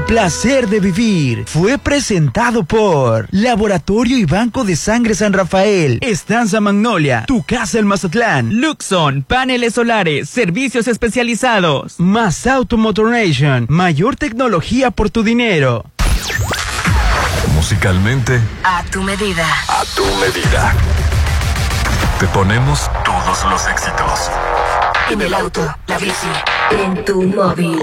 El placer de vivir fue presentado por Laboratorio y Banco de Sangre San Rafael, Estanza Magnolia, Tu Casa el Mazatlán, Luxon, paneles solares, servicios especializados, Más Auto Nation, mayor tecnología por tu dinero. Musicalmente, a tu medida. A tu medida. Te ponemos todos los éxitos. En el auto, la bici, en tu móvil.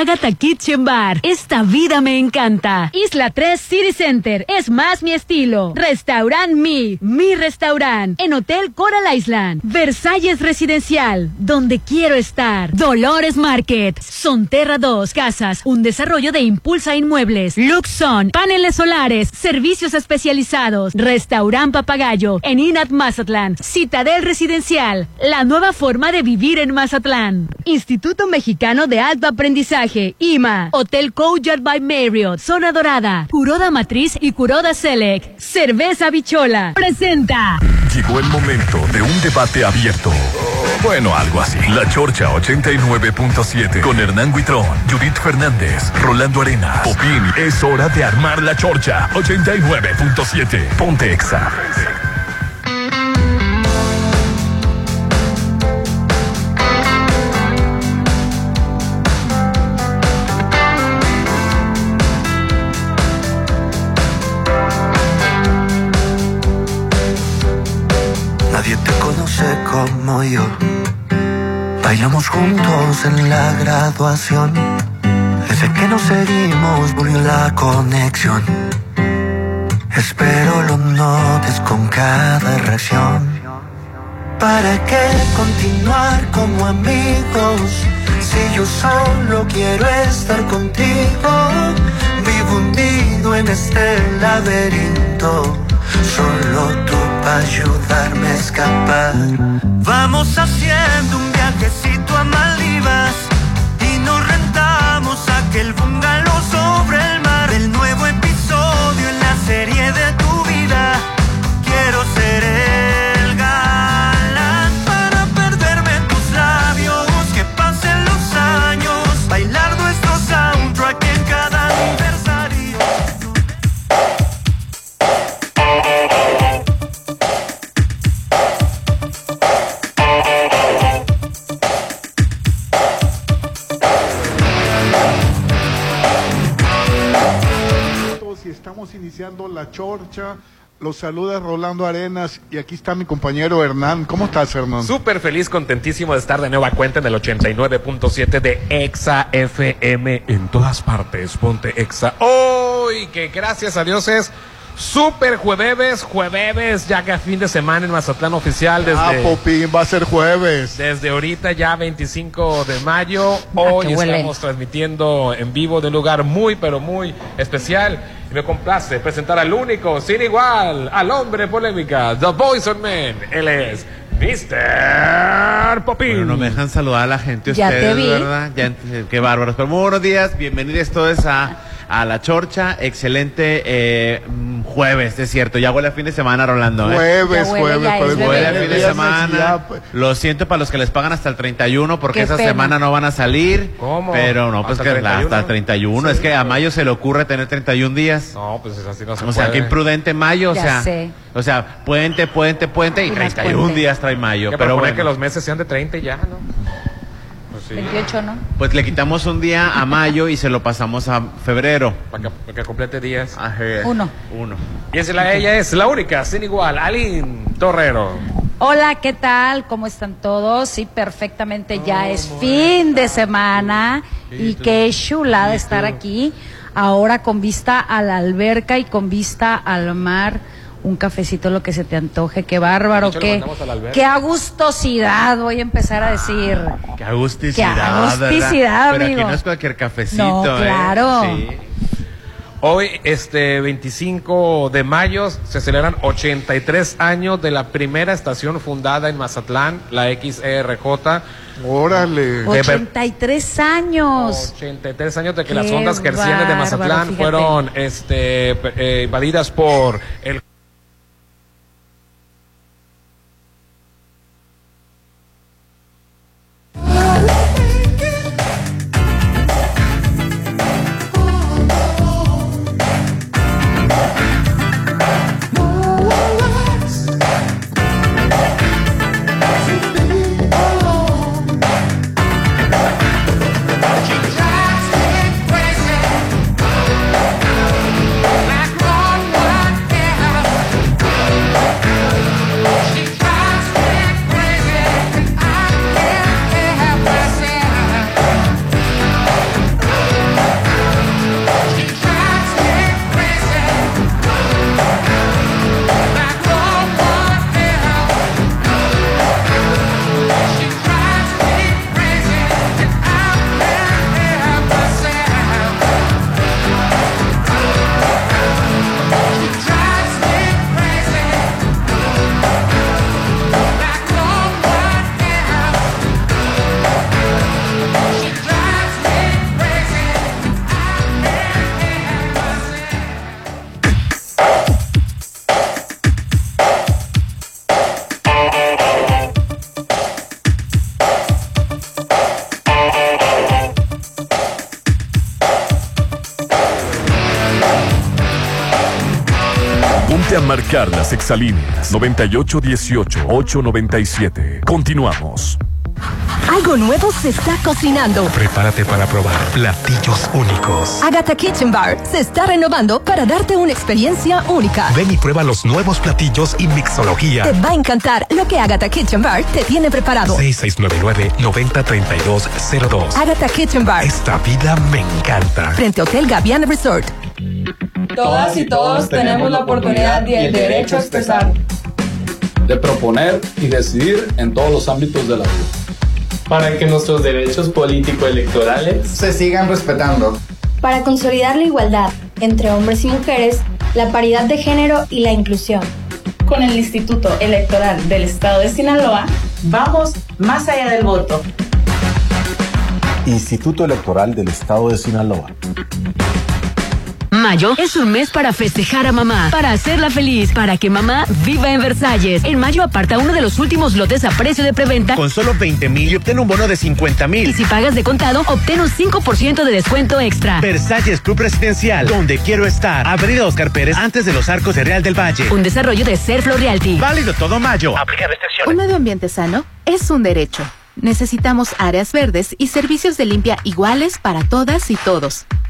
Agatha Kitchen Bar. Esta vida me encanta. Isla 3 City Center. Es más mi estilo. Restaurant Mi. Mi restaurant. En Hotel Coral Island. Versalles Residencial. Donde quiero estar. Dolores Market. Sonterra 2 Casas. Un desarrollo de Impulsa Inmuebles. Luxon. Paneles solares. Servicios especializados. Restaurant Papagayo. En Inat Mazatlán. Citadel Residencial. La nueva forma de vivir en Mazatlán. Instituto Mexicano de Alto Aprendizaje. IMA, Hotel Courtyard by Marriott, Zona Dorada, Curoda Matriz y Curoda Select. Cerveza Bichola. Presenta. Llegó el momento de un debate abierto. Bueno, algo así. La Chorcha 89.7 con Hernán Guitrón, Judith Fernández, Rolando Arenas. Popín, es hora de armar la Chorcha 89.7. Ponte Exa. Como yo. Bailamos juntos en la graduación. Desde que nos seguimos volvió la conexión. Espero lo notes con cada reacción. ¿Para qué continuar como amigos? Si yo solo quiero estar contigo, vivo hundido en este laberinto. Solo tú ayudarme a escapar. Vamos haciendo un viajecito a Maldivas y nos rentamos aquel bungalow la chorcha Los saluda Rolando Arenas y aquí está mi compañero Hernán. ¿Cómo estás, Hernán? Súper feliz, contentísimo de estar de nueva cuenta en el 89.7 de Exa FM en todas partes. Ponte Exa. Hoy, que gracias a Dios es Super jueves, jueves, ya que a fin de semana en Mazatlán oficial desde... Ah, Popín, va a ser jueves. Desde ahorita ya 25 de mayo, hoy estamos transmitiendo en vivo de un lugar muy, pero muy especial. Y me complace presentar al único, sin igual, al hombre polémica, The Voice of Men. Él es Mr. Popín. Bueno, no me dejan saludar a la gente ustedes, ¿verdad? Ya, qué bárbaros. Pero muy buenos días, bienvenidos todos a a la Chorcha. Excelente eh, jueves, es cierto. Ya huele a fin de semana, Rolando. ¿eh? Jueves, jueves, jueves. Huele a fin de semana. Pues. Lo siento para los que les pagan hasta el 31 porque esa semana no van a salir. ¿Cómo? Pero no, pues que hasta el 31. es que a Mayo se le ocurre tener 31 días. No, pues es así no se O sea, qué imprudente Mayo. o sea, o sea, puente, puente, puente y, 31 días trae Mayo. pero bueno. que los meses sean de 30 ya, ¿no? 28, ¿no? Pues le quitamos un día a mayo y se lo pasamos a febrero. Para que, complete días. Uno. Uno. Y es la, ella es la única, sin igual, Aline Torrero. Hola, ¿qué tal? ¿Cómo están todos? Sí, perfectamente, ya es fin de semana y qué chulada estar aquí. Ahora con vista a la alberca y con vista al mar un cafecito lo que se te antoje, qué bárbaro, qué, qué agustosidad, voy a empezar a decir. Qué agusticidad, qué agusticidad, Pero aquí no es cualquier cafecito, no, ¿eh? claro. Hoy, este 25 de mayo, se celebran 83 años de la primera estación fundada en Mazatlán, la XERJ. Órale. 83 años. 83 años de que las ondas gercianas de Mazatlán fueron este, eh, invadidas por el Exalíneas 9818-897. Continuamos. Algo nuevo se está cocinando. Prepárate para probar platillos únicos. Agatha Kitchen Bar se está renovando para darte una experiencia única. Ven y prueba los nuevos platillos y mixología. Te va a encantar lo que Agatha Kitchen Bar te tiene preparado. 6699-903202. Agatha Kitchen Bar. Esta vida me encanta. Frente a Hotel Gaviana Resort. Todas y todos tenemos la oportunidad y el derecho a expresar, de proponer y decidir en todos los ámbitos de la vida. Para que nuestros derechos político-electorales se sigan respetando. Para consolidar la igualdad entre hombres y mujeres, la paridad de género y la inclusión. Con el Instituto Electoral del Estado de Sinaloa, vamos más allá del voto. Instituto Electoral del Estado de Sinaloa. Mayo es un mes para festejar a mamá, para hacerla feliz, para que mamá viva en Versalles. En mayo aparta uno de los últimos lotes a precio de preventa con solo 20 mil y obtén un bono de 50 mil. Y si pagas de contado, obtén un 5% de descuento extra. Versalles Club Residencial, donde quiero estar. Avenida Oscar Pérez, antes de los arcos de Real del Valle. Un desarrollo de Serflo Realty. Válido todo mayo. Aplica restricciones. Un medio ambiente sano es un derecho. Necesitamos áreas verdes y servicios de limpia iguales para todas y todos.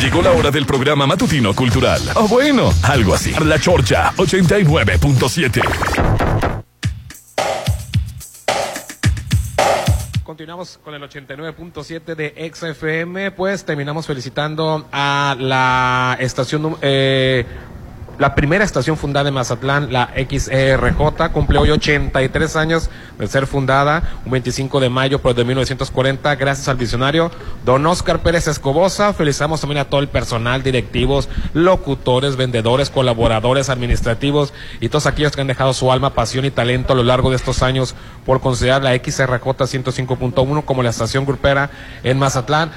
Llegó la hora del programa matutino cultural. O bueno, algo así. La Chorcha 89.7. Continuamos con el 89.7 de XFM, pues terminamos felicitando a la estación eh, la primera estación fundada en Mazatlán, la XRJ, cumple hoy 83 años de ser fundada, un 25 de mayo de 1940, gracias al visionario don Oscar Pérez Escobosa. Felicitamos también a todo el personal, directivos, locutores, vendedores, colaboradores administrativos y todos aquellos que han dejado su alma, pasión y talento a lo largo de estos años por considerar la XRJ 105.1 como la estación grupera en Mazatlán.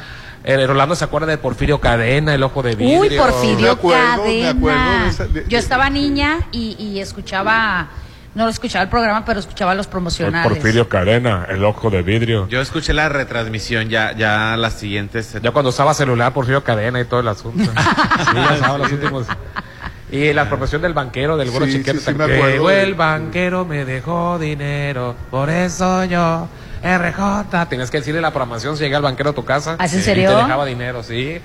Eh, Rolando se acuerda de Porfirio Cadena, el ojo de vidrio. Uy, Porfirio Cadena. Yo estaba niña y, escuchaba no lo escuchaba el programa, pero escuchaba los promocionales. Porfirio Cadena, el ojo de vidrio. Yo escuché la retransmisión, ya, ya las siguientes. Ya cuando usaba celular, Porfirio Cadena y todo el asunto. sí, ya estaba los últimos. Y la promoción del banquero, del güero sí, chiquero. Sí, el banquero me dejó dinero, por eso yo RJ, tienes que decirle la programación si llega el banquero a tu casa. ¿Ah, en serio? Te dejaba dinero, sí.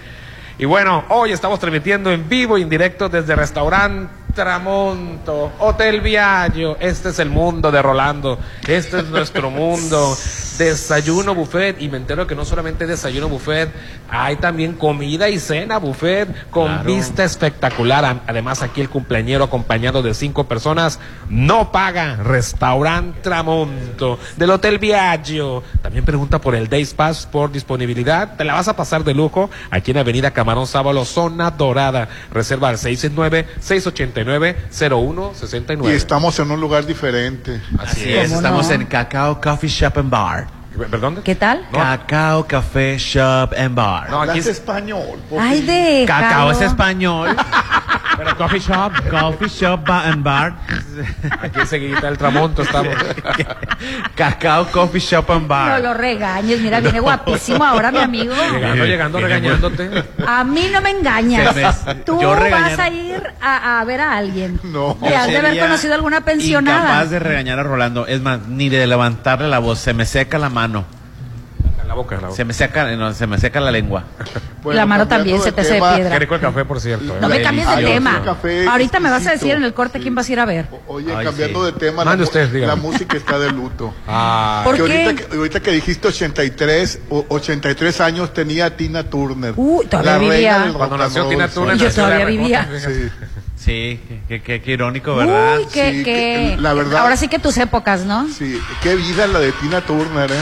Y bueno, hoy estamos transmitiendo en vivo y en directo desde restaurante Tramonto, Hotel Viaggio. Este es el mundo de Rolando. Este es nuestro mundo. Desayuno buffet. Y me entero que no solamente desayuno buffet, hay también comida y cena buffet con vista espectacular. Además, aquí el cumpleañero acompañado de cinco personas no paga. Restaurante Tramonto del Hotel Viaggio. También pregunta por el Days Pass por disponibilidad. Te la vas a pasar de lujo aquí en Avenida Camarón Sábalo, zona dorada. Reserva al 669 680 69 Y estamos en un lugar diferente. Así, es, estamos en Cacao Coffee Shop and Bar. ¿Perdón? ¿Qué tal? Cacao Café Shop and Bar. No, aquí es español. Ay, de Cacao es español. Pero coffee shop, coffee shop and bar. Aquí enseguida el tramonto estamos. Cacao Coffee Shop and Bar. No lo regañes, mira, viene guapísimo ahora mi amigo. Llegando, llegando, regañándote. A mí no me engañas. Tú vas a ir a, ver a alguien. No. Que has de haber conocido alguna pensionada. Incapaz de regañar a Rolando. Es más, ni de levantarle la voz. Se me seca la mano. La boca, la boca. Se me seca, no, se me seca la lengua. la mano también se te hace de piedra. Qué rico el café, por cierto. No me cambies de tema. Ahorita me vas a decir en el corte quién vas a ir a ver. Oye, cambiando de tema, la, la, música está de luto. Ah. ¿Por qué? Ahorita, que, ahorita que dijiste 83, 83 años tenía Tina Turner. Uh, todavía vivía. Cuando nació Tina Turner. Yo todavía vivía. Sí. Sí, qué, irónico, ¿verdad? Uy, qué, la verdad. Ahora sí que tus épocas, ¿no? Sí, qué vida la de Tina Turner, ¿eh?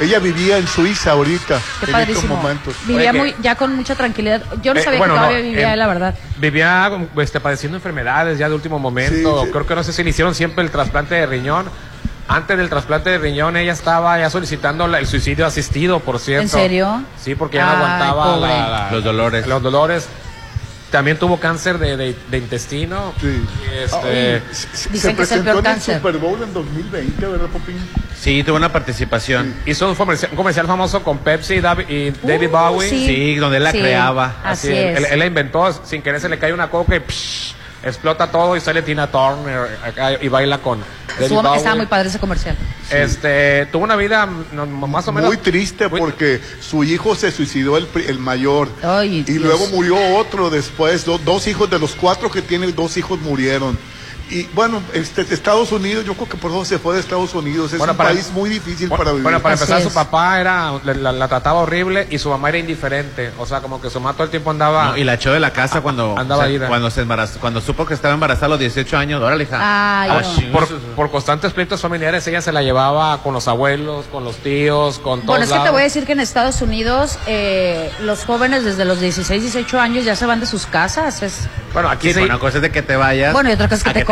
Ella vivía en Suiza ahorita, Qué en estos momentos. Vivía muy, ya con mucha tranquilidad. Yo no eh, sabía que todavía vivía, la verdad. Vivía este, padeciendo enfermedades ya de último momento. Creo que no sé si le hicieron siempre el trasplante de riñón. Antes del trasplante de riñón ella estaba ya solicitando el suicidio asistido, por cierto. ¿En serio? Sí, porque ya no aguantaba los dolores. Los dolores. También tuvo cáncer de, de, intestino. Sí. Este, se, presentó en el Super Bowl en 2020, ¿verdad, Popín? Sí, tuvo una participación. Hizo un comercial, famoso con Pepsi y David, uh, Bowie. Sí. donde él la creaba. Así, es. Él, la inventó, sin querer se le cae una coca y explota todo y sale Tina Turner y baila con Estaba muy padre ese comercial. Este, tuvo una vida más o menos... Muy triste porque su hijo se suicidó el, el mayor. y luego murió otro después. dos hijos de los cuatro que tiene, dos hijos murieron. Y bueno, este, Estados Unidos, yo creo que por eso se fue de Estados Unidos. Es un país muy difícil para vivir. Bueno, para empezar, su papá era la, trataba horrible y su mamá era indiferente. O sea, como que su mamá todo el tiempo andaba. y la echó de la casa cuando, andaba cuando se embarazó, cuando supo que estaba embarazada a los 18 años. Órale, hija. Ah, por, por, constantes pleitos familiares, ella se la llevaba con los abuelos, con los tíos, con todos. Bueno, es que te voy a decir que en Estados Unidos eh, los jóvenes desde los 16, 18 años ya se van de sus casas. Es... Bueno, aquí sí, una cosa es de que te vayas. Bueno, y otra cosa es que, te,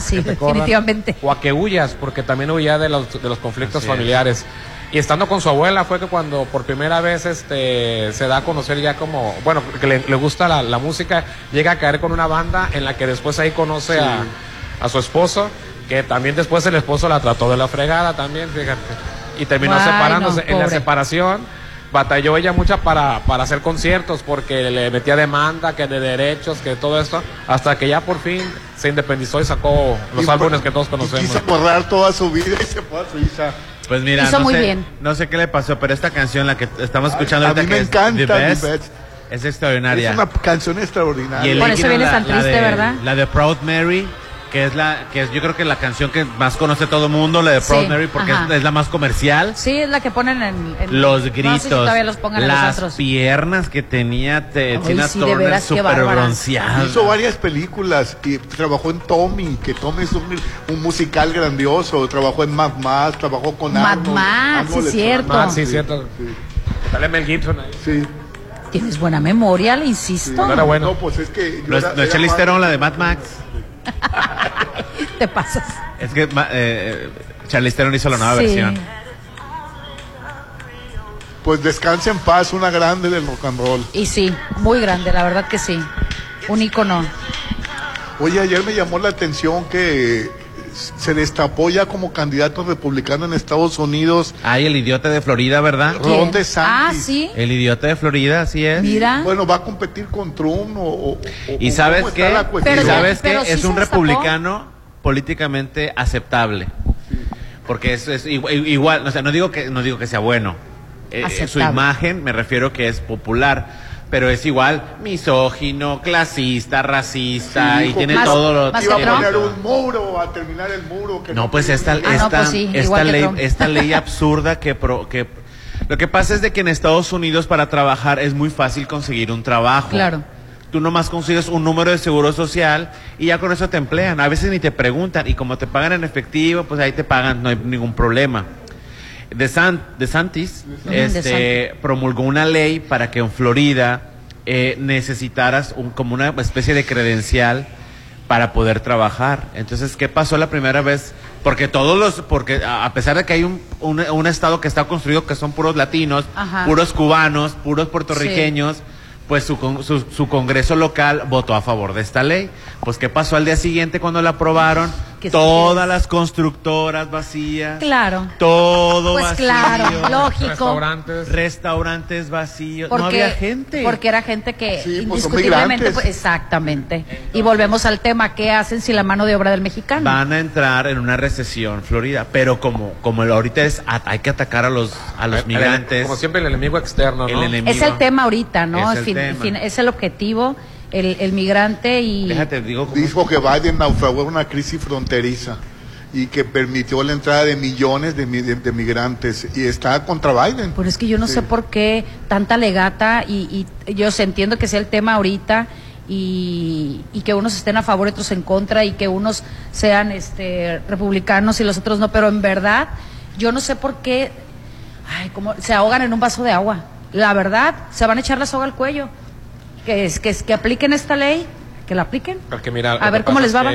sí, definitivamente. O a que huyas, porque también huía de los, de los conflictos familiares. Y estando con su abuela fue que cuando por primera vez este se da a conocer ya como, bueno, que le, gusta la, música, llega a caer con una banda en la que después ahí conoce a, a, su esposo, que también después el esposo la trató de la fregada también, fíjate. y terminó separándose. en la separación batalló ella mucho para, para hacer conciertos porque le metía demanda, que de derechos, que todo esto, hasta que ya por fin se independizó y sacó los álbumes que todos conocemos. quiso borrar toda su vida y se fue a Suiza. Pues mira, no, sé, no sé qué le pasó, pero esta canción, la que estamos escuchando a mí me encanta, es extraordinaria. Es una canción extraordinaria. Y Por eso viene tan triste, ¿verdad? La de Proud Mary que es la que es yo creo que la canción que más conoce todo el mundo, la de Proud Mary, porque es, la más comercial. Sí, es la que ponen en, los gritos, las piernas que tenía Tina Turner super bronceada. Hizo varias películas y trabajó en Tommy, que Tommy es un, musical grandioso, trabajó en Mad Max, trabajó con Mad Max, sí, cierto. Mad, sí, cierto. Sale Mel Gibson ahí. Sí. Tienes buena memoria, le insisto. no era bueno. No, pues es que. no, es la de Mad Max. Te pasas. Es que eh, Charlize Theron hizo la nueva versión. Pues descanse en paz, una grande del rock and roll. Y sí, muy grande, la verdad que sí. Un icono. Oye, ayer me llamó la atención que se destapó ya como candidato republicano en Estados Unidos. Ay, el idiota de Florida, ¿verdad? Ron DeSantis. Ah, sí. El idiota de Florida, así es. Mira. Bueno, va a competir con Trump o... ¿Y sabes qué? Pero, ¿Sabes qué? es un republicano políticamente aceptable. Porque es, es igual, o sea, no digo que, no digo que sea bueno. Eh, su imagen, me refiero que es popular pero es igual misógino, clasista, racista y tiene todo lo Iba a poner un muro, a terminar el muro. Que no, pues esta, esta, pues esta ley, esta ley absurda que, que lo que pasa es de que en Estados Unidos para trabajar es muy fácil conseguir un trabajo. Claro. Tú nomás consigues un número de seguro social y ya con eso te emplean. A veces ni te preguntan y como te pagan en efectivo, pues ahí te pagan, no hay ningún problema. De, San, de Santis este, promulgó una ley para que en Florida eh, necesitaras un, como una especie de credencial para poder trabajar. Entonces, ¿qué pasó la primera vez? Porque todos los, porque a pesar de que hay un, un, estado que está construido que son puros latinos, puros cubanos, puros puertorriqueños, pues su, su, su, congreso local votó a favor de esta ley. Pues, ¿qué pasó al día siguiente cuando la aprobaron? Todas las constructoras vacías. Claro. Todo pues claro, lógico. Restaurantes. Restaurantes vacíos. no había gente. Porque era gente que pues, indiscutiblemente. Pues, exactamente. y volvemos al tema: ¿qué hacen si la mano de obra del mexicano? Van a entrar en una recesión, Florida. Pero como, como ahorita es, hay que atacar a los, a los migrantes. como siempre, el enemigo externo, ¿no? es el tema ahorita, ¿no? Es el, es el objetivo el, el migrante y... Dijo que Biden naufragó en una crisis fronteriza y que permitió la entrada de millones de, de, migrantes y está contra Biden. Pero es que yo no sé por qué tanta legata y, y yo entiendo que sea el tema ahorita y, y, que unos estén a favor y otros en contra y que unos sean este republicanos y los otros no, pero en verdad yo no sé por qué ay, como se ahogan en un vaso de agua. La verdad, se van a echar la soga al cuello que, es, que, que apliquen esta ley, que la apliquen. a ver cómo les va.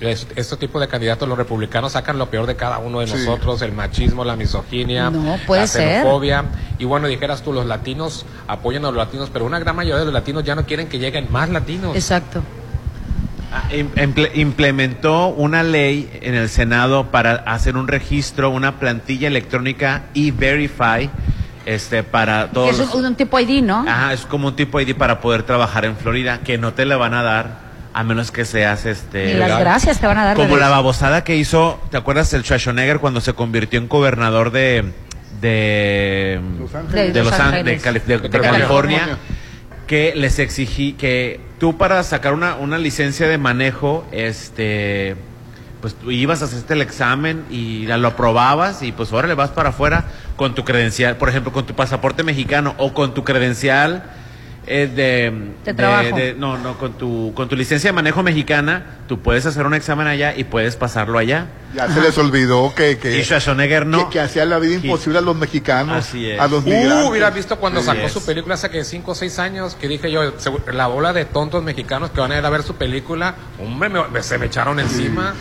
Este tipo de candidatos, los republicanos sacan lo peor de cada uno de nosotros, el machismo, la misoginia, la xenofobia. Y bueno, dijeras tú, los latinos apoyan a los latinos, pero una gran mayoría de los latinos ya no quieren que lleguen más latinos. Exacto. Ah, implementó una ley en el Senado para hacer un registro, una plantilla electrónica e-verify este para todos. Es un, tipo ID, ¿no? Ajá, es como un tipo ID para poder trabajar en Florida, que no te la van a dar a menos que seas este. Y las gracias te van a dar. Como la babosada que hizo, ¿te acuerdas el Schwarzenegger cuando se convirtió en gobernador de de Los Ángeles. de, Los Ángeles, de, California, que les exigí que tú para sacar una, una licencia de manejo, este pues tú ibas a hacer el examen y lo aprobabas y pues ahora le vas para afuera con tu credencial, por ejemplo, con tu pasaporte mexicano o con tu credencial es de, de, no, no, con tu, con tu licencia de manejo mexicana, tú puedes hacer un examen allá y puedes pasarlo allá. Ya se les olvidó que, que, y Schwarzenegger no. Que, hacía la vida imposible a los mexicanos, a los migrantes. Uh, hubiera visto cuando sacó su película hace que 5 o 6 años, que dije yo, la bola de tontos mexicanos que van a ir a ver su película, hombre, se me echaron encima.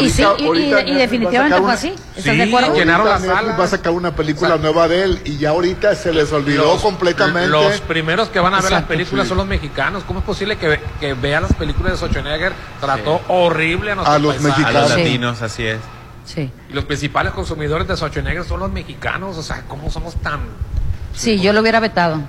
y, sí, y, definitivamente fue así. ¿Estás de acuerdo? llenaron la sala. Va a sacar una película nueva de él y ya ahorita se les olvidó completamente. Los primeros que van a ver las películas son los mexicanos. ¿Cómo es posible que, que vean las películas de Schwarzenegger? Trató horrible a, los mexicanos. A los latinos, así es. Sí. Y los principales consumidores de Schwarzenegger son los mexicanos. O sea, ¿cómo somos tan. Sí, yo lo hubiera vetado.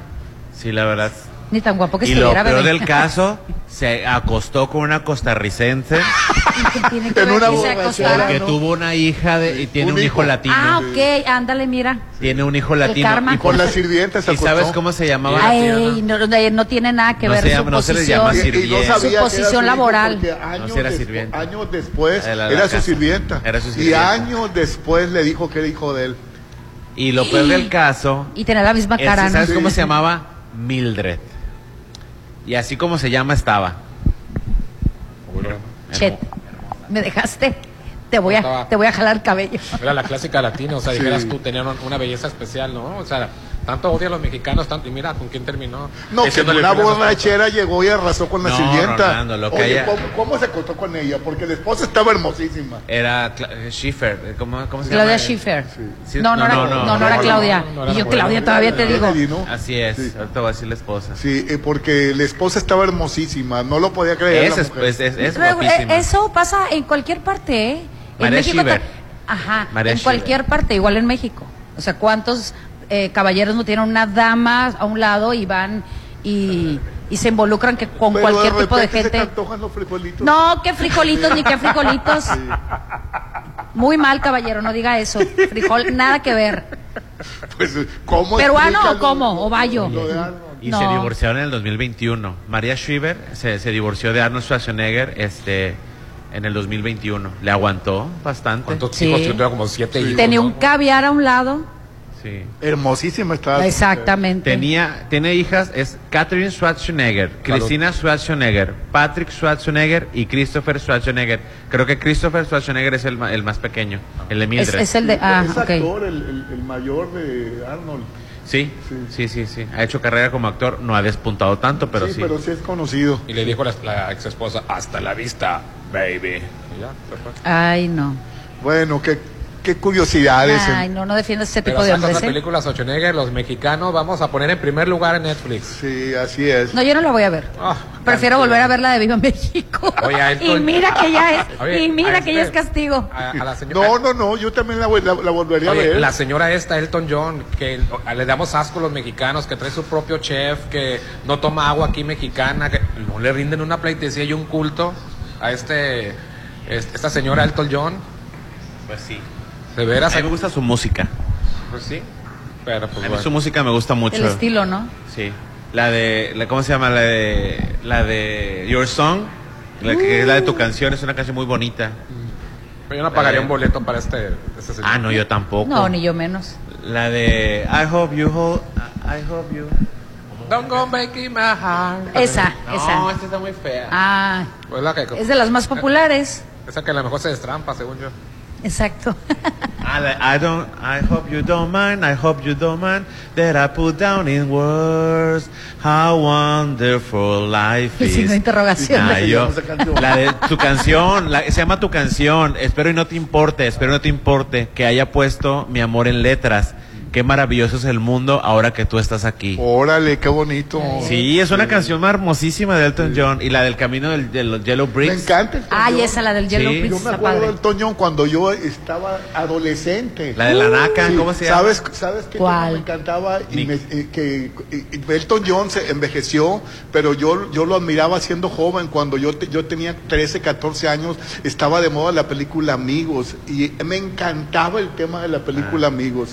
Sí, la verdad. Ni tan guapo que y lo estuviera, peor bebé. del caso, se acostó con una costarricense Tiene que En ver una que se borrachera, acostaron. que tuvo una hija de, y tiene un, hijo, latino. Ah, ok, ándale, mira. Tiene un hijo latino. karma. Y Por la sirvienta se ¿Y sabes cómo se llamaba? Ay, no, no, no tiene nada que No ver se su llama- no se les posición. llama Y- y no sirvienta. sabía Su que era posición hijo laboral. porque Años, No, sí era des- sirvienta. años después Era la era su casa. sirvienta. Era su Y sirvienta. años después le dijo que era hijo de él. Y lo peor del caso Y tiene la misma es, cara, ¿no? ¿sabes cómo se llamaba? Mildred. Y así como se llama estaba. Chet, me dejaste. Te voy a, te voy a jalar cabello. Era la clásica latina, o sea, Sí. dijeras tú, tenían un- una belleza especial, ¿no? O sea, tanto odia a los mexicanos, tanto, y mira con quién terminó. No, que una borrachera llegó y arrasó con la No, sirvienta. Rolando, lo que Oye, haya- ¿cómo, cómo se acostó con ella? Porque la esposa estaba hermosísima. Era Cla- eh, Schiffer. eh, ¿Cómo, cómo se Claudia llama? Schiffer. Sí, No, no, era, no, no, era Claudia. no, no era y yo. Claudia, todavía te digo. Así es. Sí. Ahorita voy a decir la esposa. Sí, eh, porque la esposa estaba hermosísima, no lo podía creer. Es, la es, mujer. es, es- es eh, eso pasa en cualquier parte, ¿eh? En María México Ajá, María en cualquier parte, igual en México. O sea, ¿cuántos eh, caballeros no tienen una dama a un lado y van y, y se involucran que con Pero cualquier de tipo de se gente? antojan los frijolitos. No, qué frijolitos ni qué frijolitos. Muy mal, caballero, no diga eso. Frijol, nada que ver. Pues, ¿cómo ¿Peruano o cómo? ¿O bayo? Y No. se divorciaron en el 2021. María Schieber se, se divorció de Arnold Schwarzenegger este, en el 2021. Le aguantó bastante. ¿Cuántos Sí. hijos? Yo tengo como siete hijos. Tenía ¿no? un caviar a un lado. Sí. Hermosísima estaba. Exactamente. Tenía, tiene hijas, es Catherine Schwarzenegger, Cristina Schwarzenegger, Patrick Schwarzenegger y Christopher Schwarzenegger. Creo que Christopher Schwarzenegger es el, el más pequeño, el de Mildred. es el de. Ah, es actor, el, el- el mayor de Arnold. Sí, sí, sí, sí. Ha hecho carrera como actor, no ha despuntado tanto, pero sí. sí, pero sí es conocido. Y le dijo la, la ex esposa, hasta la vista, baby. Y ya. Ay, no. Bueno, qué, qué curiosidades. en- Ay, no, no defiendes ese Pero tipo de hombres, ¿eh? película Schwarzenegger, los mexicanos, vamos a poner en primer lugar en Netflix. Sí, así es. No, yo no la voy a ver. Ah, Prefiero volver a ver la de Viva México. Oye, a él y mira que ya es, Oye, y mira que ya es este- castigo. A, a la señora, No, no, no, yo también la, voy- la- la volvería Oye, a ver. la señora esta, Elton John, que le damos asco a los mexicanos, que trae su propio chef, que no toma agua aquí mexicana, que no le rinden una pleitesía y un culto a este, este- esta señora Elton John. Pues sí. De veras, A mí me gusta su música. pues sí. Pero pues A mí bueno. su música me gusta mucho. El estilo, ¿no? Sí. La de, la, ¿cómo se llama? La de, la de Your Song, la que es la de tu canción, es una canción muy bonita. Yo no pagaría Eh. un boleto para este, este señor. Ah, no, yo tampoco. No, ni yo menos. La de I hope you hold, I hope you. Don't go breaking my heart. Esa, No, esa. esta está muy fea. Ah, Pues la que, es de las más populares. esa que a lo mejor se destrampa, según yo. Exacto. I don't, I hope you don't mind, I hope you don't mind that I put down in words how wonderful life is. de interrogación. Ah, yo- la de tu canción, la- se llama tu canción. Espero y no te importe, espero y no te importe que haya puesto mi amor en letras. Qué maravilloso es el mundo ahora que tú estás aquí. Órale, qué bonito. Sí, es una canción hermosísima de Elton John y la del camino del, de los Yellow Me Bricks. encanta. Elton Ay, John. esa, la del Yellow Sí. Bricks Yo me acuerdo padre. del Toñón cuando yo estaba adolescente. La de la naca, Sí, ¿cómo se llama? ¿Sabes, ¿sabes qué ¿Cuál? me encantaba? Y me- eh, que Elton John se envejeció, pero yo, yo lo admiraba siendo joven. Cuando yo, te- yo tenía 13, 14 años, estaba de moda la película Amigos. Y me encantaba el tema de la película Amigos.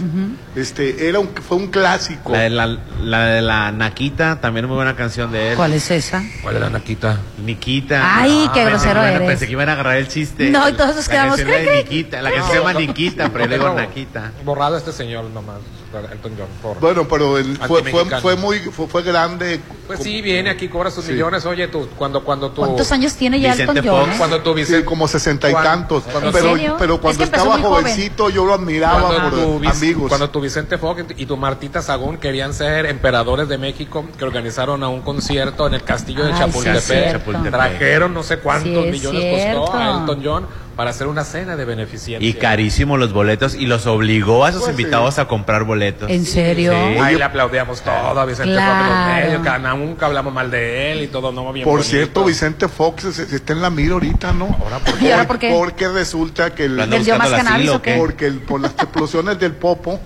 Este era un, Fue un clásico. La de la, la de la Naquita, también muy buena canción de él. ¿Cuál es esa? ¿Cuál era Naquita? Niquita. Ay, qué pensé grosero que eres. Pensé que iban a agarrar el chiste. No, y todos nos La quedamos, canción ¿qué, de qué? Niquita, la canción se llama Niquita, pero le digo Naquita. Borrado este señor nomás, Elton John. por- Bueno, pero él fue, fue, fue muy fue, fue grande. Pues sí, viene aquí, cobra sus Sí. millones. Oye, tú, cuando, cuando tú. ¿Cuántos años tiene ya Vicente Elton John? Fox, eh? Cuando tú Sí, como sesenta y tantos. cuando- Pero, ¿En serio? pero Es cuando que estaba joven. jovencito yo lo admiraba Cuando por tu, amigos. cuando tu Vicente Fox y tu Martita Sagún querían ser emperadores de México, que organizaron a un concierto en el castillo de Ay, Chapultepec. Chapultepec. Trajeron no sé cuántos millones costó a. Elton John para hacer una cena de beneficencia. Y carísimo los boletos y los obligó a sus pues invitados a comprar boletos. ¿En serio? Ahí le aplaudíamos todo a Vicente claro. Fox los nunca hablamos mal de él y todo no bien Por cierto, Vicente Fox está en la mira ahorita, ¿no? Ahora, ¿por qué? ¿Y ahora por qué? Porque resulta que el, más cannabis o qué? Porque por las explosiones del Popo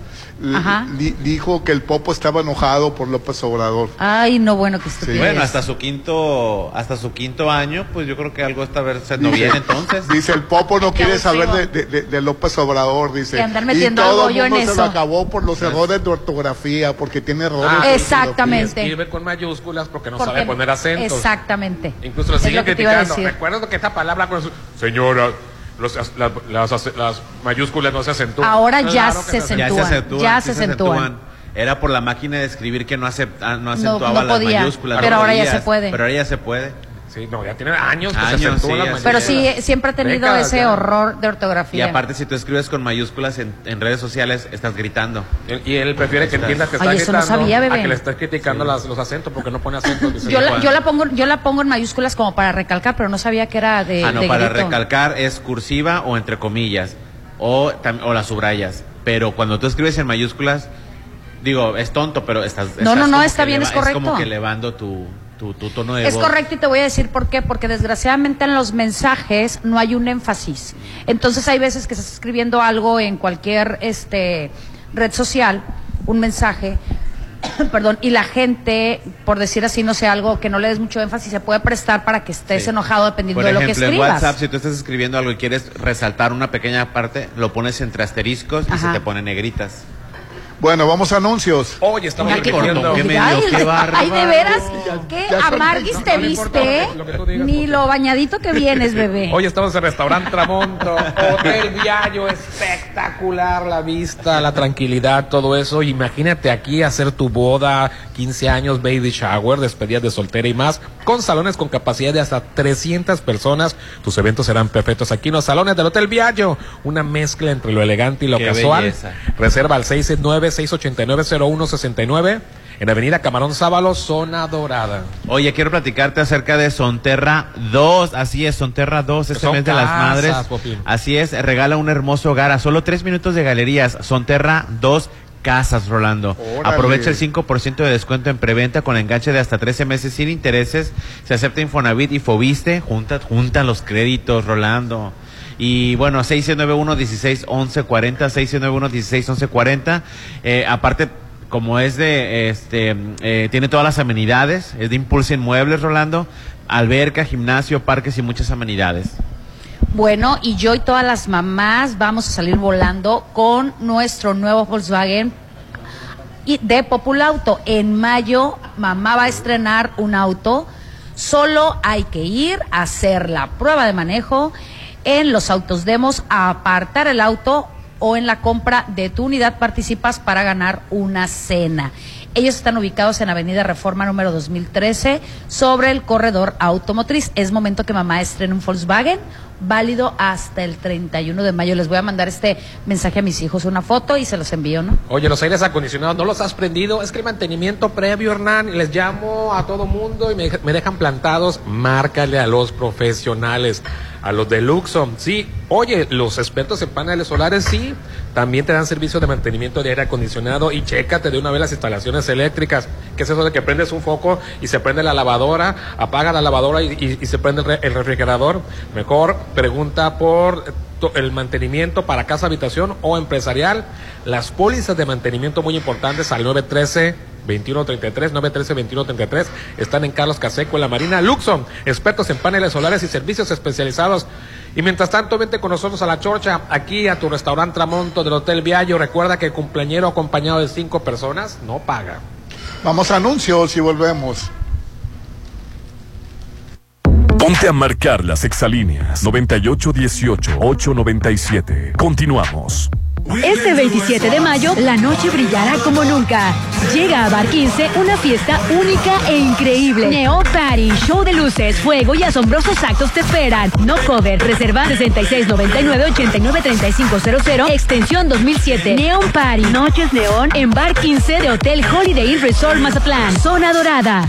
dijo que el Popo estaba enojado por López Obrador. Ay, no, bueno, que sí. Bueno, hasta su quinto hasta su quinto año, pues yo creo que algo está no bien entonces. Dice, el Popo no quiere saber de, López Obrador, dice. Y andar metiendo todo el mundo se lo acabó por los errores de ortografía, porque tiene errores. Ah, exactamente. Escribe con mayúsculas porque no sabe poner acentos. Exactamente. Incluso lo siguen criticando. Recuerdo que esta palabra con su... Señora, las, mayúsculas no se acentúan. Ahora ya, se acentúan, ya se acentúan. Era por la máquina de escribir que no, acepta, no acentuaba las mayúsculas. Pero ahora ya se puede. Pero ahora ya se puede. Sí, no, ya tiene años que años, se Pero sí, siempre ha tenido ese horror de ortografía. Y aparte, si tú escribes con mayúsculas en, redes sociales, estás gritando. Y él prefiere que entiendas que está gritando a que le estés criticando los acentos porque no pone acentos. yo, la, yo, la, pongo, yo la pongo en mayúsculas como para recalcar, pero no sabía que era de Ah, no, para recalcar es cursiva o entre comillas, o, o las subrayas. Pero cuando tú escribes en mayúsculas, digo, es tonto, pero estás... No, no, no, está bien, es correcto. Es como que elevando tu tono de Es correcto y te voy a decir por qué, porque desgraciadamente en los mensajes no hay un énfasis. Entonces hay veces que estás escribiendo algo en cualquier este red social, un mensaje, perdón, y la gente, por decir así, no sé, algo que no le des mucho énfasis, se puede prestar para que estés enojado dependiendo de lo que escribas. en WhatsApp, si tú estás escribiendo algo y quieres resaltar una pequeña parte, lo pones entre asteriscos y se te pone negritas. Bueno, vamos a anuncios. Oye, estamos qué, Ay, de veras, qué amarguis te viste, ni lo bañadito que vienes, bebé. Oye, estamos en restaurante Tramonto, Hotel Viallo, espectacular la vista, la tranquilidad, todo eso. Imagínate aquí hacer tu boda, 15 años, baby shower, despedida de soltera y más, con salones con capacidad de hasta 300 personas. Tus eventos serán perfectos aquí en los salones del Hotel Viallo. Una mezcla entre lo elegante y lo casual. Reserva al 669 689-0169 en Avenida Camarón Sábalo, zona dorada. Oye, quiero platicarte acerca de Sonterra 2. Así es, Sonterra 2, este mes de las madres. Así es, regala un hermoso hogar a solo tres minutos de galerías. Sonterra 2 casas, Rolando. Aprovecha el 5% de descuento en preventa con enganche de hasta 13 meses sin intereses. Se acepta Infonavit y Fobiste. Junta, juntan los créditos, Rolando. Y bueno, 691-16-1140, 691-16-1140. Eh, aparte, como es de, este, eh, tiene todas las amenidades, es de Impulso Inmuebles, Rolando, alberca, gimnasio, parques y muchas amenidades. Bueno, y yo y todas las mamás vamos a salir volando con nuestro nuevo Volkswagen de Populauto. En mayo, mamá va a estrenar un auto. Solo hay que ir a hacer la prueba de manejo en los autos demos apartar el auto o en la compra de tu unidad participas para ganar una cena. Ellos están ubicados en Avenida Reforma número 2013 sobre el corredor automotriz. Es momento que mamá estrene un Volkswagen válido hasta el 31 de mayo. Les voy a mandar este mensaje a mis hijos, una foto y se los envío, ¿no? Oye, los aires acondicionados, ¿no los has prendido? Es que el mantenimiento previo, Hernán, les llamo a todo mundo y me dejan plantados. Márcale a los profesionales a los de Luxon. Sí, oye, los expertos en paneles solares sí, también te dan servicio de mantenimiento de aire acondicionado y chécate de una vez las instalaciones eléctricas. ¿Qué es eso de que prendes un foco y se prende la lavadora, apaga la lavadora y, se prende el, refrigerador? Mejor pregunta por el mantenimiento para casa, habitación o empresarial. Las pólizas de mantenimiento muy importantes al 913 2133 913 2133 están en Carlos Caseco en la Marina Luxon, expertos en paneles solares y servicios especializados. Y mientras tanto, vente con nosotros a la Chorcha, aquí a tu restaurante Tramonto del Hotel Viallo. Recuerda que el cumpleañero acompañado de cinco personas no paga. Vamos a anuncios y volvemos. Ponte a marcar las exalíneas 9818-897. Continuamos. Este 27 de mayo, la noche brillará como nunca. Llega a Bar 15 una fiesta única e increíble. Neo Party, show de luces, fuego y asombrosos actos te esperan. No cover, reserva 6699-893500, extensión 2007. Neon Party, Noches Neón en Bar 15 de Hotel Holiday Resort Mazatlán, zona dorada.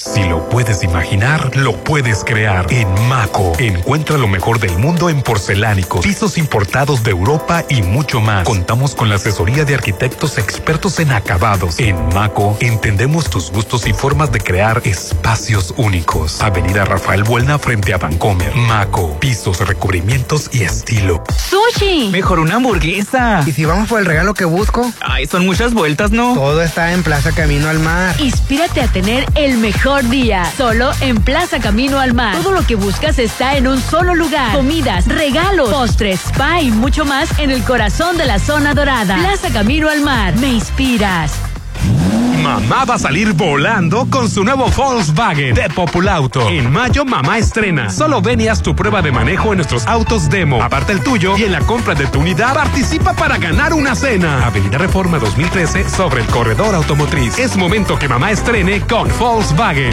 Si lo puedes imaginar, lo puedes crear. En Maco, encuentra lo mejor del mundo en porcelánicos, pisos importados de Europa y mucho más. Contamos con la asesoría de arquitectos expertos en acabados. En Maco, entendemos tus gustos y formas de crear espacios únicos. Avenida Rafael Buelna frente a Vancomer. Maco, pisos, recubrimientos y estilo. ¡Sushi! Mejor una hamburguesa. ¿Y si vamos por el regalo que busco? Ay, son muchas vueltas, ¿no? Todo está en Plaza Camino al Mar. Inspírate a tener el mejor día. Solo en Plaza Camino al Mar. Todo lo que buscas está en un solo lugar. Comidas, regalos, postres, spa y mucho más en el corazón de la zona dorada. Plaza Camino al Mar. Me inspiras. Mamá va a salir volando con su nuevo Volkswagen de Populauto. En mayo, mamá estrena. Solo ven y haz tu prueba de manejo en nuestros autos demo. Aparte el tuyo y en la compra de tu unidad participa para ganar una cena. Avenida Reforma 2013 sobre el corredor automotriz. Es momento que mamá estrene con Volkswagen.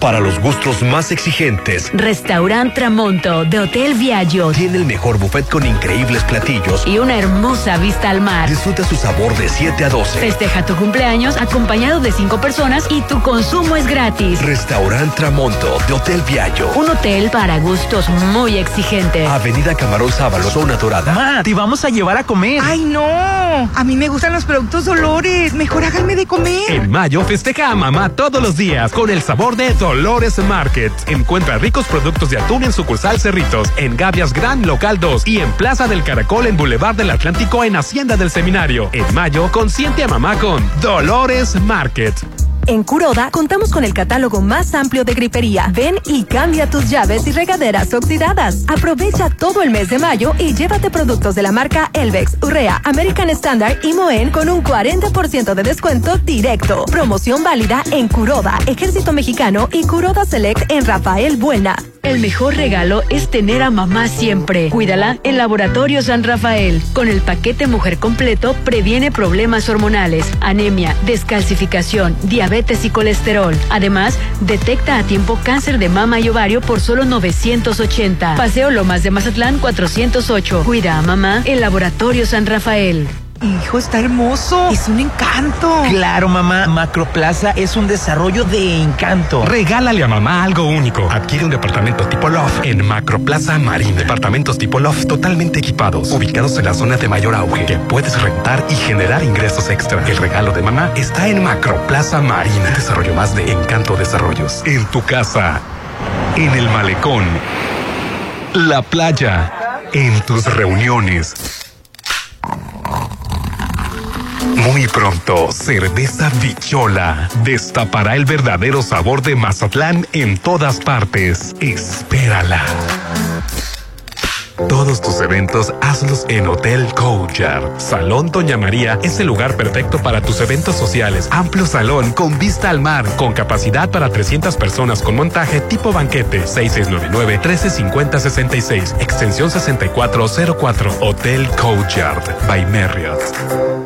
Para los gustos más exigentes, Restaurant Tramonto de Hotel Viaggio tiene el mejor buffet con increíbles platillos y una hermosa vista al mar. Disfruta su sabor de 7 a 12. Festeja tu cumpleaños acompañado de 5 personas y tu consumo es gratis. Restaurant Tramonto de Hotel Viaggio. Un hotel para gustos muy exigentes. Avenida Camarón Sábalo, zona dorada. Ma, te vamos a llevar a comer. ¡Ay, no! A mí me gustan los productos Dolores. Mejor háganme de comer. En mayo festeja a mamá todos los días con el sabor de Dolores Market. Encuentra ricos productos de atún en sucursal Cerritos, en Gavias Gran Local 2 y en Plaza del Caracol en Boulevard del Atlántico en Hacienda del Seminario. En mayo, consiente a mamá con Dolores Market. En Curoda contamos con el catálogo más amplio de gripería. Ven y cambia tus llaves y regaderas oxidadas. Aprovecha todo el mes de mayo y llévate productos de la marca Elvex, Urrea, American Standard y Moen con un 40% de descuento directo. Promoción válida en Curoda, Ejército Mexicano y Curoda Select en Rafael Buena. El mejor regalo es tener a mamá siempre. Cuídala en Laboratorio San Rafael. Con el paquete Mujer Completo previene problemas hormonales, anemia, descalcificación, diabetes y colesterol. Además, detecta a tiempo cáncer de mama y ovario por solo 980. Paseo Lomas de Mazatlán 408. Cuida a mamá en Laboratorio San Rafael. Hijo, está hermoso. Es un encanto. Claro, mamá. Macroplaza es un desarrollo de encanto. Regálale a mamá algo único. Adquiere un departamento tipo loft en Macroplaza Marín. Departamentos tipo loft totalmente equipados, ubicados en la zona de mayor auge, que puedes rentar y generar ingresos extra. El regalo de mamá está en Macroplaza Marín. Desarrollo más de Encanto Desarrollos. En tu casa, en el malecón, la playa, en tus reuniones. Muy pronto, Cerveza Bichola destapará el verdadero sabor de Mazatlán en todas partes. Espérala. Todos tus eventos hazlos en Hotel Courtyard. Salón Doña María es el lugar perfecto para tus eventos sociales. Amplio salón con vista al mar, con capacidad para 300 personas con montaje tipo banquete. 6699-135066, extensión 6404. Hotel Courtyard by Marriott.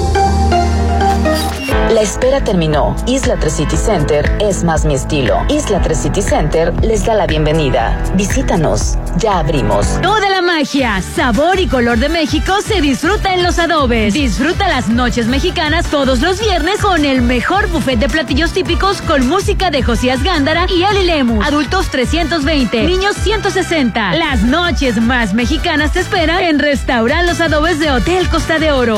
La espera terminó. Isla 3 City Center es más mi estilo. Isla 3 City Center les da la bienvenida. Visítanos. Ya abrimos. Toda la magia, sabor y color de México se disfruta en los adobes. Disfruta las noches mexicanas todos los viernes con el mejor buffet de platillos típicos con música de Josías Gándara y Ali Lemus. Adultos 320, niños 160. Las noches más mexicanas te esperan en Restaurant Los Adobes de Hotel Costa de Oro.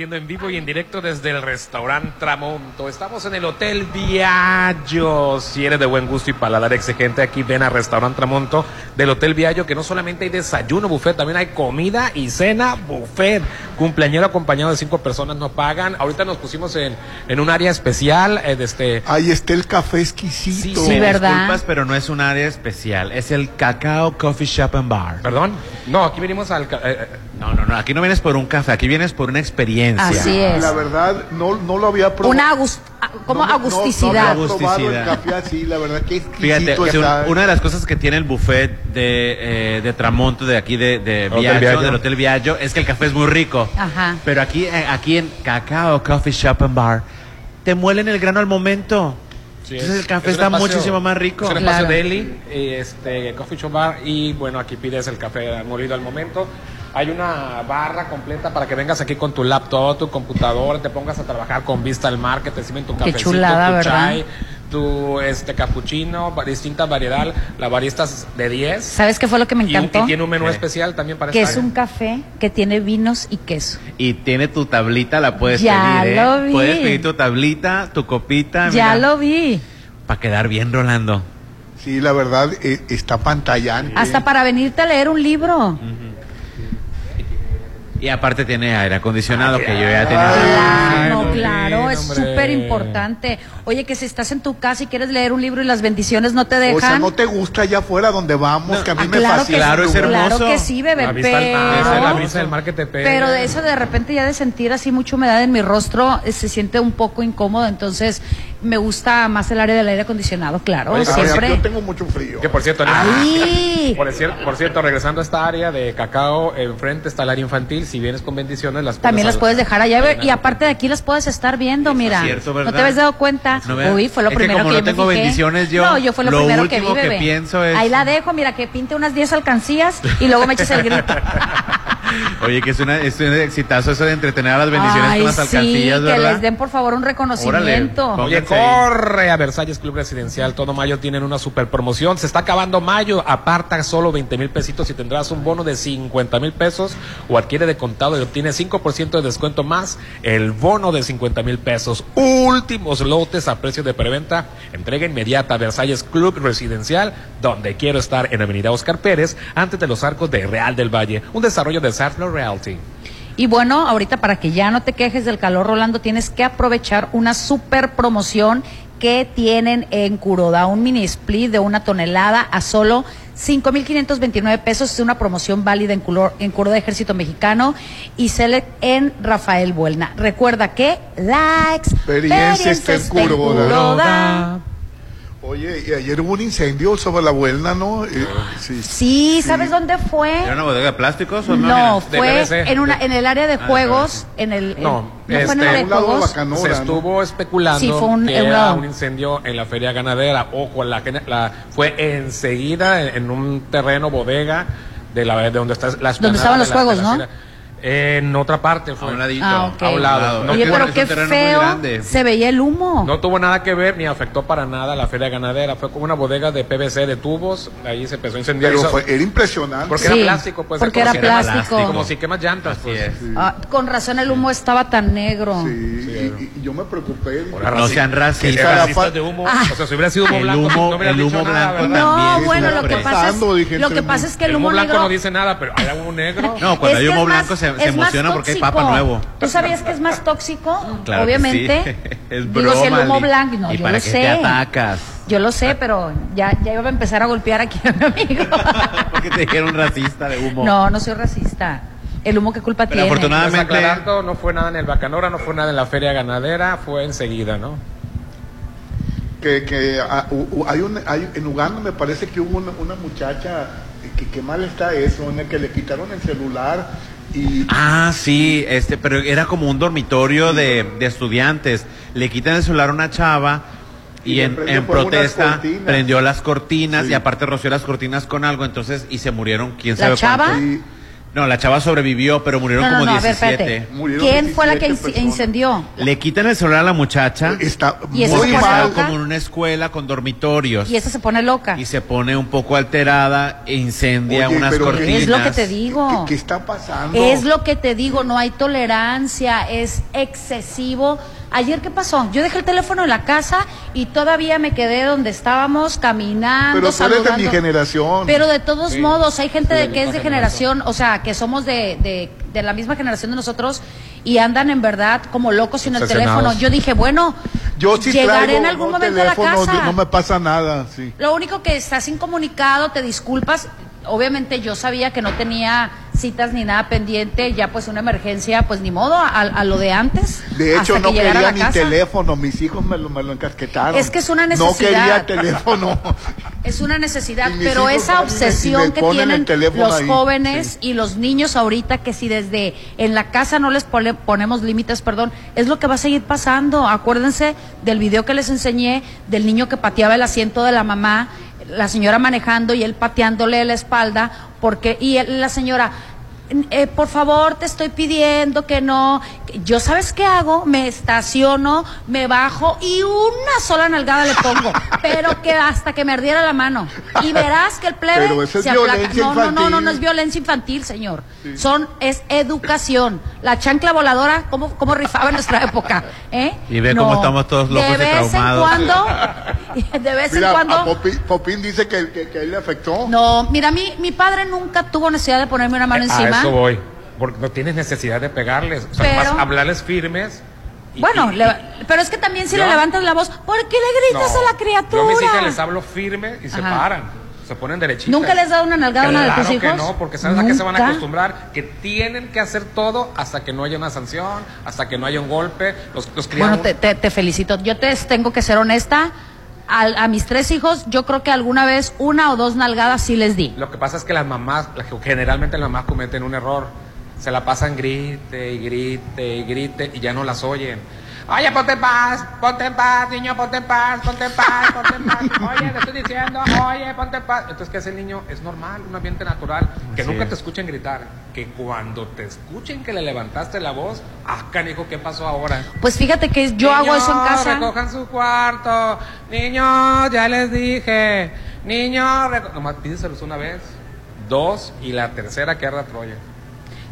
en vivo y en directo desde el restaurante Tramonto. Estamos en el Hotel Viallo. Si eres de buen gusto y paladar exigente, aquí ven a Restaurante Tramonto del Hotel Viallo, que no solamente hay desayuno buffet, también hay comida y cena buffet. Cumpleañero acompañado de cinco personas no pagan. Ahorita nos pusimos en, en un área especial. Eh, este... Ahí está el café exquisito. Sí, ¿verdad? Disculpas, pero no es un área especial. Es el Cacao Coffee Shop and Bar. ¿Perdón? No, aquí venimos al... Eh, eh, no, no, no. Aquí no vienes por un café, aquí vienes por una experiencia. Así es. La verdad, no, no lo había probado. Una como agusticidad. No, el café así, la verdad que Fíjate, una de las cosas que tiene el buffet de, eh, de Tramonto, de aquí de, de Viaggio, del Hotel Viaggio, es que el café es muy rico. Ajá. Pero aquí, eh, aquí en Cacao Coffee Shop and Bar, te muelen el grano al momento. Entonces el café está muchísimo más rico. Es un espacio deli, este, coffee shop bar y bueno, aquí pides el café molido al momento. Hay una barra completa para que vengas aquí con tu laptop, tu computadora, te pongas a trabajar con vista al mar, que te sirven tu cafecito, tu chai, tu este cappuccino, distinta variedad, la barista de 10. ¿Sabes qué fue lo que me encantó? Y, tiene un menú especial también para Que es un café que tiene vinos y queso. Y tiene tu tablita, la puedes ya pedir. ¿eh? Lo vi. Puedes pedir tu tablita, tu copita. Ya lo vi. Para quedar bien, Rolando. Sí, la verdad, eh, está pantallante. Hasta para venirte a leer un libro. Y aparte tiene aire acondicionado, que yo ya tenía. Claro, claro, es súper importante. Oye, que si estás en tu casa y quieres leer un libro y las bendiciones no te dejan. O sea, no te gusta allá afuera donde vamos, que a mí ah, me claro fascina. Claro, es hermoso. Claro que sí, bebé, la pero... la brisa del mar que te pega. Pero de eso de repente ya de sentir así mucha humedad en mi rostro, eh, se siente un poco incómodo, entonces me gusta más el área del aire acondicionado, claro, siempre. Yo tengo mucho frío. Que por cierto, por, cierto, por cierto, regresando a esta área de cacao, enfrente está el área infantil, si vienes con bendiciones las También las puedes dejar allá y aparte de aquí las puedes estar viendo, mira. ¿No te habías dado cuenta? Uy, fue lo primero que, como no tengo bendiciones yo. No, yo fue lo, primero que vi, que pienso es Ahí la dejo, mira, que pinte unas 10 alcancías y luego me eches el grito. Oye, que es, una, es un exitazo eso de entretener a las bendiciones con las alcancías, que les den por favor un reconocimiento. Oye, corre a Versalles Club Residencial. Todo mayo tienen una super promoción. Se está acabando mayo. Aparta solo 20 mil pesitos y tendrás un bono de 50 mil pesos o adquiere de contado y obtiene 5% de descuento más el bono de 50 mil pesos. Últimos lotes a precio de preventa. Entrega inmediata a Versalles Club Residencial, donde quiero estar en Avenida Oscar Pérez, antes de los arcos de Real del Valle. Un desarrollo de Realty. Y bueno, ahorita para que ya no te quejes del calor, Rolando, tienes que aprovechar una super promoción que tienen en Curoda, un mini split de una tonelada a solo 5.529 pesos. Es una promoción válida en, color, en Curoda Ejército Mexicano y Select en Rafael Buelna. Recuerda que la experiencia, está en Curoda. Oye, y ayer hubo un incendio sobre la buena, ¿no? Eh, sí. sí. ¿sabes dónde fue? ¿Era una bodega de plásticos o no? fue en una en el área de ah, juegos, en el No, no fue en el este, área de juegos. se estuvo especulando sí, fue un, que era un incendio en la feria ganadera. Ojo, la, la fue enseguida en, un terreno bodega de la de donde está la Donde estaban los juegos, ¿no? En otra parte fue. A un lado. No Oye, pero qué feo. Se veía el humo. No tuvo nada que ver ni afectó para nada la feria ganadera. Fue como una bodega de PVC de tubos. Ahí se empezó a incendiar. Pero fue, era impresionante. Porque era plástico, pues. Porque era plástico. Como si quemas llantas, pues. Ah, con razón el humo estaba tan negro. Sí, y, yo me preocupé. No sean racistas. de humo. Ah. O sea, si hubiera sido humo blanco, no hubiera el humo blanco No, bueno, lo que pasa es, lo que pasa es que el humo blanco no dice nada, pero hay humo negro. No, cuando hay humo blanco se emociona porque hay papa nuevo. ¿Tú sabías que es más tóxico? Obviamente. Es broma, Digo, si el humo blanco, no, yo para lo qué sé. te atacas? Yo lo sé, pero ya, ya iba a empezar a golpear aquí a mi amigo. porque te dijeron racista de humo. No, no soy racista. El humo, ¿qué culpa pero tiene? afortunadamente... Pues no fue nada en el Bacanora, no fue nada en la feria ganadera, fue enseguida, ¿no? Que, que ah, hay un, hay, en Uganda me parece que hubo una, una muchacha que, que, mal está eso, en el que le quitaron el celular Ah, sí, este, pero era como un dormitorio de, estudiantes. Le quitan el celular a una chava y, en, protesta prendió las cortinas y aparte roció las cortinas con algo, entonces, y se murieron, quién sabe ¿La chava? No, la chava sobrevivió, pero murieron como 17. ¿Quién fue la que incendió? Le quitan el celular a la muchacha. Está ¿Y muy mal. como en una escuela con dormitorios. Y esa se pone loca. Y se pone un poco alterada e incendia unas cortinas. Es lo que te digo. ¿Qué, está pasando? Es lo que te digo, no hay tolerancia, es excesivo Ayer, ¿qué pasó? Yo dejé el teléfono en la casa y todavía me quedé donde estábamos caminando. Pero tú eres de mi generación. Pero de todos modos, hay gente de que es de generación, o sea, que somos de, de, de, la misma generación de nosotros y andan en verdad como locos sin el teléfono. Yo dije, bueno, yo llegaré en algún momento a la casa. No me pasa nada, sí. Lo único que estás incomunicado, te disculpas. Obviamente yo sabía que no tenía citas ni nada pendiente, ya pues una emergencia, pues ni modo, a, lo de antes. De hecho, no quería ni teléfono, mis hijos me lo, me lo encasquetaron. Es que es una necesidad. No quería teléfono. es una necesidad, pero esa obsesión que tienen los jóvenes y los niños ahorita, que si desde en la casa no les ponemos límites, perdón, es lo que va a seguir pasando. Acuérdense del video que les enseñé del niño que pateaba el asiento de la mamá la señora manejando y él pateándole la espalda, porque, y la señora, eh, por favor, te estoy pidiendo que no. Yo, ¿sabes qué hago? Me estaciono, me bajo y una sola nalgada le pongo, pero que hasta que me ardiera la mano. Y verás que el plebe se aplaca. No, no, no, no, no es violencia infantil, señor. Son, es educación. La chancla voladora, ¿cómo, cómo rifaba en nuestra época? ¿Eh? Y ve cómo estamos todos locos de vez en cuando, de vez en cuando. Popín, dice que, que, él le afectó. No, mira, mi, mi padre nunca tuvo necesidad de ponerme una mano encima eso voy. Porque no tienes necesidad de pegarles. O sea, hablarles firmes. bueno, pero es que también si le levantas la voz, ¿por qué le gritas a la criatura? Yo a mis hijas les hablo firme y se paran. Se ponen derechitas. ¿Nunca les has dado una nalgada a una de tus hijos? que no, porque sabes a qué se van a acostumbrar. Que tienen que hacer todo hasta que no haya una sanción, hasta que no haya un golpe. Los, los Bueno, te, te, felicito. Yo te tengo que ser honesta. A, a, mis tres hijos, yo creo que alguna vez una o dos nalgadas sí les di. Lo que pasa es que las mamás, generalmente las mamás cometen un error. Se la pasan grite y grite y grite y ya no las oyen. Oye, ponte en paz, ponte en paz, niño, ponte en paz, ponte en paz, ponte en paz. Oye, te estoy diciendo, oye, ponte en paz. Entonces, ¿qué hace el niño? Es normal, un ambiente natural. Que nunca te escuchen gritar. Que cuando te escuchen que le levantaste la voz, ah, canijo, ¿qué pasó ahora? Pues fíjate que yo hago eso en casa. recojan su cuarto. Niños, ya les dije. Niños, nomás pídeselos una vez, dos, y la tercera que arda Troya.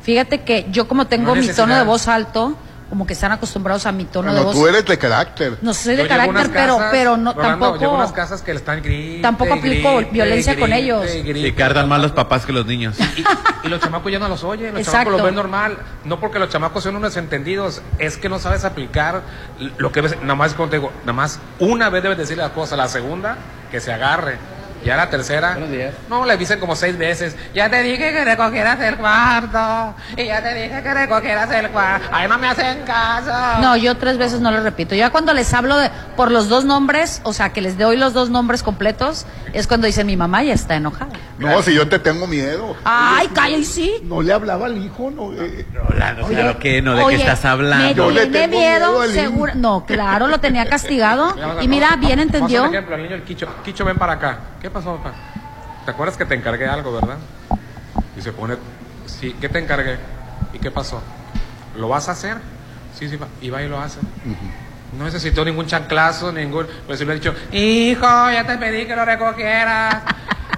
Fíjate que yo como tengo mi tono de voz alto, como que están acostumbrados a mi tono de voz. tú eres de carácter. No soy de carácter, pero, pero no, tampoco. Llevo unas casas que le están grite, Tampoco aplico violencia con ellos. Y cargan más los papás que los niños. Y, los chamacos ya no los oyen, los chamacos lo ven normal. No porque los chamacos sean unos entendidos, es que no sabes aplicar lo que ves. Nada más, como te digo, nada más una vez debes decir la cosa, la segunda, que se agarre. Ya la tercera. No, le dicen como seis veces. Ya te dije que recogieras el cuarto. Y ya te dije que recogieras el cuarto. Ay, no me hacen caso. No, yo tres veces no les repito. Ya cuando les hablo de, por los dos nombres, o sea, que les doy los dos nombres completos, es cuando dicen mi mamá ya está enojada. No, si yo te tengo miedo. Ay, calla y sí. No le hablaba al hijo, no. Eh. Rolando, claro que no, ¿de qué estás hablando? Me tiene miedo, seguro. No, claro, lo tenía castigado. y mira, bien entendió. Por ejemplo, el niño, el Quicho. Quicho, ven para acá. ¿Qué pasó, papá? ¿Te acuerdas que te encargué algo, verdad? Y se pone, sí, ¿qué te encargué? ¿Y qué pasó? ¿Lo vas a hacer? Sí, sí, va. Y va y lo hace. No necesitó ningún chanclazo, ningún. Pues si le he dicho, hijo, ya te pedí que lo recogieras.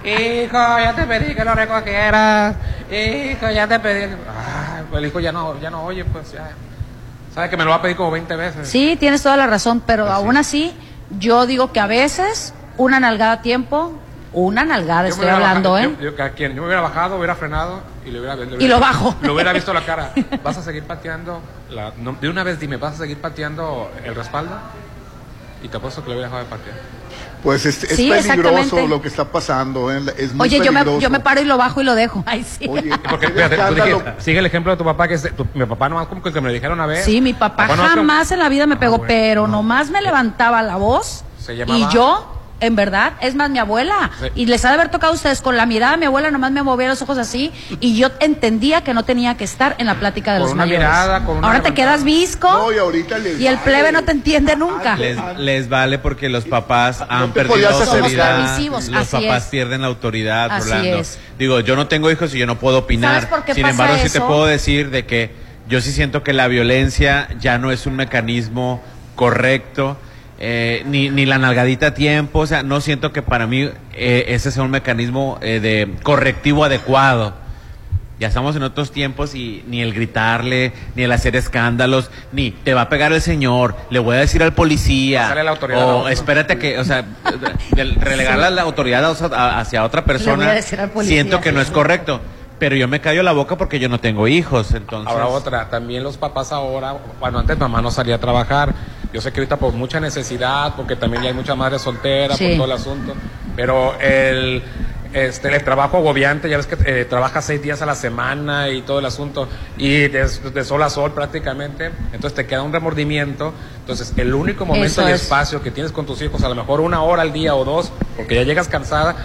Hijo, ya te pedí que lo recogieras. Hijo, ya te pedí. Ay, pues el hijo ya no, ya no oye, pues ya. Sabe que me lo va a pedir como 20 veces. Sí, tienes toda la razón, pero aún así, yo digo que a veces una nalgada a tiempo, una nalgada, estoy hablando, ¿eh? Yo, yo, quien, yo me hubiera bajado, hubiera frenado y le hubiera, le hubiera Y lo bajo. Le hubiera visto la cara. ¿Vas a seguir pateando? La, no, de una vez dime, ¿vas a seguir pateando el respaldo? Y te apuesto que le hubiera dejado de patear. Pues es, es Sí, peligroso lo que está pasando. ¿eh? Es muy Oye, yo me, yo me paro y lo bajo y lo dejo. Ay, sí. Porque fíjate, tú dijiste, sigue el ejemplo de tu papá, que es, tu- mi papá nomás como que me lo dijeron una vez. Sí, mi papá Papá jamás en la vida me pegó, pero nomás me levantaba la voz. Se llamaba- Y yo, en verdad, es más mi abuela. Sí. Y les ha de haber tocado a ustedes con la mirada, mi abuela nomás me movía los ojos así. Y yo entendía que no tenía que estar en la plática de Con los una mayores. mirada, con una Ahora te quedas visco. No, y ahorita les Y el vale. plebe no te entiende nunca. Les, les vale porque los papás han te perdido autoridad. Los así papás es. pierden la autoridad, Así Rolando. es. Digo, yo no tengo hijos y yo no puedo opinar. ¿Sabes por qué Sin pasa embargo, sí te eso? puedo decir de que yo sí siento que la violencia ya no es un mecanismo correcto. Eh, ni, ni la nalgadita a tiempo, o sea, no siento que para mí eh, ese sea un mecanismo eh, de correctivo adecuado. Ya estamos en otros tiempos y ni el gritarle, ni el hacer escándalos, ni te va a pegar el señor, le voy a decir al policía, Sale la autoridad a o espérate que, o sea, relegar la, la autoridad hacia otra Le voy persona, a decir al policía, siento que no sí. es correcto. Pero yo me callo la boca porque yo no tengo hijos, entonces. Ahora otra, también los papás ahora, bueno, antes mamá no salía a trabajar. Yo sé que ahorita por mucha necesidad, porque también ya hay muchas madres solteras, Sí. por todo el asunto. Pero el, este, el trabajo agobiante, ya ves que eh, trabajas seis días a la semana y todo el asunto, y de, de sol a sol prácticamente, entonces te queda un remordimiento. Entonces, el único momento Eso es. espacio que tienes con tus hijos, a lo mejor una hora al día o dos, porque ya llegas cansada,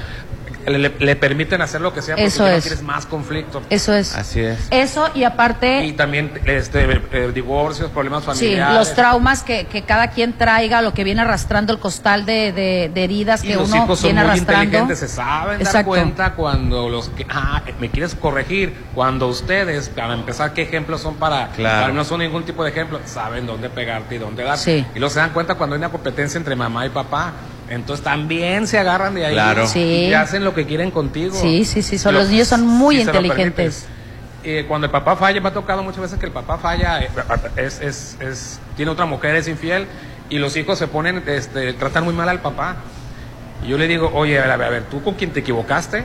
le, le permiten hacer lo que sea porque Eso ya no es. tienes más conflicto. Eso es. Así es. Eso y aparte... Y también este, eh, divorcios, problemas Sí, familiares. los traumas que, que cada quien traiga, lo que viene arrastrando el costal de, de, de heridas Y que los uno hijos son viene muy arrastrando. inteligentes, se saben dar Exacto. cuenta cuando los que, ah, me quieres corregir, cuando ustedes, para empezar, qué ejemplos son para, Claro. para no son ningún tipo de ejemplo, saben dónde pegarte y dónde dar. Sí. Y luego se dan cuenta cuando hay una competencia entre mamá y papá. Entonces también se agarran de ahí Claro. Sí. y hacen lo que quieren contigo. Sí, sí, sí, son- Lo- los niños son muy si inteligentes. Eh, cuando el papá falla, me ha tocado muchas veces que el papá falla, eh, es, es, es- tiene otra mujer, es infiel, y los hijos se ponen, este, tratan muy mal al papá. Y yo le digo, oye, a ver, a ver, tú con quien te equivocaste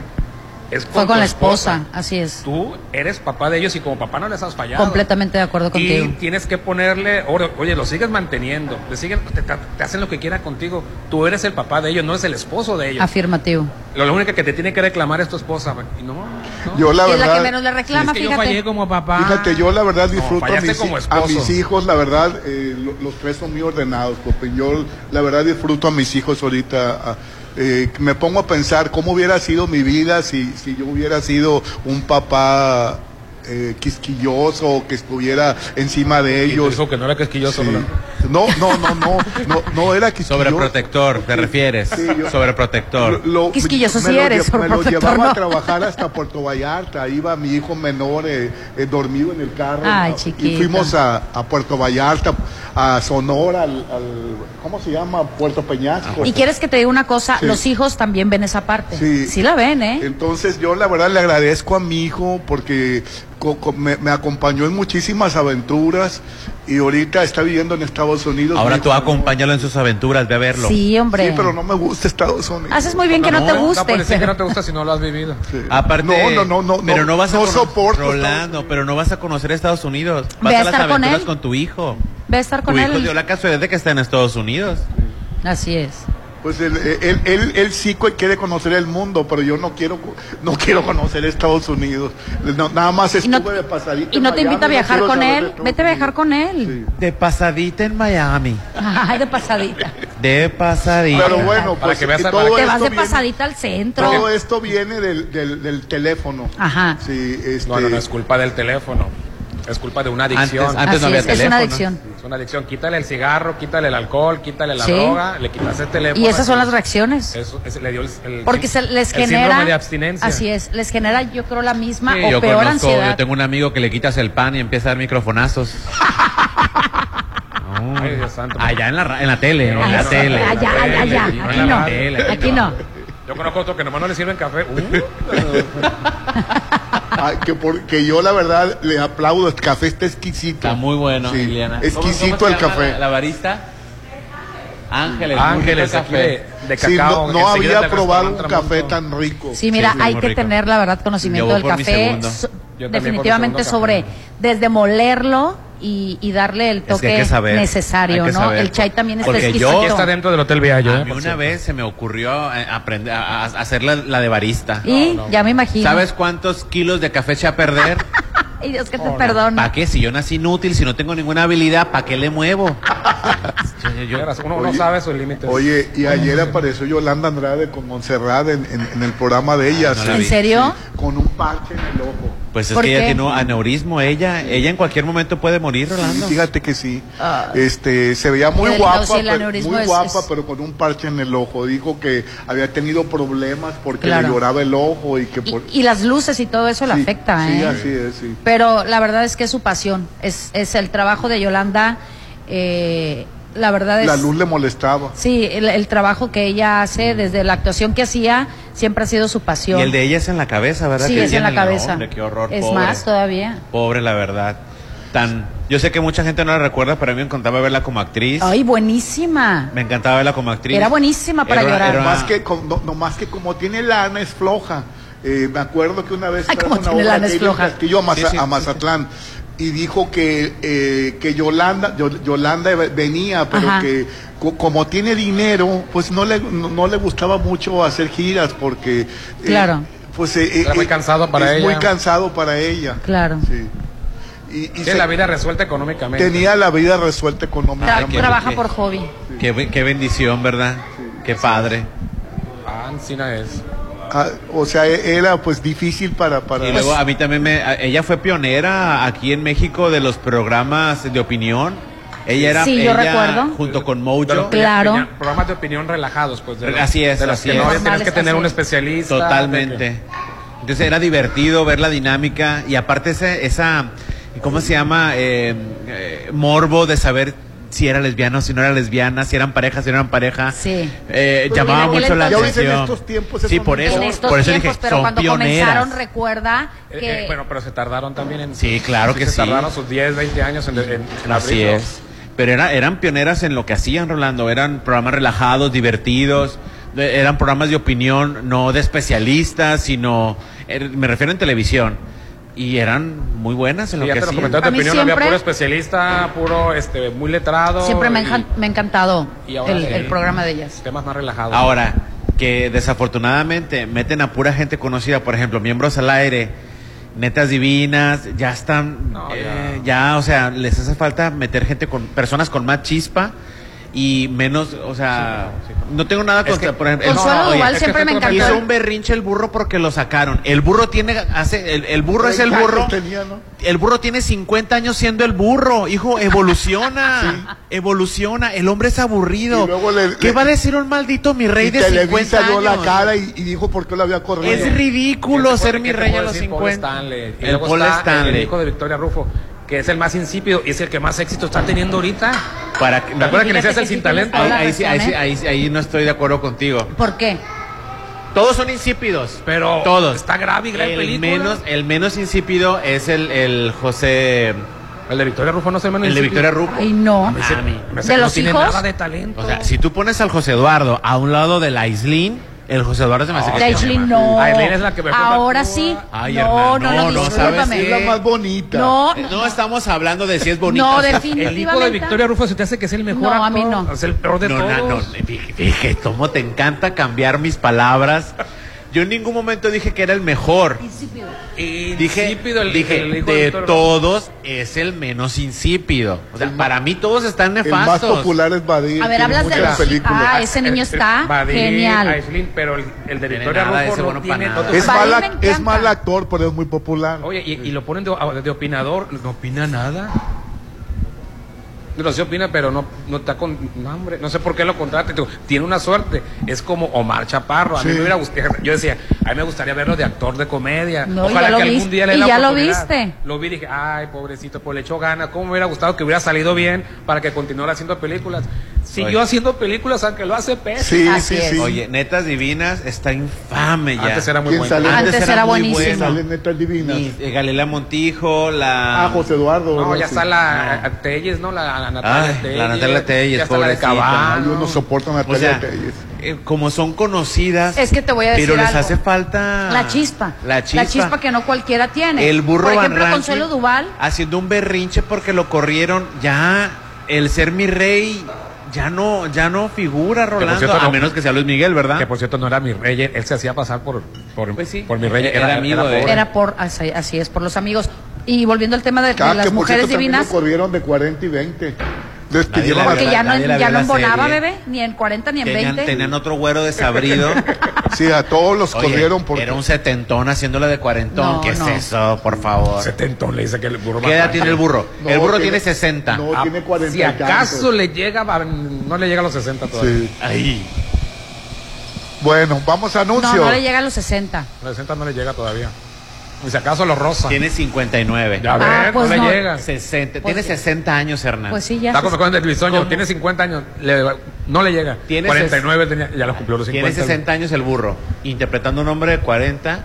es Fue con la esposa, así es. Tú eres papá de ellos y como papá no les has fallado. Completamente de acuerdo Y contigo. tienes que ponerle, oye, lo sigues manteniendo, le siguen, te, hacen lo que quieran contigo. Tú eres el papá de ellos, no eres el esposo de ellos. Afirmativo. Lo, lo único que te tiene que reclamar es tu esposa. Y no, no. Yo la Y es la verdad, que menos le reclama, es que yo fallé como papá. fíjate, yo la verdad No, disfruto a, mis, como a mis hijos, la verdad, eh, lo- los tres son muy ordenados. Yo la verdad disfruto a mis hijos ahorita. a- eh, me pongo a pensar cómo hubiera sido mi vida si, si yo hubiera sido un papá eh, quisquilloso que estuviera encima de ellos. dijo que no era quisquilloso, Sí. ¿verdad? No, no, no, no, no, no era quisquilloso. Sobreprotector, ¿te refieres? Sí, yo- Sobreprotector. Lo- Quisquilloso me sí lo eres, Me lo llevaba no. a trabajar hasta Puerto Vallarta. Iba mi hijo menor eh, eh, dormido en el carro. Ay, Ah, chiquito. Y fuimos a, a Puerto Vallarta, a Sonora, al, al- ¿cómo se llama? Puerto Peñasco. Y quieres que te diga una cosa, Sí. los hijos también ven esa parte. Sí. Sí la ven, ¿eh? Entonces yo la verdad le agradezco a mi hijo porque me, me acompañó en muchísimas aventuras y ahorita está viviendo en Estados Unidos. Ahora tú hijo- acompáñalo en sus aventuras, ve a verlo. Sí, hombre. Sí, pero no me gusta Estados Unidos. Haces muy bien que no, te guste. No decir que no te gusta si no lo has vivido. Aparte, No, no, no, no, pero no, no vas a no cono- soporto Rolando, pero no vas a conocer Estados Unidos. Vas Ve a a las estar con aventuras él. con tu hijo. Ve a estar con tu hijo él. dio la casualidad de que está en Estados Unidos. Así es. Pues él, él, él, él, sí quiere conocer el mundo, pero yo no quiero no quiero conocer Estados Unidos. nada más estuve no, de pasadita. Y no te invita a viajar con él. Vete a viajar con él. De pasadita en Miami. Ay, de pasadita. De pasadita. Pero bueno, pues que veas todo te vas de pasadita al centro. Todo esto viene del, del, del teléfono. Ajá. Sí, este... No, no, no es culpa del teléfono. Es culpa de una adicción. Antes, no había es, teléfono. Es una adicción. Es una adicción. Quítale el cigarro, quítale el alcohol, quítale la droga, le quitas el teléfono. Y esas son las reacciones. Eso, le dio el, el Porque se les genera. de abstinencia. Así es. Les genera, yo creo, la misma sí, o yo peor conozco, ansiedad. Yo tengo un amigo que le quitas el pan y empieza a dar microfonazos. Ay, Dios santo. Allá en la, en la tele, en la tele. allá, allá, allá. Aquí no. tele, Aquí no. Yo conozco otro que nomás no le sirven café. Uh. Ah, que porque yo la verdad le aplaudo, el café está exquisito. Está muy bueno, Sí, Liliana. Exquisito ¿Cómo- cómo se el llama café. La, la barista. Ángeles. Ángeles, aquí de, Sí, no, había probado un café tan rico. Sí, mira, Sí, hay que rico. tener la verdad conocimiento Yo del café. so- definitivamente sobre café. desde molerlo y, y darle el Es que toque hay que saber, necesario, hay que ¿no? saber. El chai también está Porque exquisito. yo- está dentro del Hotel Viallo. A ¿eh? mí una vez se me ocurrió eh, aprender a, a hacer la, la de barista. Y ya me imagino. ¿Sabes cuántos kilos de café eché a perder? Ay, Dios que te perdone. ¿Para qué? Si yo nací inútil, si no tengo ninguna habilidad, ¿para qué le muevo? Yo- yo- yo- Uno no sabe sus límites. Oye, y ayer apareció Yolanda Andrade con Montserrat en, en- en el programa de ella. no ¿En serio? Con un parche en el ojo. Pues es ¿Por que ella qué? tiene un aneurismo, ella, ella en cualquier momento puede morir, Rolando. Sí, fíjate que sí. Ah. Este, se veía muy guapa, sí, pero, muy es- guapa, es- pero con un parche en el ojo. Dijo que había tenido problemas porque Claro. le lloraba el ojo y que por... y las luces y todo eso le Sí, afecta, Sí, ¿eh? así es, sí. Pero la verdad es que es su pasión. Es, es el trabajo de Yolanda. eh, la verdad es. La luz le molestaba. Sí, el, el trabajo que ella hace, desde la actuación que hacía, siempre ha sido su pasión. Y el de ella es en la cabeza, ¿verdad? Sí, Que es en la cabeza. Hombre, qué horror, es pobre. más todavía. Pobre, la verdad. Tan, yo sé que mucha gente no la recuerda, pero a mí me encantaba verla como actriz. Ay, buenísima. Me encantaba verla como actriz. Era buenísima para Era- llorar. era- Más que, con- no, no más que como tiene lana es floja. Eh, me acuerdo que una vez Ay, trajo como una tiene obra lana es Kevin floja. Castillo a, Maza- Sí, sí, a sí, Mazatlán y dijo que que, que Yolanda Yo- Yolanda venía, pero Ajá. que co- como tiene dinero, pues no le no, no le gustaba mucho hacer giras porque eh, Claro. pues eh, Era muy cansado para es ella. muy cansado para ella. Claro. Sí. Y, y Tiene se- la vida resuelta económicamente. tenía la vida resuelta Tra- económicamente. trabaja qué- por hobby. Qué, qué bendición, ¿verdad? Qué padre. Ah, Ancina es. O sea, e- era pues difícil para para Y luego a mí también me... Ella fue pionera aquí en México de los programas de opinión. Ella era... Sí, yo ella, recuerdo. Junto con Mojo. Claro. Programas de opinión relajados, pues. De los- Así es, de los así que es. no tienes que tener un es. especialista. Totalmente. Entonces era divertido ver la dinámica y aparte ese, esa, ¿cómo se llama? Eh, eh, morbo de saber si era lesbiana o si no era lesbiana, si eran pareja, si no eran pareja. Sí. Eh, Pues llamaba mucho la Ya ahorita en atención. estos tiempos sí, por eso, en estos por eso tiempos, dije, pero son cuando pioneras. comenzaron, recuerda Eh, que eh, bueno, pero se tardaron también en. Sí, claro que se sí. tardaron sus 10, 20 años en, en, en Así abrirlo. es. Pero era, eran pioneras en lo que hacían, Rolando. Eran programas relajados, divertidos. Eran programas de opinión, no de especialistas, sino. er- me refiero en televisión. Y eran muy buenas en Sí, lo ya que te lo mí opinión, había siempre- puro especialista, puro, este, muy letrado. siempre me, y enjan- me ha encantado y ahora el, sí. el programa de ellas. Temas más relajados. Ahora, que desafortunadamente meten a pura gente conocida, por ejemplo, miembros al aire, netas divinas, ya están, No, eh, ya. o sea, les hace falta meter gente con, personas con más chispa y menos, o sea, no tengo nada Es contra, que- por ejemplo, Consuelo no, oye, Duval es que siempre me encantó. Hizo un berrinche el burro porque lo sacaron. El burro tiene, hace, el, el burro es el 30 años burro. tenía, ¿no? El burro tiene 50 años siendo el burro, hijo, evoluciona, evoluciona, el hombre es aburrido. Le- ¿Qué le- va a decir un maldito mi rey y de Televisa 50 dio la años? cara y, y dijo por qué lo había corrido. Es ridículo ¿Qué te ser mi rey a los decir? Paul 50. Stanley. Y El luego está Stanley. El hijo de Victoria Rufo, que es el más insípido y es el que más éxito está teniendo ahorita. Para que, ¿Te acuerdas que le decías el sin talento? ahí, ahí sí, ahí, sí, ahí sí- ahí no estoy de acuerdo contigo. ¿Por qué? Todos son insípidos. Pero Todos. está grave y gran el película. menos, el menos insípido es el, el José, El de Victoria Rufo no se menos el de. Victoria Rufo. Ay, no. Ah, Me ¿De no los tiene hijos? nada de talento. O sea, si tú pones al José Eduardo a un lado de la Islín, El José Eduardo se me hace De que no. Aislinn es la que me Ahora sí. Ay, no, Hernán, no, no, no, no, ¿sabes? Es la más bonita. No, No estamos hablando de si es bonito. No, o sea, definitivamente. El hijo de Victoria Rufo se te hace que es el mejor No, a mí no. Es el peor de no, todos. no, no, fíjate, fíjate cómo te encanta cambiar mis palabras. Yo en ningún momento dije que era el mejor. Dije, Insípido el- dije el hijo de todos es el menos insípido. O sea, para mí todos están El más nefastos. popular es Badir. A ver, hablas de muchas los- películas. Ah, ese niño está Badir, genial. Aislinn, pero el, el de Victoria nada, Rufo ese no bueno para tiene Es mal, es mal actor, pero es muy popular. Oye, y, y lo ponen de, de opinador, no opina nada. No sé opina, pero no, no está con. No, hombre, no sé por qué lo contrata. Tiene una suerte. Es como Omar Chaparro. A mí Sí. me hubiera gustado. Yo decía, a mí me gustaría verlo de actor de comedia. No, Ojalá que algún viste. día le dé Y la ya lo viste. Lo vi y dije, ay, pobrecito, pues le echó ganas. ¿Cómo me hubiera gustado que hubiera salido bien para que continuara haciendo películas? Siguió Oye. haciendo películas, aunque lo hace pésimo. Sí, Así sí, es. sí. Oye, Netas Divinas está infame ya. Antes era muy ¿Quién bueno. sale? Antes era muy buenísimo. bueno. Salen netas divinas. Y, eh, Galilea Montijo, la... Ah, José Eduardo. No, ya Sí. está la a- Telles, ¿no? La, la Natalia Ay, Telles. la Natalia Telles, Ya está la de yo no soporto a O Natalia sea, Telles. eh, como son conocidas... Es que te voy a decir Pero les algo. hace falta... La chispa. La chispa. que no cualquiera tiene. El burro Por ejemplo, Consuelo Duval. haciendo un berrinche porque lo corrieron. Ya, el ser mi rey ya no, ya no figura, Rolando. cierto, a no- menos que sea Luis Miguel, ¿verdad? Que por cierto no era mi rey, él se hacía pasar por, por, Pues sí. por mi rey. Era amigo de- pobre. Era por, así, así es, por los amigos. Y volviendo al tema de, de las que por mujeres cierto, divinas, corrieron de 40 y 20. Despidieron porque ya no, ya no embonaba, serie. bebé, ni en 40 ni en Tenían, 20. tenían otro güero desabrido. Sí, a todos los Oye, corrieron porque Era un setentón haciéndola de cuarentón. No, ¿Qué no. es eso, por favor? Setentón le dice que el burro ¿Qué edad tiene el burro? No, el burro tiene- tiene 60. No, Ah, tiene 40 Si y acaso le llega, no le llega a los 60 todavía. Sí. Ay. Bueno, vamos a no, anuncio. no le llega a los 60. A los 60 no le llega todavía. Y si acaso los rosa. Tiene 59. Ya Ah, ver, pues no, no. le llega. 60. Pues tiene sí. 60 años, Hernán. Pues sí, ya. Está como con el bisoño, ¿Cómo? tiene 50 años, le- no le llega. Tiene 49 tenía, ya lo cumplió los 50. Tiene 60 años el burro. Interpretando un hombre de 40.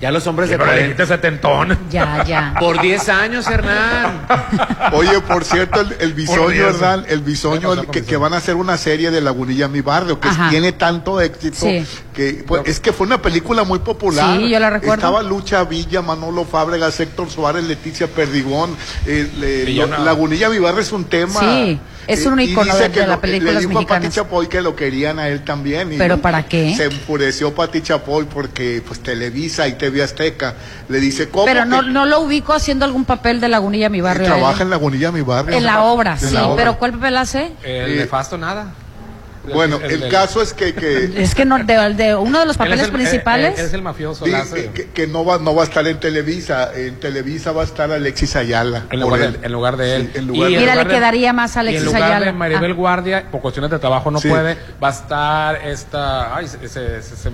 Ya los hombres de Pero le 40. dijiste setentón. Ya, ya. Por 10 años, Hernán. Oye, por cierto, el, el bisoño, Dios. ¿verdad? El bisoño, ¿Qué pasó el con que, Bisoño? que van a hacer una serie de Lagunilla Mi Barrio, que Ajá. tiene tanto éxito Sí. Que pues, es que fue una película muy popular. Sí, yo la recuerdo. Estaba Lucha Villa, Manolo Fábregas, Héctor Suárez, Leticia Perdigón. eh, le- lo- Lagunilla Mi Barrio es un tema. Sí, es un y ícono dice de- que de las lo- películas le dijo mexicanas. a Pati Chapoy que lo querían a él también. y ¿Pero para qué? Se enfureció Pati Chapoy porque pues Televisa y TV Azteca le dice, ¿cómo? Pero no, que- no lo ubico haciendo algún papel de Lagunilla, mi barrio. Trabaja en Lagunilla Mi Barrio. En la obra, En sí. la obra. Pero ¿cuál papel hace? El Sí. nefasto nada. Bueno, el, caso es que, que, Es que no, de, de uno de los es papeles el- principales. Él es el mafioso. que- no va no va a estar en Televisa. En Televisa va a estar Alexis Ayala. en, lugar él. de, en lugar de él. Sí, en lugar Y de- en Mira, lugar le de- quedaría más a y Alexis en lugar Ayala. de Maribel Ah. Guardia, por cuestiones de trabajo no Sí. puede, va a estar esta. Ay, se, se, se-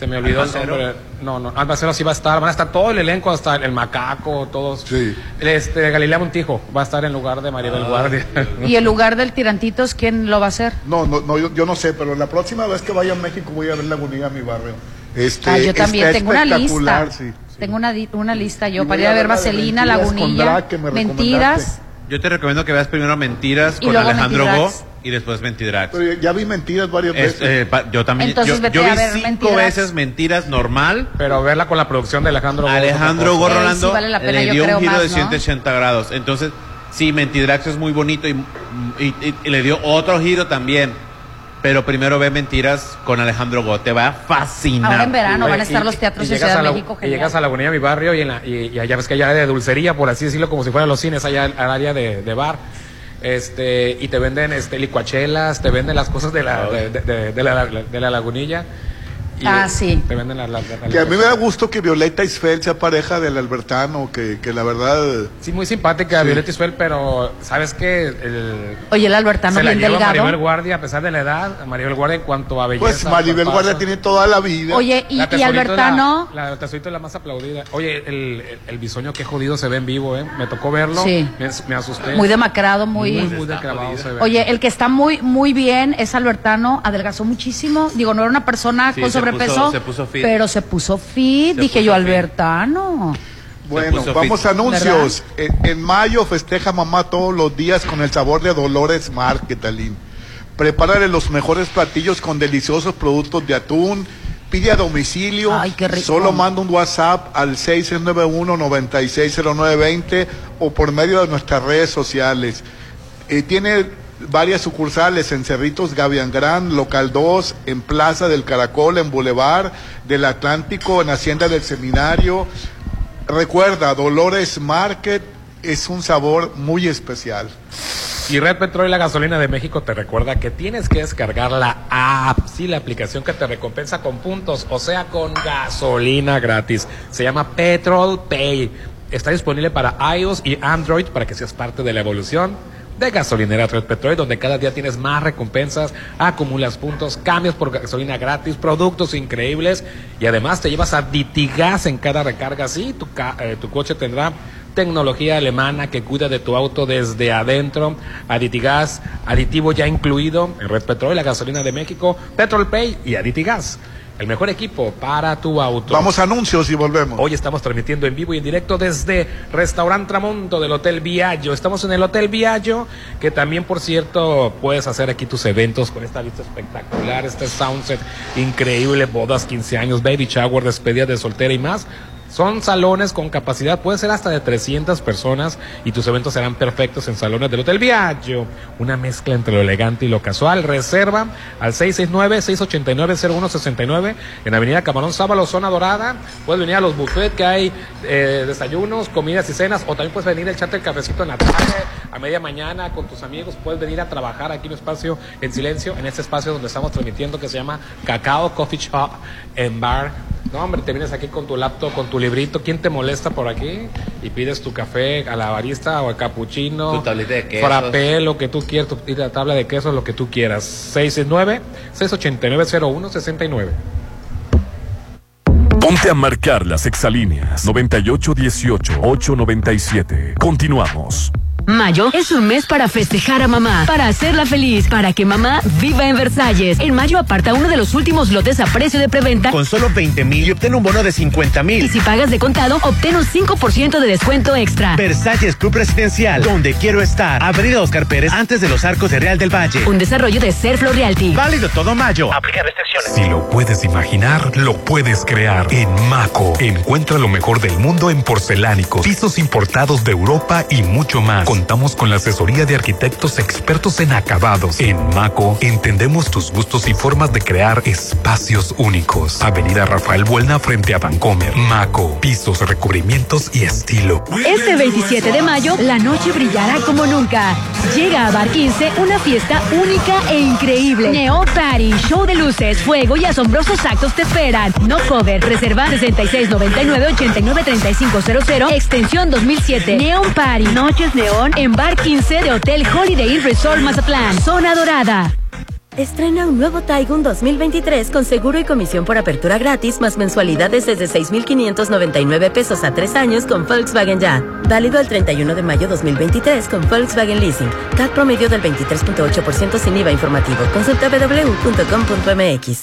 se- me olvidó el ¿Albacero? nombre. No, no, Albacero sí va a estar. Van a estar todo el elenco, hasta el macaco, todos. Sí. Este, Galilea Montijo va a estar en lugar de Maribel Guardia. Y el lugar del Tirantitos, ¿quién lo va a hacer? No, no, no yo, yo no sé, pero la próxima vez que vaya a México voy a ver Lagunilla Mi Barrio. Este, Ah, yo también está tengo una lista. sí. Tengo una, una lista yo para ir a a ver la Vaselina, Lagunilla, Drag, que me Mentiras. Yo te recomiendo que veas primero Mentiras Y con Alejandro Go. Y después Mentidrags. Pero ya vi mentiras varias Es- veces. eh, pa- yo también. Entonces yo vete yo a vi ver cinco veces Mentiras normal. Pero verla con la producción de Alejandro Gómez, Alejandro cosa. Ey, sí vale la pena, le yo dio creo un giro más, de ¿no? 180 grados. Entonces, sí, Mentidrax es muy bonito y, y- y- y le dio otro giro también. Pero primero ve Mentiras con Alejandro Go. Te va a fascinar. Ahora en verano van a estar los teatros llegas Ciudad a de la- México. Y genial. llegas a Lagunilla, mi barrio, y, en la, y, y allá ves que hay área de dulcería, por así decirlo, como si fueran los cines, allá al, al área de, de bar. Este, y te venden este, licuachelas, te venden las cosas de la, de, de- de la, de la lagunilla. Y Ah, sí. Te venden la, la- la- Que a mí me da gusto que Violeta Isfel sea pareja del Albertano, que, que la verdad... Sí, muy simpática Violeta Isfel, pero ¿sabes qué? El, Oye, el Albertano se la bien lleva delgado. Maribel Guardia, a pesar de la edad, a Maribel Guardia en cuanto a belleza. Pues Maribel. Guardia tiene toda la vida. Oye, y, La Albertano. La, la Tesorito es la más aplaudida. Oye, el, el, el bisoño qué jodido se ve en vivo, ¿eh? Me tocó verlo. Sí. Me, me asusté. Muy demacrado, muy. Muy, muy declavado se ve. Oye, el que está muy muy bien es Albertano, adelgazó muchísimo. Digo, no era una persona Sí, con se puso- se puso fit. pero se puso fit. Se Dije puso yo, fit. Albertano. Bueno, vamos fit. a anuncios. En, en mayo festeja mamá todos los días con el sabor de Dolores Mar, ¿qué talín? Prepárale los mejores platillos con deliciosos productos de atún. Pide a domicilio. Ay, qué rico. Solo manda un WhatsApp al 691-960920 o por medio de nuestras redes sociales. Eh, tiene varias sucursales en Cerritos Gavian Gran, Local 2, en Plaza del Caracol, en Boulevard del Atlántico, en Hacienda del Seminario. Recuerda, Dolores Market es un sabor muy especial. Y Red Petrol y la gasolina de México te recuerda que tienes que descargar la app, sí, la aplicación que te recompensa con puntos, o sea, con gasolina gratis. Se llama Petrol Pay. Está disponible para iOS y Android para que seas parte de la evolución de gasolinera Red Petrol, donde cada día tienes más recompensas, acumulas puntos, cambios por gasolina gratis, productos increíbles y además te llevas a en cada recarga. Sí, tu, eh, tu coche tendrá tecnología alemana que cuida de tu auto desde adentro, Aditigas, aditivo ya incluido en Red Petrol, la gasolina de México, Petrol Pay y Aditigas. El mejor equipo para tu auto. Vamos a anuncios y volvemos. Hoy estamos transmitiendo en vivo y en directo desde Restaurant Tramonto del Hotel Viaggio. Estamos en el Hotel Viaggio, que también, por cierto, puedes hacer aquí tus eventos con esta vista espectacular, este soundset increíble, bodas, 15 años, baby shower, despedida de soltera y más. Son salones con capacidad, puede ser hasta de 300 personas y tus eventos serán perfectos en salones del Hotel Viaggio. Una mezcla entre lo elegante y lo casual. Reserva al 669-689-0169 en Avenida Camarón Sábalo, zona dorada. Puedes venir a los buffets que hay eh, desayunos, comidas y cenas o también puedes venir a echarte el cafecito en la tarde, a media mañana con tus amigos. Puedes venir a trabajar aquí en un espacio en silencio, en este espacio donde estamos transmitiendo que se llama Cacao Coffee Shop en Bar no, hombre, te vienes aquí con tu laptop, con tu librito. ¿Quién te molesta por aquí? Y pides tu café a la barista o el capuchino. Tu tableta de queso. Frappé, lo que tú quieras. Tu la tabla de queso, lo que tú quieras. 669-689-0169. Ponte a marcar las exalíneas 9818-897. Continuamos. Mayo es un mes para festejar a mamá, para hacerla feliz, para que mamá viva en Versalles. En mayo aparta uno de los últimos lotes a precio de preventa. Con solo 20 mil y obtén un bono de 50 mil. Y si pagas de contado, obtén un 5% de descuento extra. Versalles Club Residencial, donde quiero estar. Avenida Oscar Pérez, antes de los arcos de Real del Valle. Un desarrollo de Serflo Realty. Válido todo mayo. Aplica restricciones. Si lo puedes imaginar, lo puedes crear. En Maco, encuentra lo mejor del mundo en porcelánicos, pisos importados de Europa y mucho más contamos con la asesoría de arquitectos expertos en acabados. En Maco entendemos tus gustos y formas de crear espacios únicos. Avenida Rafael Buelna frente a Vancomer. Maco, pisos, recubrimientos y estilo. Este 27 de mayo, la noche brillará como nunca. Llega a Bar 15 una fiesta única e increíble. Neo Party, show de luces, fuego y asombrosos actos te esperan. No cover, reserva 6699-893500, extensión 2007. Neon Party, noches neón en Bar 15 de Hotel Holiday Resort Mazatlán, Zona Dorada. Estrena un nuevo Taigun 2023 con seguro y comisión por apertura gratis más mensualidades desde 6,599 pesos a tres años con Volkswagen Ya. Válido el 31 de mayo 2023 con Volkswagen Leasing. CAT promedio del 23.8% sin IVA informativo. Consulta www.com.mx.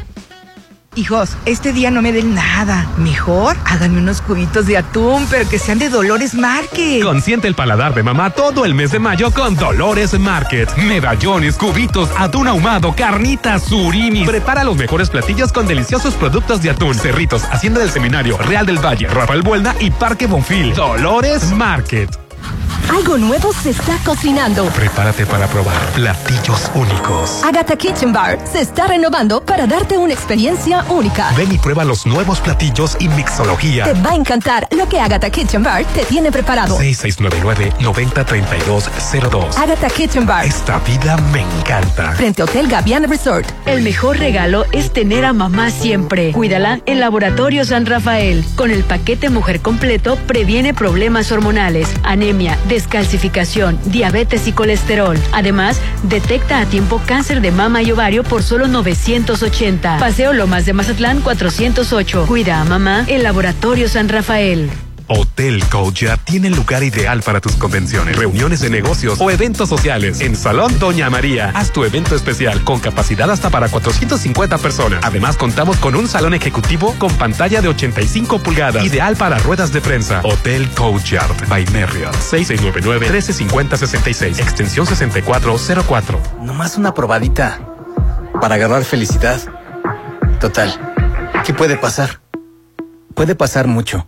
Hijos, este día no me den nada. Mejor háganme unos cubitos de atún, pero que sean de Dolores Market. Consiente el paladar de mamá todo el mes de mayo con Dolores Market. Medallones, cubitos, atún ahumado, carnitas, surimi. Prepara los mejores platillos con deliciosos productos de atún. Cerritos, Hacienda del Seminario, Real del Valle, Rafael Buelna y Parque Bonfil. Dolores Market. Algo nuevo se está cocinando. Prepárate para probar platillos únicos. Agatha Kitchen Bar se está renovando para darte una experiencia única. Ven y prueba los nuevos platillos y mixología. Te va a encantar lo que Agatha Kitchen Bar te tiene preparado. 6699-903202. Agatha Kitchen Bar. Esta vida me encanta. Frente a Hotel Gaviana Resort. El mejor regalo es tener a mamá siempre. Cuídala en Laboratorio San Rafael. Con el paquete Mujer Completo previene problemas hormonales, anemia, descalcificación, diabetes y colesterol. Además, detecta a tiempo cáncer de mama y ovario por solo 980. Paseo Lomas de Mazatlán 408. Cuida a mamá en Laboratorio San Rafael. Hotel Courtyard tiene el lugar ideal para tus convenciones, reuniones de negocios o eventos sociales. En Salón Doña María, haz tu evento especial con capacidad hasta para 450 personas. Además, contamos con un salón ejecutivo con pantalla de 85 pulgadas, ideal para ruedas de prensa. Hotel Courtyard by Marriott, 6699-135066, extensión 6404. Nomás una probadita para agarrar felicidad. Total, ¿qué puede pasar? Puede pasar mucho.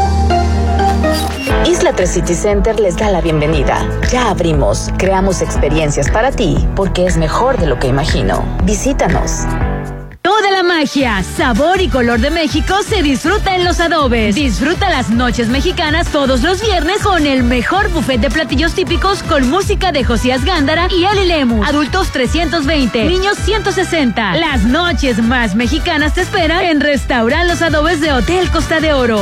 Isla 3 City Center les da la bienvenida. Ya abrimos, creamos experiencias para ti, porque es mejor de lo que imagino. Visítanos. Toda la magia, sabor y color de México se disfruta en los adobes. Disfruta las noches mexicanas todos los viernes con el mejor buffet de platillos típicos con música de Josías Gándara y Ali Lemus. Adultos 320, niños 160. Las noches más mexicanas te esperan en Restaurant Los Adobes de Hotel Costa de Oro.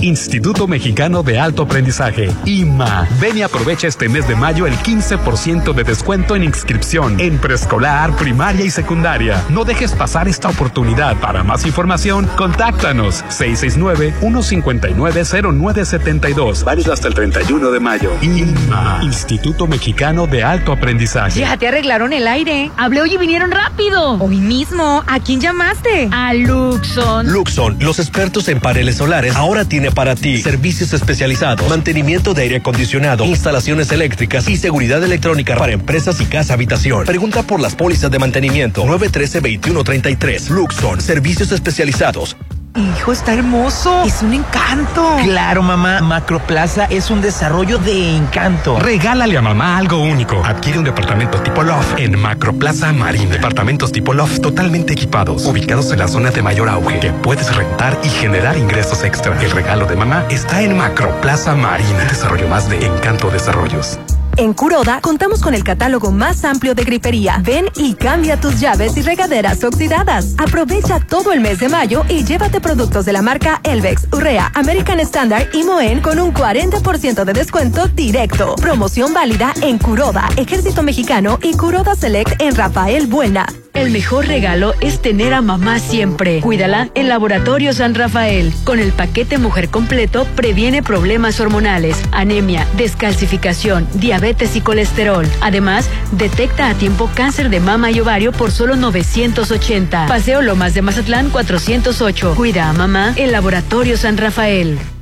Instituto Mexicano de Alto Aprendizaje, IMA. Ven y aprovecha este mes de mayo el 15% de descuento en inscripción en preescolar, primaria y secundaria. No dejes pasar esta oportunidad. Para más información, contáctanos 669-159-0972. Válido hasta el 31 de mayo. IMA, Instituto Mexicano de Alto Aprendizaje. Ya te arreglaron el aire. Hablé hoy y vinieron rápido. Hoy mismo. ¿A quién llamaste? A Luxon. Luxon, los expertos en paneles solares, ahora para ti servicios especializados, mantenimiento de aire acondicionado, instalaciones eléctricas y seguridad electrónica para empresas y casa habitación. Pregunta por las pólizas de mantenimiento 913-2133. Luxon, servicios especializados. Hijo, está hermoso. Es un encanto. Claro, mamá. Macroplaza es un desarrollo de encanto. Regálale a mamá algo único. Adquiere un departamento tipo Loft en Macroplaza Marina. Departamentos tipo Loft totalmente equipados, ubicados en la zona de mayor auge, que puedes rentar y generar ingresos extra. El regalo de mamá está en Macroplaza Marina. Desarrollo más de Encanto Desarrollos. En Curoda contamos con el catálogo más amplio de grifería. Ven y cambia tus llaves y regaderas oxidadas. Aprovecha todo el mes de mayo y llévate productos de la marca Elvex, Urrea, American Standard y Moen con un 40% de descuento directo. Promoción válida en Curoda, Ejército Mexicano y Curoda Select en Rafael Buena. El mejor regalo es tener a mamá siempre. Cuídala en Laboratorio San Rafael. Con el paquete Mujer Completo previene problemas hormonales, anemia, descalcificación, diabetes y colesterol. Además, detecta a tiempo cáncer de mama y ovario por solo 980. Paseo Lomas de Mazatlán 408. Cuida a mamá en Laboratorio San Rafael.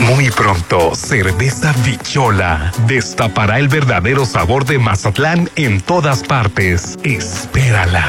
Muy pronto, Cerveza Bichola destapará el verdadero sabor de Mazatlán en todas partes. Espérala.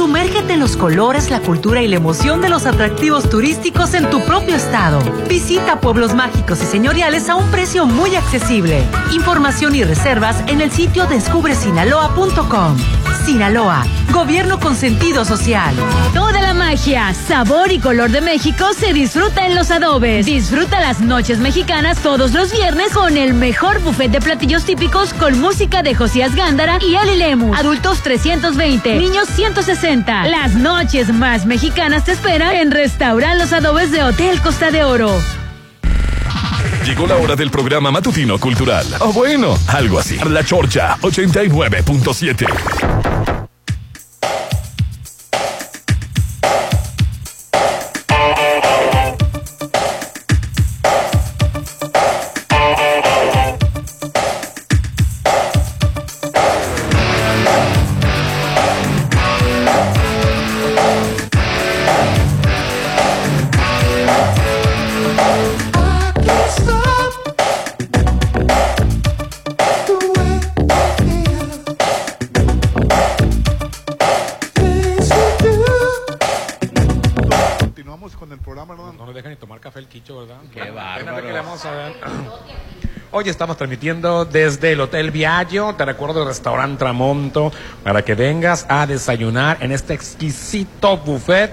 Sumérgete en los colores, la cultura y la emoción de los atractivos turísticos en tu propio estado. Visita pueblos mágicos y señoriales a un precio muy accesible. Información y reservas en el sitio descubresinaloa.com. Sinaloa. Gobierno con sentido social. Toda la magia, sabor y color de México se disfruta en los adobes. Disfruta las noches mexicanas todos los viernes con el mejor buffet de platillos típicos con música de Josías Gándara y Ali Lemus. Adultos 320, niños 160. Las noches más mexicanas te esperan en Restaurant Los Adobes de Hotel Costa de Oro. Llegó la hora del programa matutino cultural. O bueno, algo así. La Chorcha 89.7. Hoy estamos transmitiendo desde el Hotel Viaggio, te recuerdo el restaurante Tramonto, para que vengas a desayunar en este exquisito buffet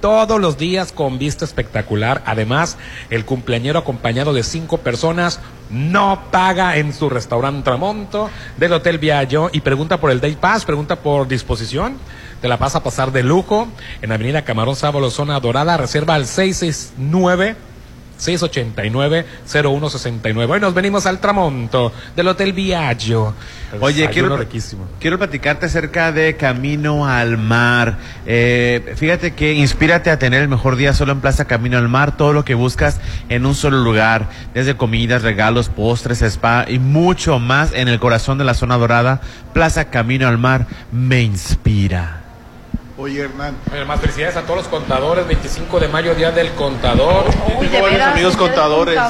todos los días con vista espectacular. Además, el cumpleañero acompañado de cinco personas no paga en su restaurante Tramonto del Hotel Viaggio y pregunta por el Day Pass, pregunta por disposición. Te la vas a pasar de lujo en Avenida Camarón Sábalo, zona dorada. Reserva al 669 689-0169. Hoy nos venimos al Tramonto del Hotel Viaggio. Oye, quiero, quiero platicarte acerca de Camino al Mar. Eh, fíjate que inspírate a tener el mejor día solo en Plaza Camino al Mar. Todo lo que buscas en un solo lugar. Desde comidas, regalos, postres, spa y mucho más en el corazón de la zona dorada. Plaza Camino al Mar me inspira. Oye, Hernán. Más felicidades a todos los contadores. 25 de mayo, Día del Contador. Uy, de veras, amigos contadores.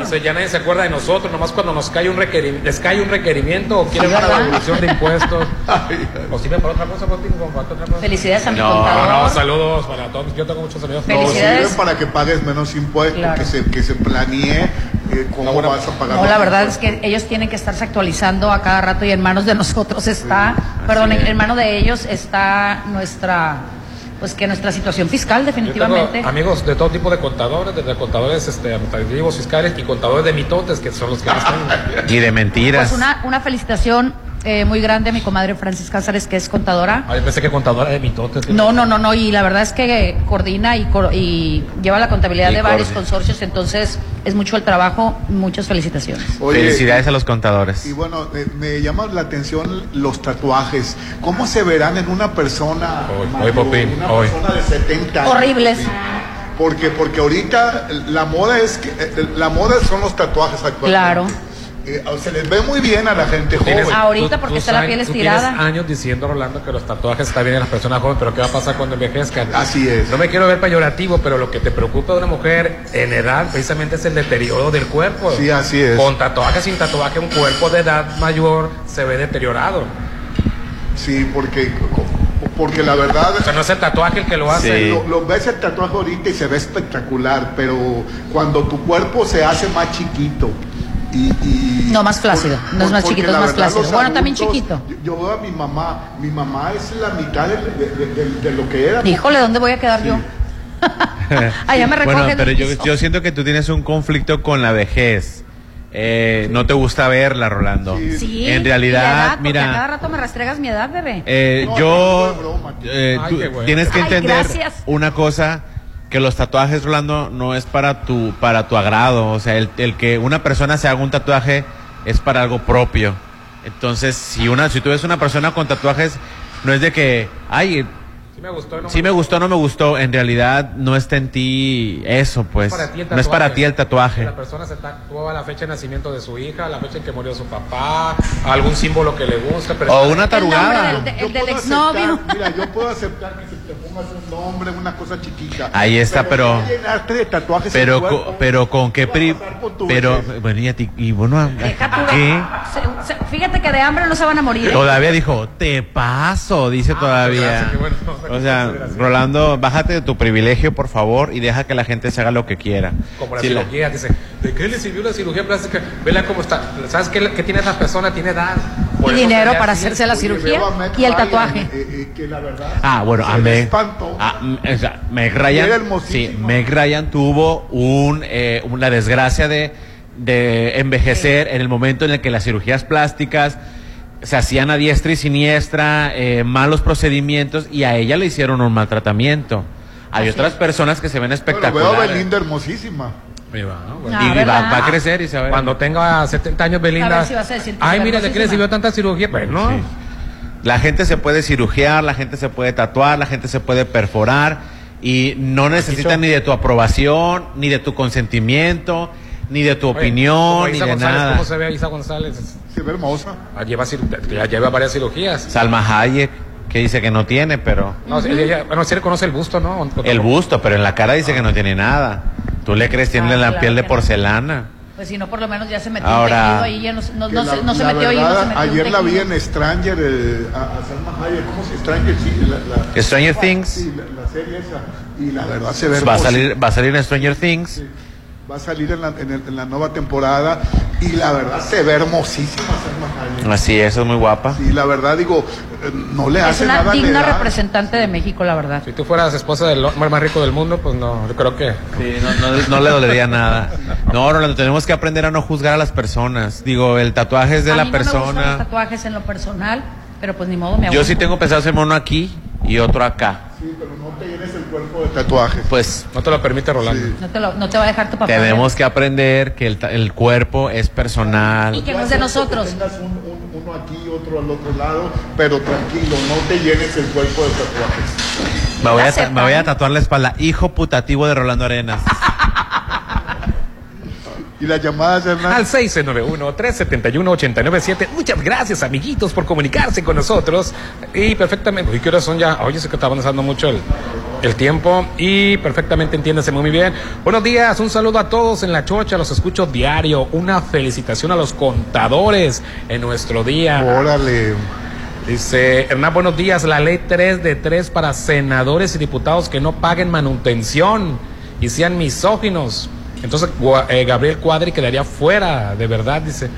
Dice, ya nadie se acuerda de nosotros, nomás cuando nos cae un requerimiento, les cae un requerimiento o quieren para la devolución de impuestos. o si ven para otra cosa, Felicidades a mi no, contador. No, saludos para todos. Yo tengo muchos amigos. Felicidades. No, sirven para que pagues menos impuestos, que, se, que se planee eh, cómo vas a pagar. No, la verdad es que ellos tienen que estarse actualizando a cada rato y en manos de nosotros está, perdón, en manos de ellos está nuestra pues que nuestra situación fiscal definitivamente. amigos de todo tipo de contadores, desde contadores este, administrativos fiscales y contadores de mitotes, que son los que están. y de mentiras. Pues una, una felicitación eh, muy grande a mi comadre Francis Cázares, que es contadora. Ay, pensé que contadora de mitotes. No, no, no, no, y la verdad es que coordina y, y lleva la contabilidad de varios consorcios, entonces es mucho el trabajo, muchas felicitaciones. Felicidades a los contadores. Y bueno, me, llama la atención los tatuajes. ¿Cómo se verán en una persona, hoy, una persona de 70 años? Horribles. Porque, porque ahorita la moda es que eh, la moda son los tatuajes actualmente. Claro. Eh, se les ve muy bien a la gente joven. Ahorita porque está la piel estirada. Tienes años diciendo, Rolando, que los tatuajes están bien en las personas jóvenes, pero ¿qué va a pasar cuando envejezcan? Así es. No me quiero ver peyorativo, pero lo que te preocupa de una mujer en edad precisamente es el deterioro del cuerpo. Sí, así es. Con tatuaje, sin tatuaje, un cuerpo de edad mayor se ve deteriorado. Sí, porque porque la verdad. O sea, no es el tatuaje el que lo hace. Lo, lo, ves el tatuaje ahorita y se ve espectacular, pero cuando tu cuerpo se hace más chiquito y, no más flácido, no es más chiquito, es más flácido. Bueno, también chiquito. Yo, veo a mi mamá, mi mamá es la mitad de, lo que era. Híjole, ¿dónde voy a quedar yo? Allá me recogen. Bueno, pero yo, yo, siento que tú tienes un conflicto con la vejez. Eh, No te gusta verla, Rolando. Sí. En realidad, mira. cada rato me rastregas mi edad, bebé. Eh, yo. Eh, tienes que entender una cosa que los tatuajes, Rolando, no es para tu, para tu agrado. O sea, el, el, que una persona se haga un tatuaje es para algo propio. Entonces, si una, si tú ves una persona con tatuajes, no es de que, ay, si me gustó, no me, me gustó, no me gustó. En realidad no está en ti eso, pues. No es para ti el tatuaje. La persona se tatuaba la fecha de nacimiento de su hija, la fecha en que murió su papá, algún símbolo que le gusta. o una tarugada. El, del, del exnovio. Mira, yo puedo aceptar que se te pongas un nombre, una cosa chiquita. Ahí está, pero. De tatuajes pero, con, pero con qué pri Pero, bueno, y, a ti, y bueno, ¿qué? fíjate que de hambre no se van a morir. ¿eh? Todavía dijo, te paso, dice ah, todavía. O sea, Rolando, bájate de tu privilegio, por favor, y deja que la gente se haga lo que quiera. Como la cirugía, dice, ¿de qué le sirvió la cirugía plástica? Vela cómo está. ¿Sabes qué, qué tiene esa persona? Tiene edad. y dinero para hacerse la cirugía y el tatuaje. Eh, eh, ah, bueno, a Meg, a, Meg Ryan, sí, Meg Ryan tuvo un, eh, una desgracia de, de envejecer en el momento en el que las cirugías plásticas se hacían a diestra y siniestra, eh, malos procedimientos y a ella le hicieron un maltratamiento. Hay otras personas que se ven espectaculares. Pero veo a Belinda hermosísima. Y, va, va, a crecer y se va Cuando tenga 70 años Belinda. Si vas a decir Ay, mira, ¿de qué recibió tanta cirugía? Pues no. La gente se puede cirugiar, la gente se puede tatuar, la gente se puede perforar y no necesita ni de tu aprobación, ni de tu consentimiento, ni de tu opinión, ni de nada. ¿Cómo se ve Isa González? Se ve hermosa. Ah, lleva, ya lleva varias cirugías. Salma Hayek que dice que no tiene, pero... No, ella, bueno, sí conoce el busto, ¿no? El busto, pero en la cara dice que no tiene nada. ¿Tú le crees? Tiene ah, la piel de porcelana. Pues si no, por lo menos ya se metió Ahora, ahí, ya no, no, no, se, no se, metió ahí. No se metió ayer la vi en Stranger, eh, a, a, Salma Hayek, ¿cómo se Stranger? Sí, la, la, Stranger Things. Sí, la, serie esa. Y la verdad se ve va a salir Va a salir en Stranger Things. Sí va a salir en la, en, la, nueva temporada y la verdad se ve hermosísima Salma Así es, es muy guapa. Sí, la verdad digo, eh, no le hace nada. Es una digna representante de México, la verdad. Si tú fueras esposa del hombre más rico del mundo, pues no, yo creo que... Sí, no, no, no le dolería nada. No, Rolando, tenemos que aprender a no juzgar a las personas. Digo, el tatuaje es de la persona. Me los tatuajes en lo personal, pero pues ni modo me Yo sí tengo pensado hacerme uno aquí y otro acá. Sí, pero no el cuerpo de tatuajes. Pues no te lo permite Rolando. No, te lo, no te va a dejar tu papá. Tenemos que aprender que el, el, cuerpo es personal. Y que no es de nosotros. tengas uno aquí, otro al otro lado, pero tranquilo, no te llenes el cuerpo de tatuajes. Me voy, a, me voy a tatuar la espalda. Hijo putativo de Rolando Arenas. Y las llamadas, Hernán. Al 691-371-897. Muchas gracias, amiguitos, por comunicarse con nosotros. Y perfectamente. ¿Y qué horas son ya? Oye, sé que está avanzando mucho el, el tiempo. Y perfectamente entiéndase muy bien. Buenos días, un saludo a todos en la chocha. Los escucho diario. Una felicitación a los contadores en nuestro día. Órale. Dice Hernán, buenos días. La ley 3 de 3 para senadores y diputados que no paguen manutención y sean misóginos entonces eh, Gabriel Cuadri quedaría fuera, de verdad, dice.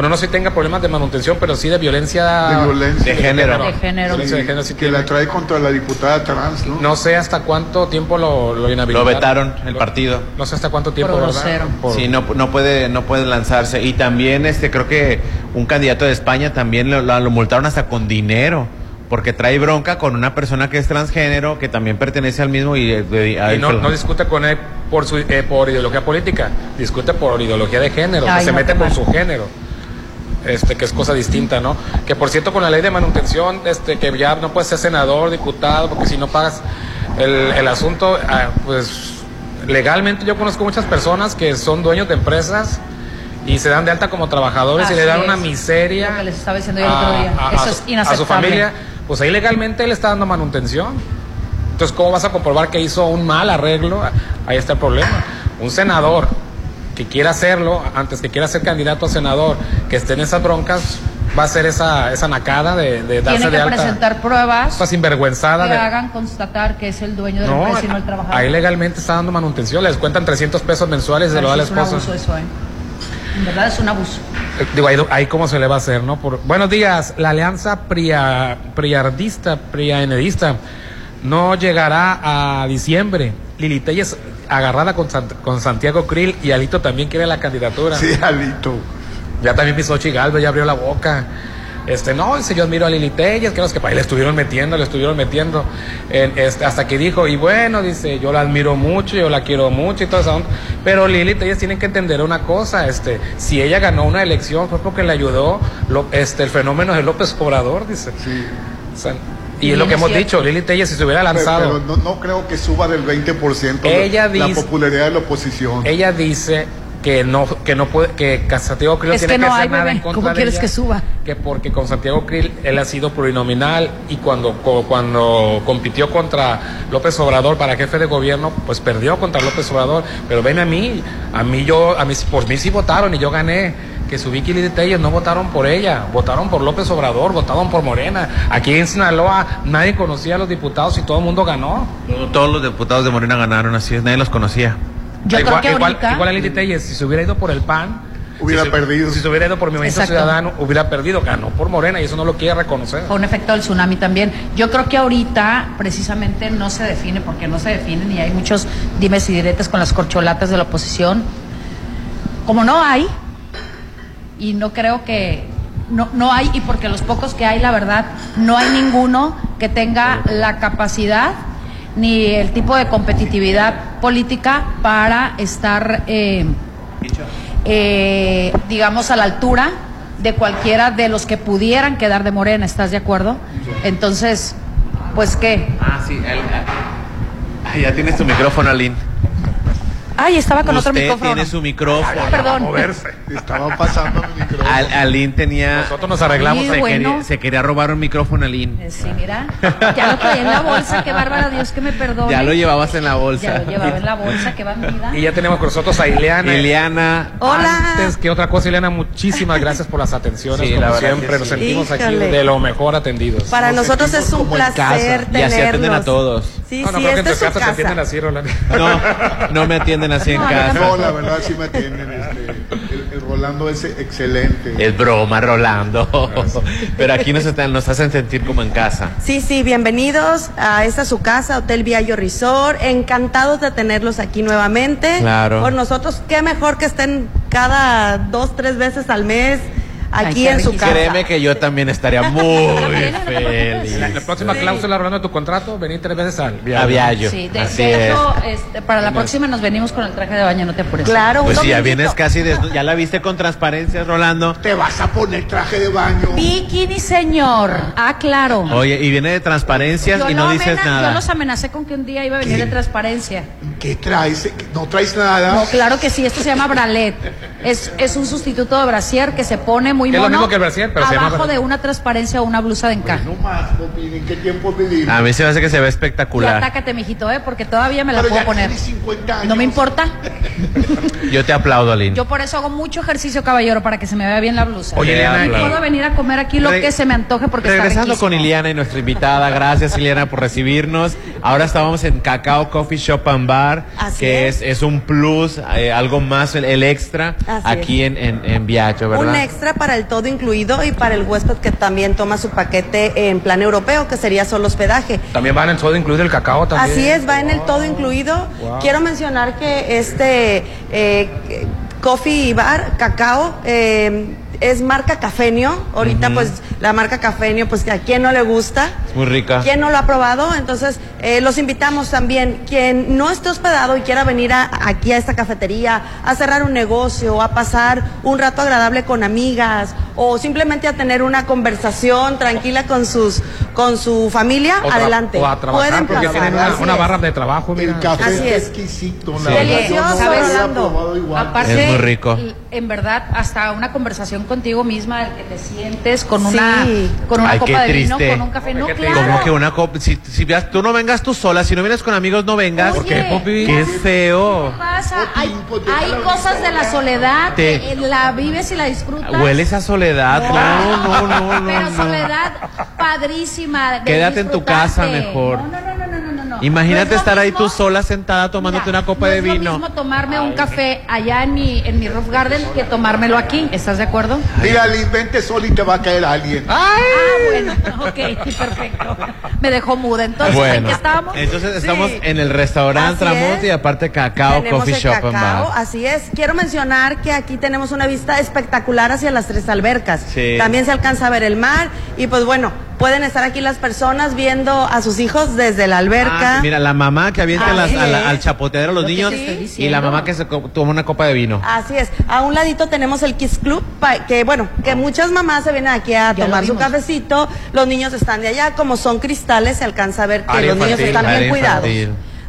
Bueno, no sé si tenga problemas de manutención, pero sí de violencia de, violencia, de género. De género. que la trae contra la diputada trans, ¿no? No sé hasta cuánto tiempo lo, lo inhabilitaron. Lo vetaron el partido. No sé hasta cuánto tiempo, ¿verdad? Sí, no, no, puede, no puede lanzarse. Y también este creo que un candidato de España también lo, lo multaron hasta con dinero porque trae bronca con una persona que es transgénero, que también pertenece al mismo y, y no, discute con él por su eh, por ideología política, discute por ideología de género, se mete con su género. Este, que es cosa distinta, ¿no? Que por cierto, con la ley de manutención, este, que ya no puedes ser senador, diputado, porque si no pagas el, el asunto, ah, pues legalmente yo conozco muchas personas que son dueños de empresas y se dan de alta como trabajadores y le dan una miseria. que les estaba diciendo yo el otro día. Eso es inaceptable. A su familia pues ahí legalmente él está dando manutención. Entonces, ¿cómo vas a comprobar que hizo un mal arreglo? Ahí está el problema. Un senador que quiera hacerlo, antes que quiera ser candidato a senador, que esté en esas broncas, va a ser esa, esa nacada de, de darse Tiene que presentar pruebas. Esta sinvergüenzada. Que hagan constatar que es el dueño del no, y no el trabajador. Ahí legalmente está dando manutención, les cuentan 300 pesos mensuales de lo da la esposa. eso, ¿eh? En verdad es un abuso. Eh, digo, ahí, cómo se le va a hacer, ¿no? Por... Buenos días, la alianza pria, priardista, priaenedista no llegará a diciembre. Lili Telles agarrada con, con Santiago Krill y Alito también quiere la candidatura. Sí, Alito. Ya también pisó Chigalve, ya abrió la boca. Este, no, dice, yo admiro a Lili Telles, que los que para le estuvieron metiendo, le estuvieron metiendo, este, hasta que dijo, y bueno, dice, yo la admiro mucho, yo la quiero mucho y todo eso, pero Lili Telles tienen que entender una cosa, este, si ella ganó una elección fue porque le ayudó este, el fenómeno de López Obrador, dice. Sí. Y es lo que hemos dicho, Lili Telles si se hubiera lanzado. Pero, no, creo que suba del 20% ella la popularidad de la oposición. Ella dice que no que no puede que Santiago Krill tiene que, hacer nada en contra ¿Cómo quieres que suba? Que porque con Santiago Krill él ha sido plurinominal y cuando cuando compitió contra López Obrador para jefe de gobierno, pues perdió contra López Obrador, pero ven a mí, a mí yo a mí por mí sí votaron y yo gané. Que su Vicky ellos no votaron por ella, votaron por López Obrador, votaron por Morena. Aquí en Sinaloa nadie conocía a los diputados y todo el mundo ganó. Todos los diputados de Morena ganaron, así es, nadie los conocía. Yo igual, creo que igual, igual a Lili Telles, si se hubiera ido por el PAN, hubiera perdido. Si se hubiera ido por Movimiento Ciudadano, hubiera perdido, ganó por Morena y eso no lo quiere reconocer. Fue un efecto del tsunami también. Yo creo que ahorita precisamente no se define, porque no se definen y hay muchos dimes y diretes con las corcholatas de la oposición. Como no hay, y no creo que no, no hay, y porque los pocos que hay, la verdad, no hay ninguno que tenga la capacidad ni el tipo de competitividad política para estar, eh, eh, digamos, a la altura de cualquiera de los que pudieran quedar de Morena, ¿estás de acuerdo? Entonces, pues qué. Ah, sí, ya tienes tu micrófono, Aline. Ay, estaba con otro micrófono. tiene su micrófono. perdón. Estaba pasando el micrófono. Al, Aline tenía. Nosotros nos arreglamos. se, quería, se, quería, robar un micrófono, Aline. Eh, sí, mira. Ya lo traía en la bolsa. Qué bárbara, Dios que me perdone. Ya lo llevabas en la bolsa. Ya lo llevaba en la bolsa. Qué vida. Y ya tenemos con nosotros a Ileana. Ileana. Hola. Antes que otra cosa, Ileana, muchísimas gracias por las atenciones. Sí, como siempre, nos sentimos aquí de lo mejor atendidos. Para nosotros es un placer tenerlos. Y así atienden a todos. Sí, no, no sí, creo que en tu casa se atienden así, Rolando. No, no me atienden así en casa la verdad sí me atienden. Este, el, Rolando es excelente. Es broma, Rolando. Pero aquí nos, nos hacen sentir como en casa. Sí, sí, bienvenidos a esta su casa, Hotel Viallo Resort. Encantados de tenerlos aquí nuevamente. Claro. Por nosotros, qué mejor que estén cada dos, tres veces al mes aquí en su casa. Créeme que yo también estaría muy feliz. La, próxima cláusula hablando de tu contrato, venir tres veces al viaje. A viaje. Sí, de, hecho, este, para la próxima nos venimos con el traje de baño, no te apures. Claro, Pues si ya vienes casi desnudo, ya la viste con transparencia, Rolando. Te vas a poner traje de baño. Bikini, señor. Ah, claro. Oye, y viene de transparencias y no dices nada. Yo los amenacé con que un día iba a venir de transparencia. ¿Qué traes? ¿No traes nada? No, claro que sí, esto se llama bralet. Es, es un sustituto de brasier que se pone muy mono. Es lo mismo que el brasier, pero abajo de una transparencia o una blusa de encaje. no más, ¿en qué tiempo vivimos? A mí se me hace que se ve espectacular. Y atácate, mijito, ¿eh? Porque todavía me la puedo poner. 50 años. No me importa. Yo te aplaudo, Aline. Yo por eso hago mucho ejercicio, caballero, para que se me vea bien la blusa. Oye, Ileana, puedo venir a comer aquí lo que se me antoje porque Regresando está con Iliana y nuestra invitada, gracias Iliana por recibirnos. Ahora estábamos en Cacao Coffee Shop and Bar, que es. es. un plus, eh, algo más, el, extra aquí en, en, en Viacho, ¿verdad? Un extra para el todo incluido y para el huésped que también toma su paquete en plan europeo, que sería solo hospedaje. También va en el todo incluido el cacao también. Así es, va en el todo incluido. Quiero mencionar que este eh, coffee bar, cacao, eh, es marca Cafenio. Ahorita, pues, la marca Cafenio, pues, ¿a quién no le gusta? Es muy rica. ¿Quién no lo ha probado? Entonces, eh, los invitamos también. Quien no esté hospedado y quiera venir aquí a esta cafetería a cerrar un negocio, a pasar un rato agradable con amigas o simplemente a tener una conversación tranquila con sus con su familia, adelante. O a trabajar Pueden porque tienen una, barra de trabajo. El café Así es exquisito. Delicioso, Aparte, es muy rico. En verdad, hasta una conversación contigo misma, el que te sientes con una con una copa de vino, con un café. No, claro. Como que una copa, si, si tú no vengas tú sola, si no vienes con amigos, no vengas. ¿Por qué, Popi? Qué feo. ¿Qué pasa? Hay, hay cosas de la soledad, que la vives y la disfrutas. Hueles a soledad, claro, no, no, no. Pero soledad padrísima. Quédate en tu casa mejor. No, no, no, no. Imagínate estar ahí tú sola sentada tomándote una copa de vino. Es lo mismo tomarme un café allá en mi, en mi roof garden que tomármelo aquí. ¿Estás de acuerdo? Mira, vente sola y te va a caer alguien. Ah, bueno, ok, perfecto. Me dejó muda. Entonces, ¿en qué estábamos? Entonces, estamos en el restaurante Tramonte y aparte Cacao Coffee Shop cacao, Así es. Quiero mencionar que aquí tenemos una vista espectacular hacia las tres albercas. También se alcanza a ver el mar y pues bueno, pueden estar aquí las personas viendo a sus hijos desde la alberca. Ah, mira, la mamá que avienta al chapoteadero a los niños y la mamá que se toma una copa de vino. Así es. A un ladito tenemos el Kiss Club, que bueno, que muchas mamás se vienen aquí a tomar su cafecito, los niños están de allá, como son cristales, se alcanza a ver que los niños están bien cuidados.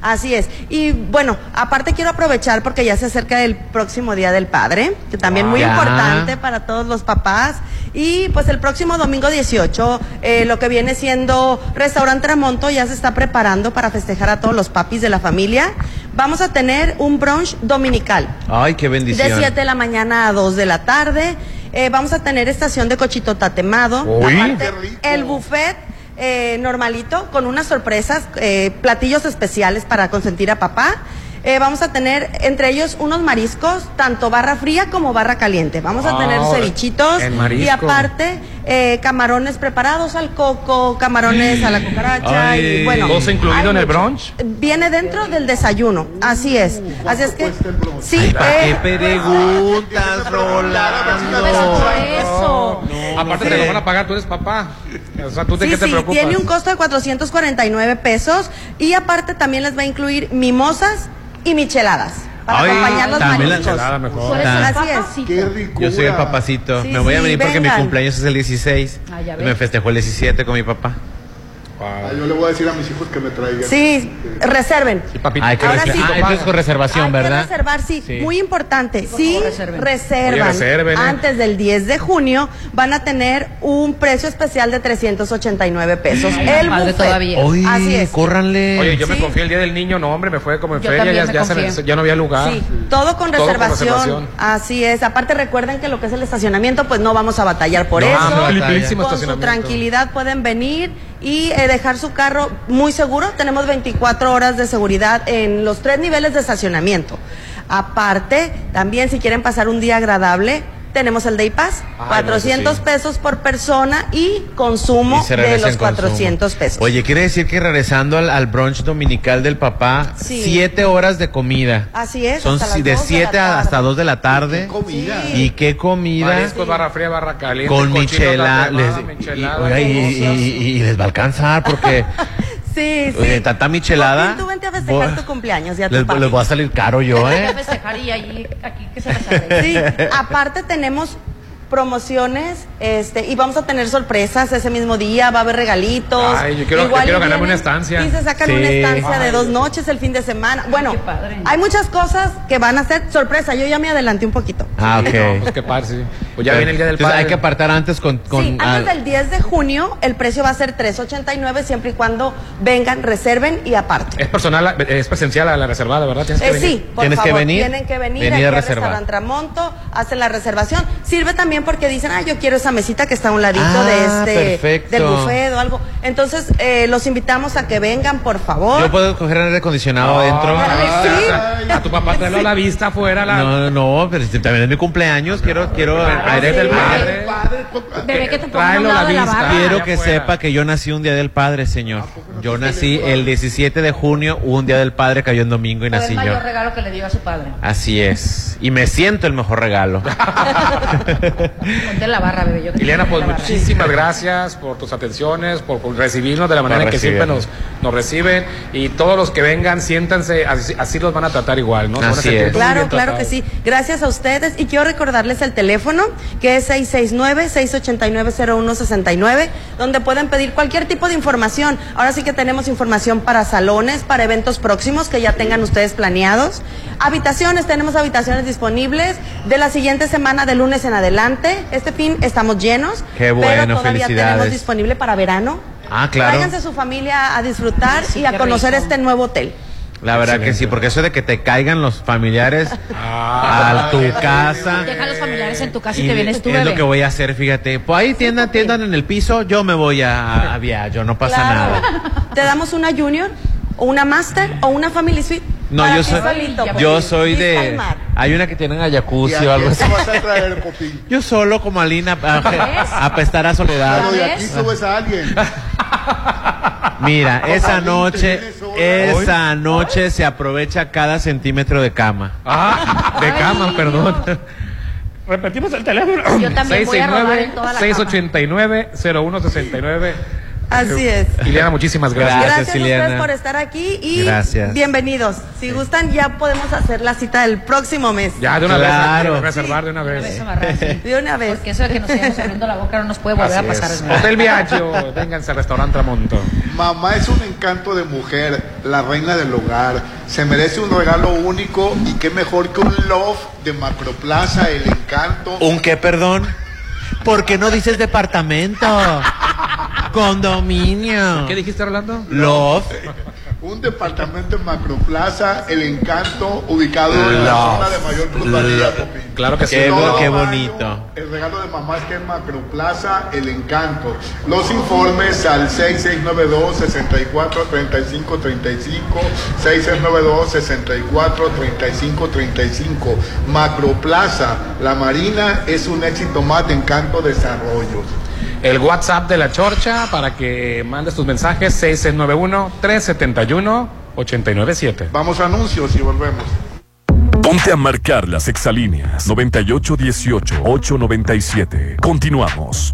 Así es. Y bueno, aparte quiero aprovechar porque ya se acerca el próximo Día del Padre, que también muy importante para todos los papás. Y pues el próximo domingo 18, eh, lo que viene siendo Restaurante Tramonto ya se está preparando para festejar a todos los papis de la familia. Vamos a tener un brunch dominical. Ay, qué bendición. De 7 de la mañana a 2 de la tarde. Eh, vamos a tener estación de cochito tatemado. Uy. el buffet eh, normalito, con unas sorpresas, eh, platillos especiales para consentir a papá. Eh, vamos a tener entre ellos unos mariscos, tanto barra fría como barra caliente. Vamos a tener Ah, cevichitos y aparte eh, camarones preparados al coco, camarones a la cucaracha y bueno. ¿Todo incluido en el brunch? Viene dentro del desayuno, así es. Así es que sí. ¿Para eh, qué preguntas, Rolando? eso. Aparte te lo van a pagar, tú eres papá. O sea, ¿tú de Sí, qué te sí, preocupas? tiene un costo de 449 pesos y aparte también les va a incluir mimosas y micheladas para Ay, acompañar los también la mariscos. mejor. Así es. Qué rico. Yo soy el papacito. Sí, me voy a sí, venir porque mi vengan. cumpleaños es el 16. Ah, ya me festejó el 17 con mi papá. Ah, yo le voy a decir a mis hijos que me traigan. Sí, reserven. Hay que Ahora sí. Ah, entonces con reservación, Hay ¿verdad? que reservar, sí. Sí. Muy importante. Reservan Oye, reserven, ¿eh? antes del 10 de junio, van a tener un precio especial de 389 pesos. Ay, el buffet. todavía. Oye, Así es. córranle. Oye, yo me Sí. confié el día del niño, no, hombre, me fue como en Yo feria, ya, ya, se ya no había lugar. Sí, todo con Todo con reservación. Así es. Aparte recuerden que lo que es el estacionamiento, pues no vamos a batallar por No, eso. Con su tranquilidad pueden venir y eh, dejar su carro muy seguro. Tenemos 24 horas de seguridad en los tres niveles de estacionamiento. Aparte, también si quieren pasar un día agradable, tenemos el Day Pass, Ay, 400 no, sí. pesos por persona y consumo Y de los en consumo. 400 pesos. Oye, quiere decir que regresando al, al brunch dominical del papá, Sí. siete horas de comida. Así es. Son hasta las si- de 2 la 7 tarde. hasta 2 de la tarde. comida? ¿Y qué comida? Mariscos, barra fría, barra caliente. Con michela. les- y, y- y- y- y les va a alcanzar porque Sí, sí. oye, tanta michelada. Tú vente a festejar voy- tu cumpleaños y a tu les, va a salir caro yo, Voy a ¿eh? festejar y ahí, aquí que se les Sí, aparte tenemos promociones este y vamos a tener sorpresas ese mismo día, va a haber regalitos. Ay, yo quiero- yo Igual quiero y ganarme vienen una estancia. Y se sacan Sí. una estancia de Ay. dos noches el fin de semana. Bueno, hay muchas cosas que van a ser sorpresa. Yo ya me adelanté un poquito. Ah, ok. Pues qué padre, sí. Pues ya viene el día del padre. hay que apartar antes con... con Sí, al- antes del 10 de junio el precio va a ser 3.89 siempre y cuando vengan, reserven y aparte. Es personal, es presencial a la reservada, ¿verdad? Tienes que Eh, venir. sí, por favor, tienen que venir, venir aquí a al reservar. restaurante Tramonto, hacen la reservación. Sirve también porque dicen, ah, yo quiero esa mesita que está a un ladito Ah, de este, perfecto. del buffet o algo. Entonces, eh, los invitamos a que vengan, por favor. Yo puedo coger aire acondicionado adentro. Sí. A tu papá traerlo a la vista afuera. La... No, no, pero si también es mi cumpleaños. Quiero, quiero aire del padre. Bebé, que te a Tráelo la de la vista. barra. Quiero que sepa que yo nací un día del padre, señor. Yo nací el 17 de junio, un día del padre cayó en domingo y nací el yo. mayor regalo que le dio a su padre. Así es. Y me siento el mejor regalo. Ponte la barra, bebé. Yo te pongo pues barra. muchísimas gracias por tus atenciones, por, por recibirnos de la manera Por que siempre nos, nos reciben. Y todos los que vengan, siéntanse, así, así los van a tratar igual, ¿no? Así es. Claro, claro que sí. Gracias a ustedes. Y quiero recordarles el teléfono, que es 669-689-0169, donde pueden pedir cualquier tipo de información. Ahora sí que tenemos información para salones, para eventos próximos que ya tengan ustedes planeados. Habitaciones, tenemos habitaciones disponibles de la siguiente semana, de lunes en adelante. Este fin estamos llenos. Qué bueno, pero todavía felicidades. tenemos disponible para verano. Ah, claro. Tráiganse a su familia a disfrutar y a conocer rico. este nuevo hotel. La verdad que sí, porque eso de que te caigan los familiares a tu casa. Deja a los familiares en tu casa y, Y te vienes tú, es bebé. lo que voy a hacer, fíjate. Pues ahí tiendan, tiendan en el piso, yo me voy a, a Viallo, no pasa Claro. nada. Te damos una Junior, o una Master, o una Family Suite. No, Para yo soy, solito, yo soy de. Hay una que tienen a ¿Y jacuzzi o algo así. te vas a traer, Popín? Yo solo como Alina a, a apestar a soledad. Pero de aquí subes a alguien. Mira, esa noche, esa noche se aprovecha cada centímetro de cama. Ah, de cama, perdón. Repetimos el teléfono. Yo también voy a robar en toda la cama. 689-0169. Así es. Ileana, muchísimas gracias. Gracias, Gracias, a Ileana. ustedes por estar aquí y Gracias. bienvenidos. Si gustan, ya podemos hacer la cita del próximo mes. Ya, de una Claro. vez, reservar de una vez. De una vez. Porque eso de que nos sigamos abriendo la boca no nos puede volver Así a pasar. es. Hotel Viaggio, vénganse al restaurante Tramonto. Mamá es un encanto de mujer, la reina del hogar. Se merece un regalo único y qué mejor que un love de Macroplaza, el encanto. ¿Un qué, perdón? ¿Por qué no dices departamento? Condominio. ¿Qué dijiste, Rolando? Love. Un departamento en Macroplaza, El Encanto, ubicado en la zona de mayor plusvalía. Claro que sí. Qué, bonito. El regalo de mamá es que en Macroplaza, El Encanto. Los informes al 6692 64 35 35 6692 64 35 35 Macroplaza, La Marina es un éxito más de Encanto Desarrollo. El WhatsApp de la Chorcha para que mandes tus mensajes 6691 371 897. Vamos a anuncios y volvemos. Ponte a marcar las exalíneas 9818-897. Continuamos.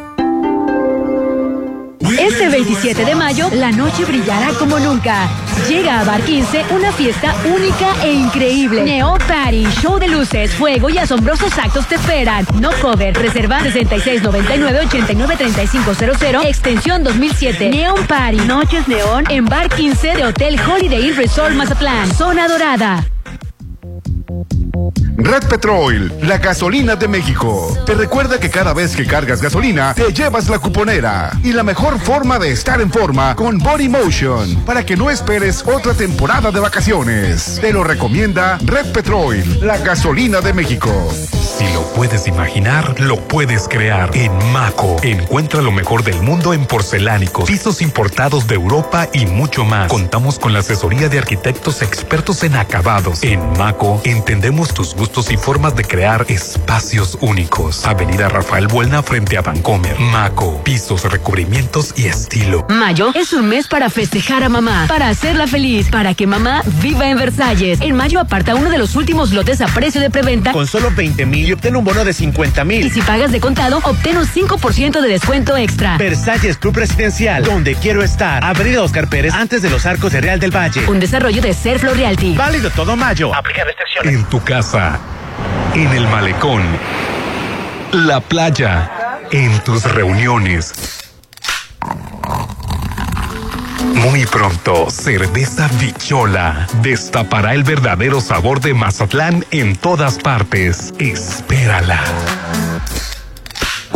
Este 27 de mayo, la noche brillará como nunca. Llega a Bar 15 una fiesta única e increíble. Neo Party, show de luces, fuego y asombrosos actos te esperan. No cover, reserva 6699-893500, extensión 2007. Neon Party, noches neón en Bar 15 de Hotel Holiday Resort Mazatlán, zona dorada. Red Petrol, la gasolina de México. Te recuerda que cada vez que cargas gasolina, te llevas la cuponera. Y la mejor forma de estar en forma con Body Motion, para que no esperes otra temporada de vacaciones. Te lo recomienda Red Petrol, la gasolina de México. Si lo puedes imaginar, lo puedes crear. En Maco, encuentra lo mejor del mundo en porcelánicos, pisos importados de Europa y mucho más. Contamos con la asesoría de arquitectos expertos en acabados. En Maco, entendemos tus gustos y formas de crear espacios únicos. Avenida Rafael Buelna frente a Vancomer. Maco, pisos, recubrimientos y estilo. Mayo es un mes para festejar a mamá, para hacerla feliz, para que mamá viva en Versalles. En mayo aparta uno de los últimos lotes a precio de preventa con solo 20 mil y obtén un bono de 50 mil. Y si pagas de contado, obtén un 5% de descuento extra. Versalles Club Residencial, donde quiero estar. Avenida Oscar Pérez, antes de los arcos de Real del Valle. Un desarrollo de Serflo Realty. Válido todo mayo. Aplica restricciones. En tu casa, en el malecón, la playa, en tus reuniones. Muy pronto, Cerveza Bichola destapará el verdadero sabor de Mazatlán en todas partes. Espérala.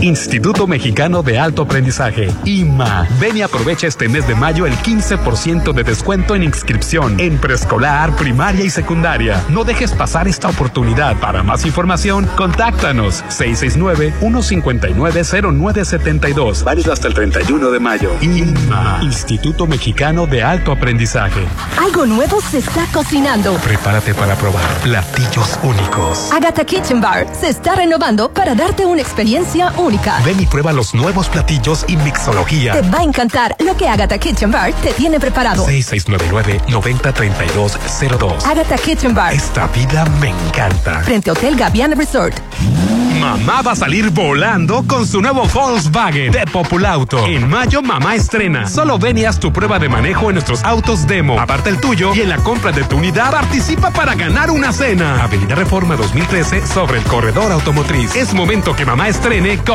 Instituto Mexicano de Alto Aprendizaje, IMA. Ven y aprovecha este mes de mayo el 15% de descuento en inscripción en preescolar, primaria y secundaria. No dejes pasar esta oportunidad. Para más información, contáctanos 669-159-0972. Válido hasta el 31 de mayo. IMA, Instituto Mexicano de Alto Aprendizaje. Algo nuevo se está cocinando. Prepárate para probar platillos únicos. Agatha Kitchen Bar se está renovando para darte una experiencia única Ven y prueba los nuevos platillos y mixología. Te va a encantar lo que Agatha Kitchen Bar te tiene preparado. 6699-903202. Agatha Kitchen Bar. Esta vida me encanta. Frente Hotel Gaviana Resort. Mamá va a salir volando con su nuevo Volkswagen de Populauto. En mayo, mamá estrena. Solo ven y haz tu prueba de manejo en nuestros autos demo. Aparte el tuyo y en la compra de tu unidad participa para ganar una cena. Avenida Reforma 2013 sobre el corredor automotriz. Es momento que mamá estrene con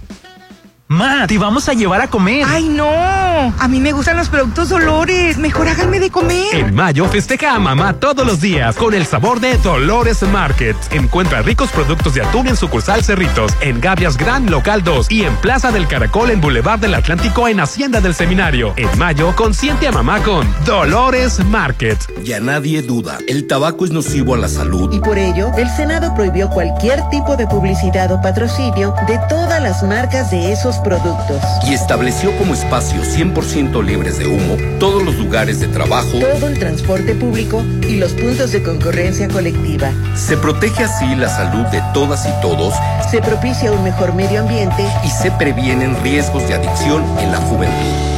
Ma, te vamos a llevar a comer. ¡Ay, no! A mí me gustan los productos Dolores. Mejor háganme de comer. En mayo festeja a mamá todos los días con el sabor de Dolores Market. Encuentra ricos productos de atún en sucursal Cerritos, en Gavias Gran Local 2 y en Plaza del Caracol en Boulevard del Atlántico en Hacienda del Seminario. En mayo, consiente a mamá con Dolores Market. Ya nadie duda, el tabaco es nocivo a la salud. Y por ello, el Senado prohibió cualquier tipo de publicidad o patrocinio de todas las marcas de esos productos. Y estableció como espacios 100% libres de humo todos los lugares de trabajo, todo el transporte público y los puntos de concurrencia colectiva. Se protege así la salud de todas y todos, se propicia un mejor medio ambiente y se previenen riesgos de adicción en la juventud.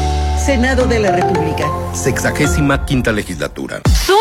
Senado de la República. Sexagésima quinta legislatura.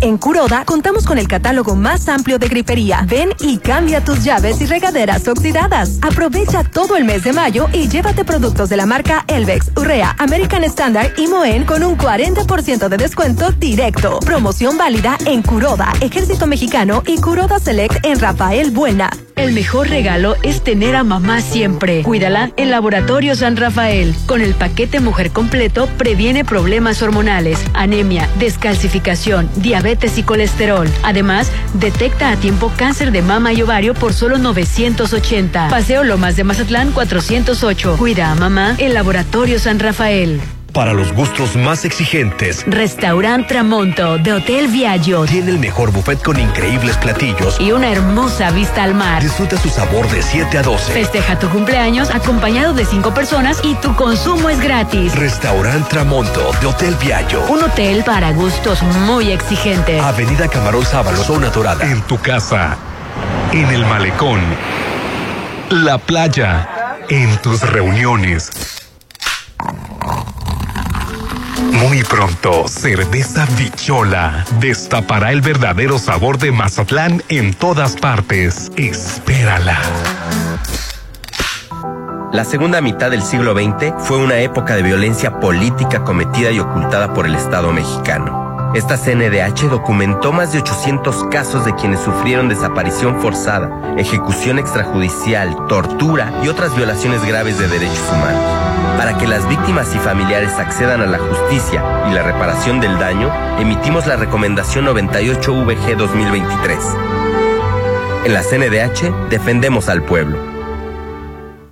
En Curoda contamos con el catálogo más amplio de grifería. Ven y cambia tus llaves y regaderas oxidadas. Aprovecha todo el mes de mayo y llévate productos de la marca Elvex, Urrea, American Standard y Moen con un 40% de descuento directo. Promoción válida en Curoda, Ejército Mexicano y Curoda Select en Rafael Buena. El mejor regalo es tener a mamá siempre. Cuídala en Laboratorio San Rafael. Con el paquete Mujer Completo previene problemas hormonales, anemia, descalcificación, diabetes y colesterol. Además, detecta a tiempo cáncer de mama y ovario por solo 980. Paseo Lomas de Mazatlán 408. Cuida a mamá en Laboratorio San Rafael. Para los gustos más exigentes, Restaurant Tramonto de Hotel Viaggio tiene el mejor buffet con increíbles platillos y una hermosa vista al mar. Disfruta su sabor de 7 a 12. Festeja tu cumpleaños acompañado de 5 personas y tu consumo es gratis. Restaurant Tramonto de Hotel Viaggio. Un hotel para gustos muy exigentes. Avenida Camarón Sábalo, zona dorada. En tu casa, en el malecón, la playa, en tus reuniones. Muy pronto, Cerveza Bichola destapará el verdadero sabor de Mazatlán en todas partes. Espérala. La segunda mitad del siglo XX fue una época de violencia política cometida y ocultada por el Estado mexicano. Esta CNDH documentó más de 800 casos de quienes sufrieron desaparición forzada, ejecución extrajudicial, tortura y otras violaciones graves de derechos humanos. Para que las víctimas y familiares accedan a la justicia y la reparación del daño, emitimos la recomendación 98VG 2023. En la CNDH defendemos al pueblo.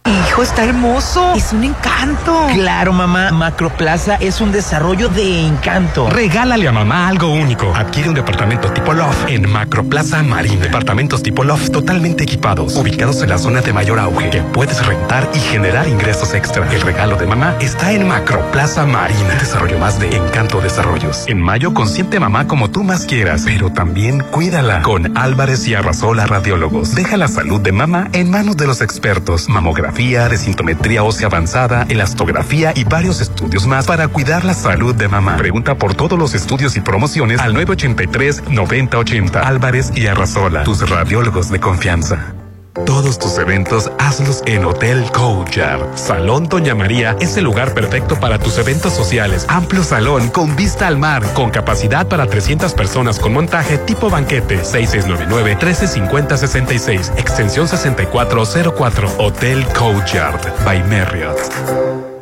Hijo, está hermoso. Es un encanto. Claro, mamá. Macroplaza es un desarrollo de encanto. Regálale a mamá algo único. Adquiere un departamento tipo Loft en Macroplaza Marina. Departamentos tipo Loft totalmente equipados, ubicados en la zona de mayor auge, que puedes rentar y generar ingresos extra. El regalo de mamá está en Macroplaza Marina. Desarrollo más de Encanto Desarrollos. En mayo consiente a mamá como tú más quieras, pero también cuídala. Con Álvarez y Arrasola Radiólogos. Deja la salud de mamá en manos de los expertos. Mamografía de sintometría ósea avanzada, elastografía y varios estudios más para cuidar la salud de mamá. Pregunta por todos los estudios y promociones al 983-9080. Álvarez y Arrasola, tus radiólogos de confianza. Todos tus eventos hazlos en Hotel Courtyard. Salón Doña María es el lugar perfecto para tus eventos sociales. Amplio salón con vista al mar, con capacidad para 300 personas con montaje tipo banquete. 6699-135066, extensión 6404. Hotel Courtyard by Marriott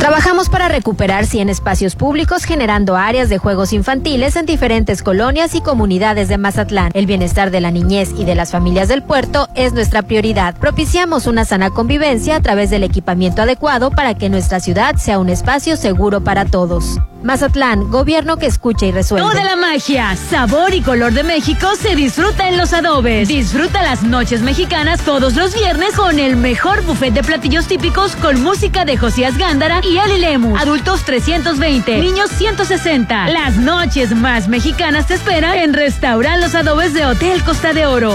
Trabajamos para recuperar 100 espacios públicos generando áreas de juegos infantiles en diferentes colonias y comunidades de Mazatlán. El bienestar de la niñez y de las familias del puerto es nuestra prioridad. Propiciamos una sana convivencia a través del equipamiento adecuado para que nuestra ciudad sea un espacio seguro para todos. Mazatlán, gobierno que escucha y resuelve. Toda la magia, sabor y color de México se disfruta en los adobes. Disfruta las noches mexicanas todos los viernes con el mejor buffet de platillos típicos con música de Josías Gándara y Ali Lemus. Adultos 320, niños 160. Las noches más mexicanas te esperan en Restaurant Los Adobes de Hotel Costa de Oro.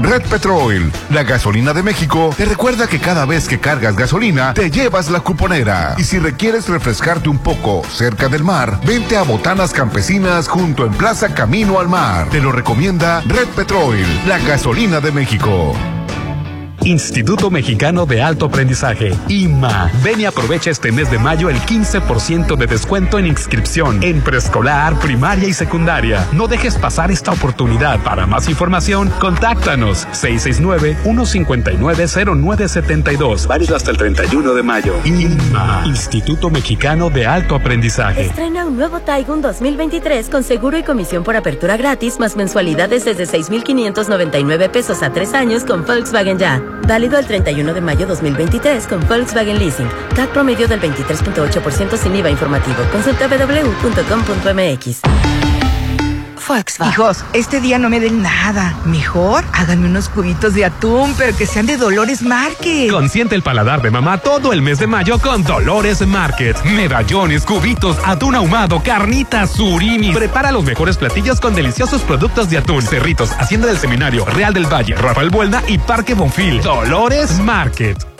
Red Petrol, la gasolina de México, te recuerda que cada vez que cargas gasolina, te llevas la cuponera. Y si requieres refrescarte un poco cerca del mar, vente a Botanas Campesinas junto en Plaza Camino al Mar. Te lo recomienda Red Petrol, la gasolina de México. Instituto Mexicano de Alto Aprendizaje, IMA. Ven y aprovecha este mes de mayo el 15% de descuento en inscripción en preescolar, primaria y secundaria. No dejes pasar esta oportunidad. Para más información, contáctanos 669-159-0972. Válido hasta el 31 de mayo. IMA, Instituto Mexicano de Alto Aprendizaje. Estrena un nuevo Taigun 2023 con seguro y comisión por apertura gratis, más mensualidades desde 6,599 pesos a tres años con Volkswagen Ya. Válido el 31 de mayo 2023 con Volkswagen Leasing. CAC promedio del 23.8% sin IVA informativo. Consulta www.com.mx. Volkswagen. Hijos, este día no me den nada. Mejor háganme unos cubitos de atún, pero que sean de Dolores Market. Consiente el paladar de mamá todo el mes de mayo con Dolores Market. Medallones, cubitos, atún ahumado, carnitas, surimi. Prepara los mejores platillos con deliciosos productos de atún. Cerritos, Hacienda del Seminario, Real del Valle, Rafael Buelna y Parque Bonfil. Dolores Market.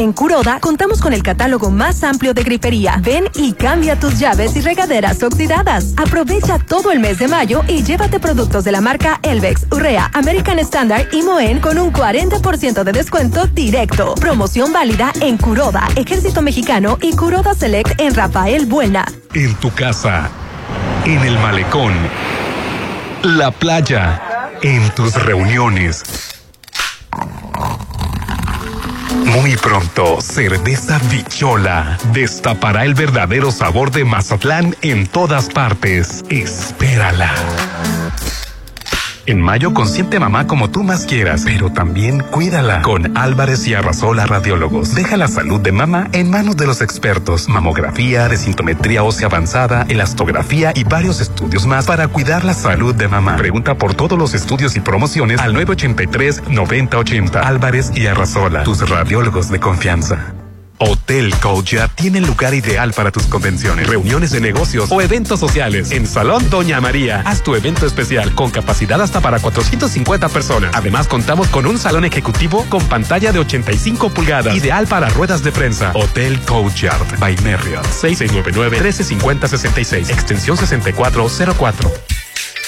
En Curoda contamos con el catálogo más amplio de grifería. Ven y cambia tus llaves y regaderas oxidadas. Aprovecha todo el mes de mayo y llévate productos de la marca Elvex, Urrea, American Standard y Moen con un 40% de descuento directo. Promoción válida en Curoda, Ejército Mexicano y Curoda Select en Rafael Buena. En tu casa, en el malecón, la playa, en tus reuniones. Muy pronto, Cerveza Bichola destapará el verdadero sabor de Mazatlán en todas partes. Espérala. En mayo consiente mamá como tú más quieras, pero también cuídala. Con Álvarez y Arrasola Radiólogos. Deja la salud de mamá en manos de los expertos. Mamografía, desintometría ósea avanzada, elastografía y varios estudios más para cuidar la salud de mamá. Pregunta por todos los estudios y promociones al 983-9080. Álvarez y Arrasola, tus radiólogos de confianza. Hotel Cocha tiene el lugar ideal para tus convenciones, reuniones de negocios o eventos sociales. En Salón Doña María, haz tu evento especial con capacidad hasta para 450 personas. Además, contamos con un salón ejecutivo con pantalla de 85 pulgadas, ideal para ruedas de prensa. Hotel Courtyard by Marriott, 6699-135066, extensión 6404.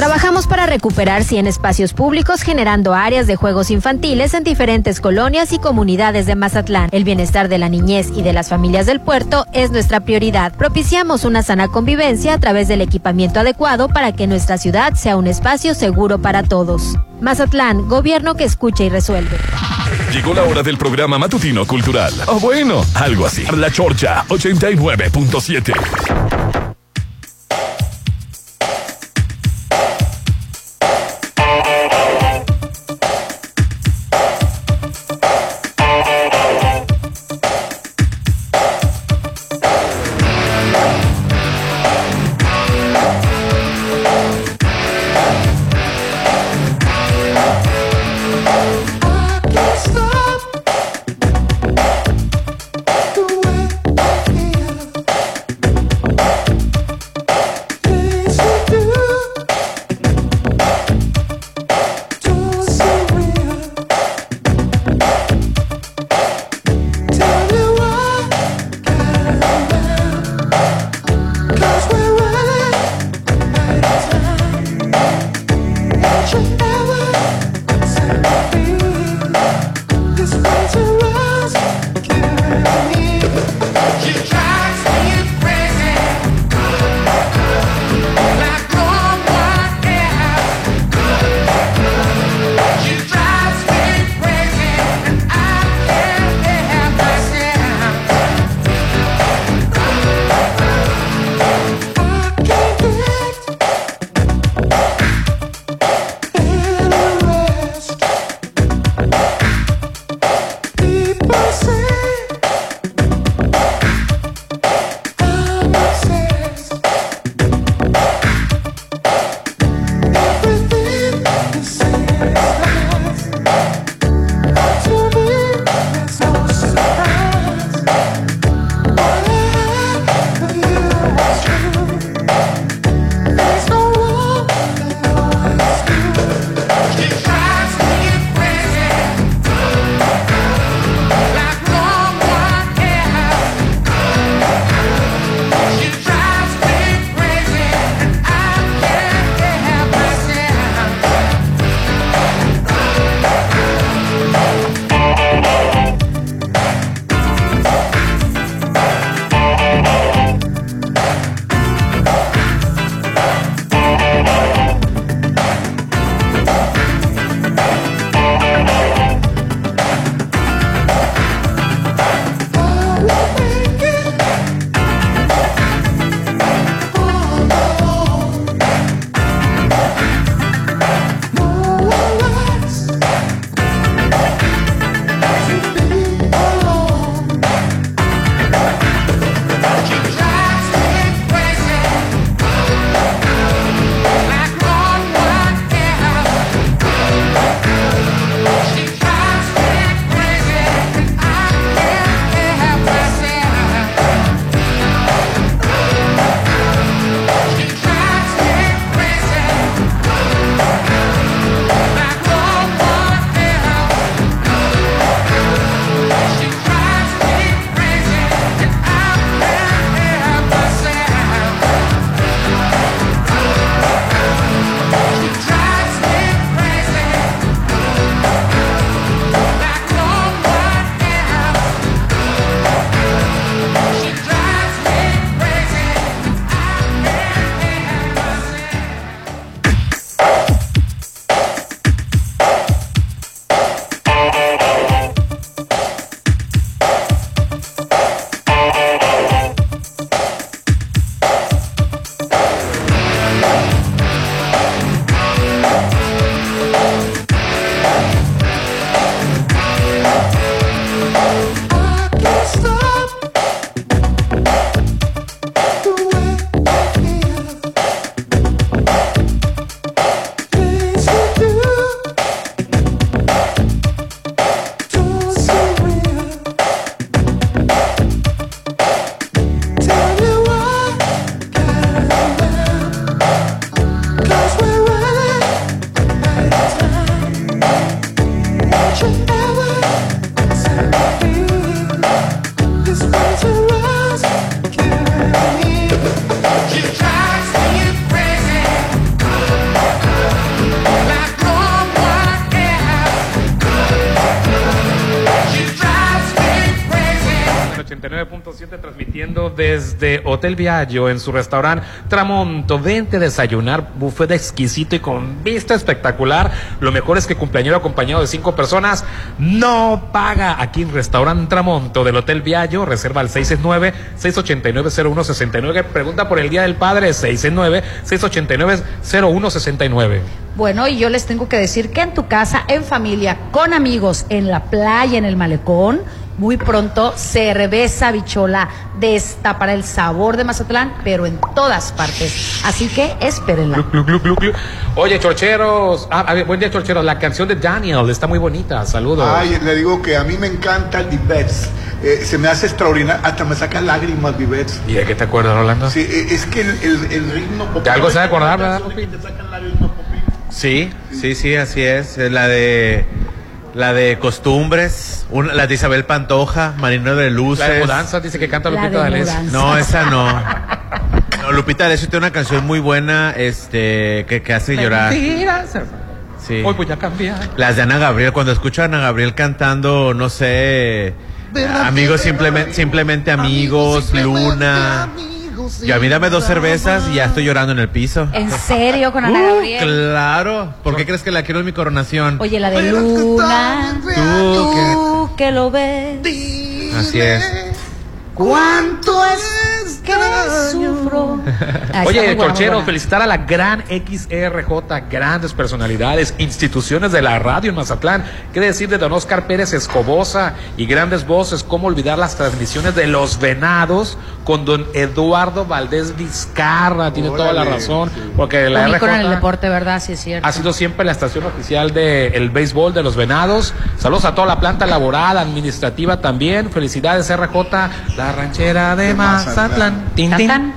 Trabajamos para recuperar 100 espacios públicos generando áreas de juegos infantiles en diferentes colonias y comunidades de Mazatlán. El bienestar de la niñez y de las familias del puerto es nuestra prioridad. Propiciamos una sana convivencia a través del equipamiento adecuado para que nuestra ciudad sea un espacio seguro para todos. Mazatlán, gobierno que escucha y resuelve. Llegó la hora del programa matutino cultural. O bueno, algo así. La Chorcha 89.7. 89.7 desde Hotel Viaggio en su restaurante Tramonto. Vente a desayunar, buffet exquisito y con vista espectacular. Lo mejor es que cumpleañero acompañado de cinco personas no paga aquí en restaurante Tramonto del Hotel Viaggio. Reserva al 669-689-0169. Pregunta por el Día del Padre 669-689-0169. Bueno, y yo les tengo que decir que en tu casa, en familia, con amigos, en la playa, en el malecón, muy pronto cerveza bichola destapará el sabor de Mazatlán, pero en todas partes. Así que espérenla. Glu, glu, glu, glu. Oye, chorcheros. Ah, a ver, buen día, chorcheros. La canción de Daniel está muy bonita. Saludos. Ay, le digo que a mí me encanta el Vivets. Eh, se me hace extraordinario, hasta me saca lágrimas Vivets. ¿Y de qué te acuerdas, Rolando? Sí, eh, es que el, el, el ritmo... ¿De algo se va a acordar, verdad, Te sacan lágrimas, Sí, sí, sí, así es. Es La de la de costumbres, una- la de Isabel Pantoja, Marino de Luces. La de Mudanzas, dice que canta Lupita D'Alessio. No, esa no. No, Lupita D'Alessio tiene una canción muy buena, este, que, que hace llorar. Mentiras. Sí. Hoy voy a cambiar. Las de Ana Gabriel, cuando escucho a Ana Gabriel cantando, no sé, amigos simplemente, simplemente amigos, Luna. Yo a mí dame dos cervezas y ya estoy llorando en el piso. ¿En serio con Ana Uh, Gabriel? claro. ¿Por qué crees que la quiero en mi coronación? Oye, la de Luna. Tú, Tú que lo ves. Así es. ¿Cuánto es que sufro? Ah, está muy Oye, buena. felicitar a la gran XRJ, grandes personalidades, instituciones de la radio en Mazatlán. ¿Qué decir de don Oscar Pérez Escobosa y grandes voces? ¿Cómo olvidar las transmisiones de Los Venados con don Eduardo Valdés Vizcarra? Tiene toda la razón, porque la ícono en el RJ deporte, ¿verdad? Sí, es cierto. ha sido siempre la estación oficial del béisbol de los Venados. Saludos a toda la planta laboral, administrativa también. Felicidades, RJ, la ranchera de Mazatlán. Tin, tin.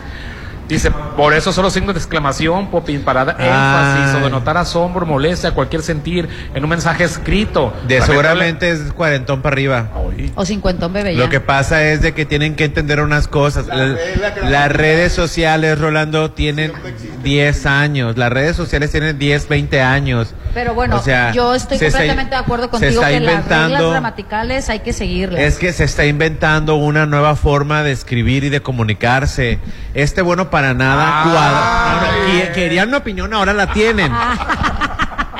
Dice, por eso solo signos de exclamación, Popín, para dar Ah. énfasis o denotar asombro, molestia, cualquier sentir en un mensaje escrito. De seguramente es cuarentón para arriba. O cincuentón bebé ya. Lo que pasa es de que tienen que entender unas cosas. La- las redes sociales, Rolando, tienen 10 años. Las redes sociales tienen 10, 20 años. Pero bueno, O sea, yo estoy está- completamente de acuerdo contigo está que las reglas gramaticales hay que seguirlas. Es que se está inventando una nueva forma de escribir y de comunicarse. Este bueno para nada cuadra. Que- Querían una opinión, ahora la tienen.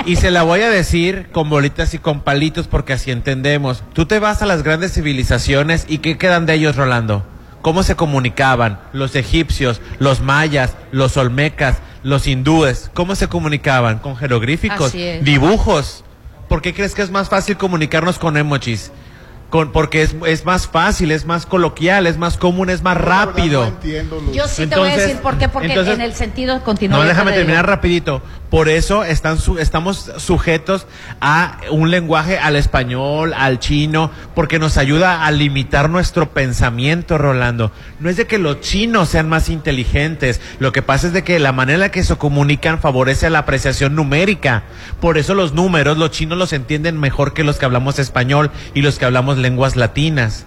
Y se la voy a decir con bolitas y con palitos porque así entendemos. Tú te vas a las grandes civilizaciones y ¿qué quedan de ellos, Rolando? ¿Cómo se comunicaban? Los egipcios, los mayas, los olmecas, los hindúes. ¿Cómo se comunicaban? Con jeroglíficos, dibujos. ¿Por qué crees que es más fácil comunicarnos con emojis? Con, porque es, es más fácil, es más coloquial, es más común, es más rápido. Yo sí te voy a decir por qué, porque entonces- en el sentido continúa. No, déjame digo. terminar rapidito. Por eso están su- estamos sujetos a un lenguaje al español, al chino, porque nos ayuda a limitar nuestro pensamiento, Rolando. No es de que los chinos sean más inteligentes, lo que pasa es de que la manera en la que se comunican favorece la apreciación numérica. Por eso los números, los chinos los entienden mejor que los que hablamos español y los que hablamos lenguas latinas.